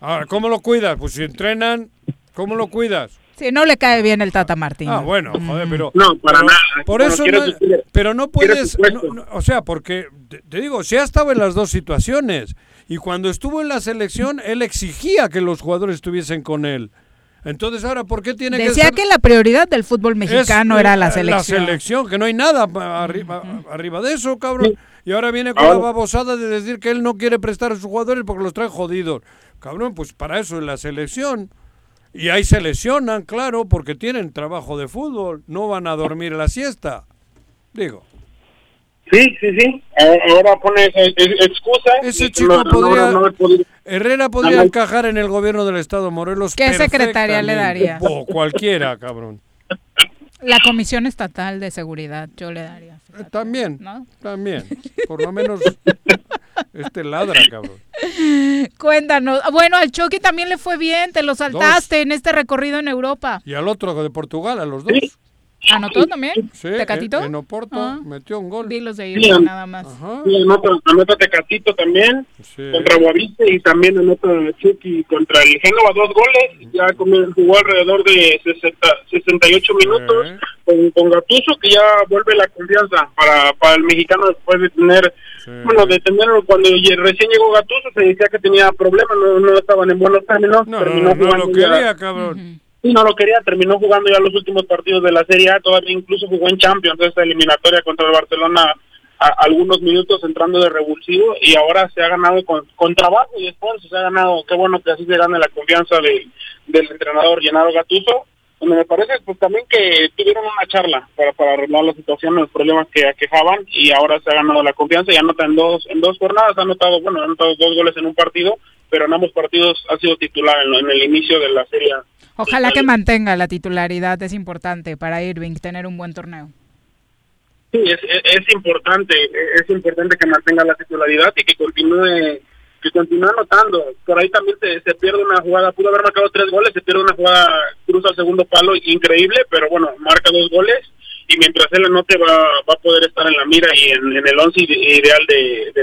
Ahora, ¿cómo lo cuidas? Pues si entrenan, ¿cómo lo cuidas? Sí, no le cae bien el Tata Martín. Ah, bueno, joder, pero... No, para pero- nada. Por eso no- pero no puedes... no- no, o sea, porque, te, te digo, si ha estado en las dos situaciones. Y cuando estuvo en la selección, él exigía que los jugadores estuviesen con él. Entonces, ahora, ¿por qué tiene que Decía que la prioridad del fútbol mexicano es era la La selección. selección, que no hay nada arriba, arriba de eso, cabrón. Y ahora viene con Ahora- la babosada de decir que él no quiere prestar a sus jugadores porque los trae jodidos. Cabrón, pues para eso es la selección. Y ahí se lesionan, claro, porque tienen trabajo de fútbol. No van a dormir la siesta. Digo. Sí, sí, sí. Ahora- Ahora pone esa ex- excusa. Ese chico no- no- podría- no Herrera podría Además- encajar en el gobierno del Estado Morelos. ¿Qué secretaria le daría? O cualquiera, cabrón. La Comisión Estatal de Seguridad, yo le daría. Eh, También, ¿no? también. Por lo menos este ladra, cabrón. Cuéntanos. Bueno, al Chucky también le fue bien, te lo saltaste en este recorrido en Europa. Y al otro de Portugal, a los dos. ¿Anotó también? Sí, ¿Tecatito? En, en Oporto Ah. metió un gol. Vi los de Sí, Irma an- nada más. Sí, anota, anota Tecatito también Sí. contra Boavista y también anota Chucky contra el Génova dos goles. Ya jugó alrededor de 60, 68 minutos Eh. con, con Gattuso que ya vuelve la confianza para, para el mexicano después de tener, bueno, de tenerlo cuando recién llegó Gattuso se decía que tenía problemas, no, no estaban en buenos términos. No, terminó no, no jugando lo ya- quería, cabrón. Sí, no lo quería, terminó jugando ya los últimos partidos de la Serie A, todavía incluso jugó en Champions, esta eliminatoria contra el Barcelona algunos minutos entrando de revulsivo y ahora se ha ganado con, con trabajo y esfuerzo, se ha ganado, qué bueno que así se gane la confianza de- del entrenador Gennaro Gattuso, donde me parece pues también que tuvieron una charla para, para arreglar la situación, los problemas que aquejaban y ahora se ha ganado la confianza y anota en dos, en dos jornadas, ha anotado, bueno, ha anotado dos goles en un partido, pero en ambos partidos ha sido titular en, en el inicio de la Serie. Ojalá que mantenga la titularidad, es importante para Irving tener un buen torneo. Sí, es, es, importante, es importante que mantenga la titularidad y que continúe que continúe anotando. Por ahí también se, pierde una jugada, pudo haber marcado tres goles, se pierde una jugada, cruza al segundo palo, increíble, pero bueno, marca dos goles y mientras él anote va, va a poder estar en la mira y en, el once ide- ideal de, de.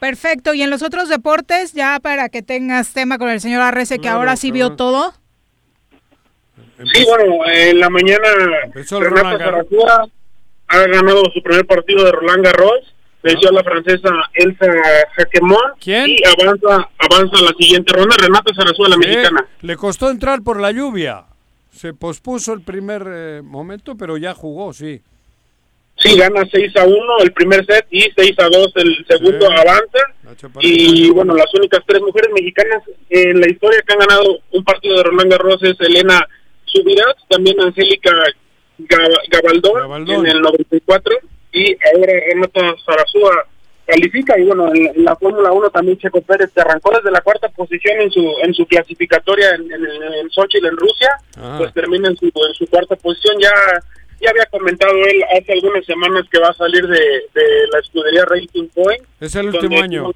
Perfecto, y en los otros deportes, ya para que tengas tema con el señor Arrece, que Claro, ahora sí vio todo. Sí, bueno, en la mañana Renata. Zarazúa ha ganado su primer partido de Roland Garros, venció a la francesa Elsa Jaquemón ¿Quién? y avanza avanza a la siguiente ronda. Renata Zarazúa, la mexicana. le costó entrar por la lluvia. Se pospuso el primer eh, momento, pero ya jugó, sí. Sí, gana 6 a 1 el primer set y 6 a 2 el segundo Sí. avanza. Y bueno, las únicas tres mujeres mexicanas en la historia que han ganado un partido de Roland Garros es Elena Subirat, también Angélica Gab- Gabaldón, Gabaldón. en el 94 y ahora Renata Zarazúa califica y bueno, en, en la Fórmula 1 también Checo Pérez que arrancó desde la cuarta posición en su en su clasificatoria en, en, en Sochi, en Rusia, Ah. pues termina en su, en su cuarta posición ya ya había comentado él hace algunas semanas que va a salir de, de la escudería Racing Point. Es el último año.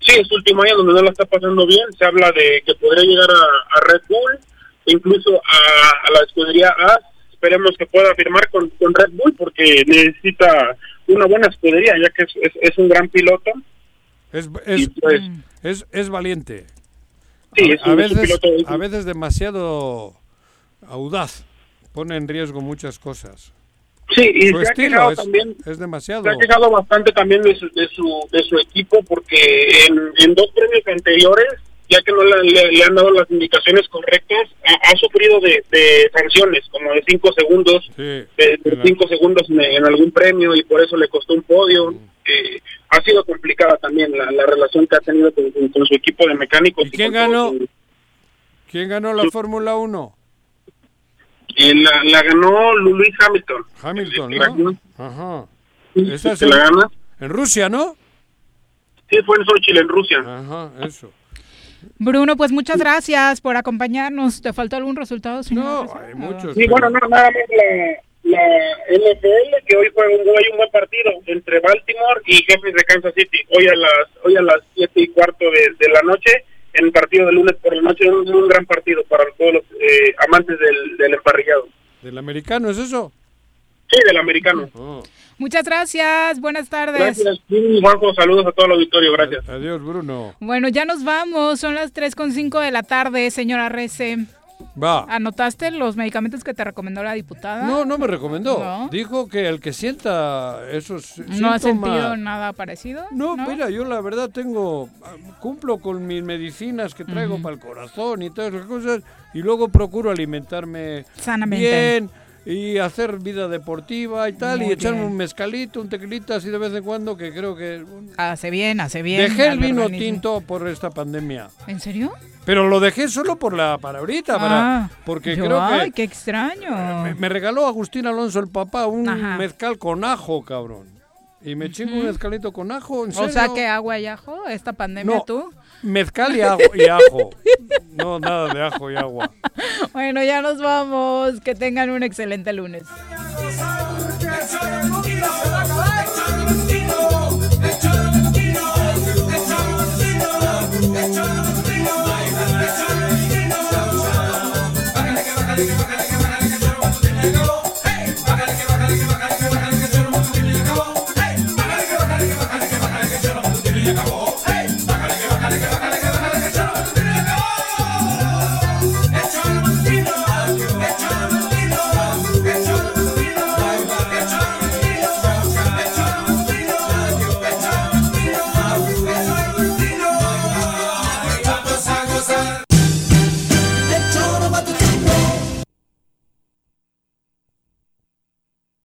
Sí, es su último año donde no la está pasando bien. Se habla de que podría llegar a, a Red Bull, incluso a, a la escudería A. Esperemos que pueda firmar con, con Red Bull porque necesita una buena escudería, ya que es, es, es un gran piloto. Es, es, pues- es, es valiente. Sí, a, es a un- un veces, piloto a veces demasiado audaz. Pone en riesgo muchas cosas. Sí, y Su se ha quejado es, también es demasiado. se ha quejado bastante también de su, de su, de su equipo porque en, en dos premios anteriores, ya que no le, le- le han dado las indicaciones correctas, ha, ha sufrido de, de sanciones, como de cinco segundos, de, de cinco segundos en, en algún premio y por eso le costó un podio. Eh, ha sido complicada también la, la relación que ha tenido con, con- con su equipo de mecánicos. quién con todo ganó? ¿Quién ganó la Fórmula 1? Eh, la, la ganó Lewis Hamilton. Hamilton. Ajá. Sí, Esa es se la en- gana. En Rusia, ¿no? Sí, fue en Sochi, en Rusia. Ajá, eso. Bruno, pues muchas gracias por acompañarnos. ¿Te faltó algún resultado? No, hay muchos. Sí, bueno, no, nada más la, la NFL, que hoy fue un, hay un buen partido entre Baltimore y Jefes de Kansas City. Hoy a las hoy a las siete y cuarto de, de la noche, en el partido de lunes por la noche, un, un gran partido para todos los eh, amantes del, del emparrillado. ¿Del americano es eso? Sí, del americano. Muchas gracias. Buenas tardes. Gracias, Juanjo. Saludos a todo el auditorio. Gracias. Adiós, Bruno. Bueno, ya nos vamos. Son las 3.5 de la tarde, señora Rece. Va. ¿Anotaste los medicamentos que te recomendó la diputada? No, no me recomendó. No. Dijo que el que sienta esos ¿No síntomas- sentido nada parecido? No, mira, yo la verdad tengo, cumplo con mis medicinas que traigo para el corazón y todas esas cosas y luego procuro alimentarme Sanamente. bien y hacer vida deportiva y tal Muy y echarme bien. un mezcalito, un tequilita así de vez en cuando que creo que... Hace bien, hace bien. Dejé el vino organismo. tinto por esta pandemia. ¿En serio? Pero lo dejé solo por la palabrita, ah, para, porque creo que... ¡Ay, qué extraño! Me, regaló Agustín Alonso el papá un mezcal con ajo, cabrón. Y me chingo un mezcalito con ajo, ¿en serio? O sea, que agua y ajo, esta pandemia tú. Mezcal y ajo, y ajo. No, nada de ajo y agua. Bueno, ya nos vamos. Que tengan un excelente lunes. bájale, que bájale, que bájale, que todo el mundo te largó.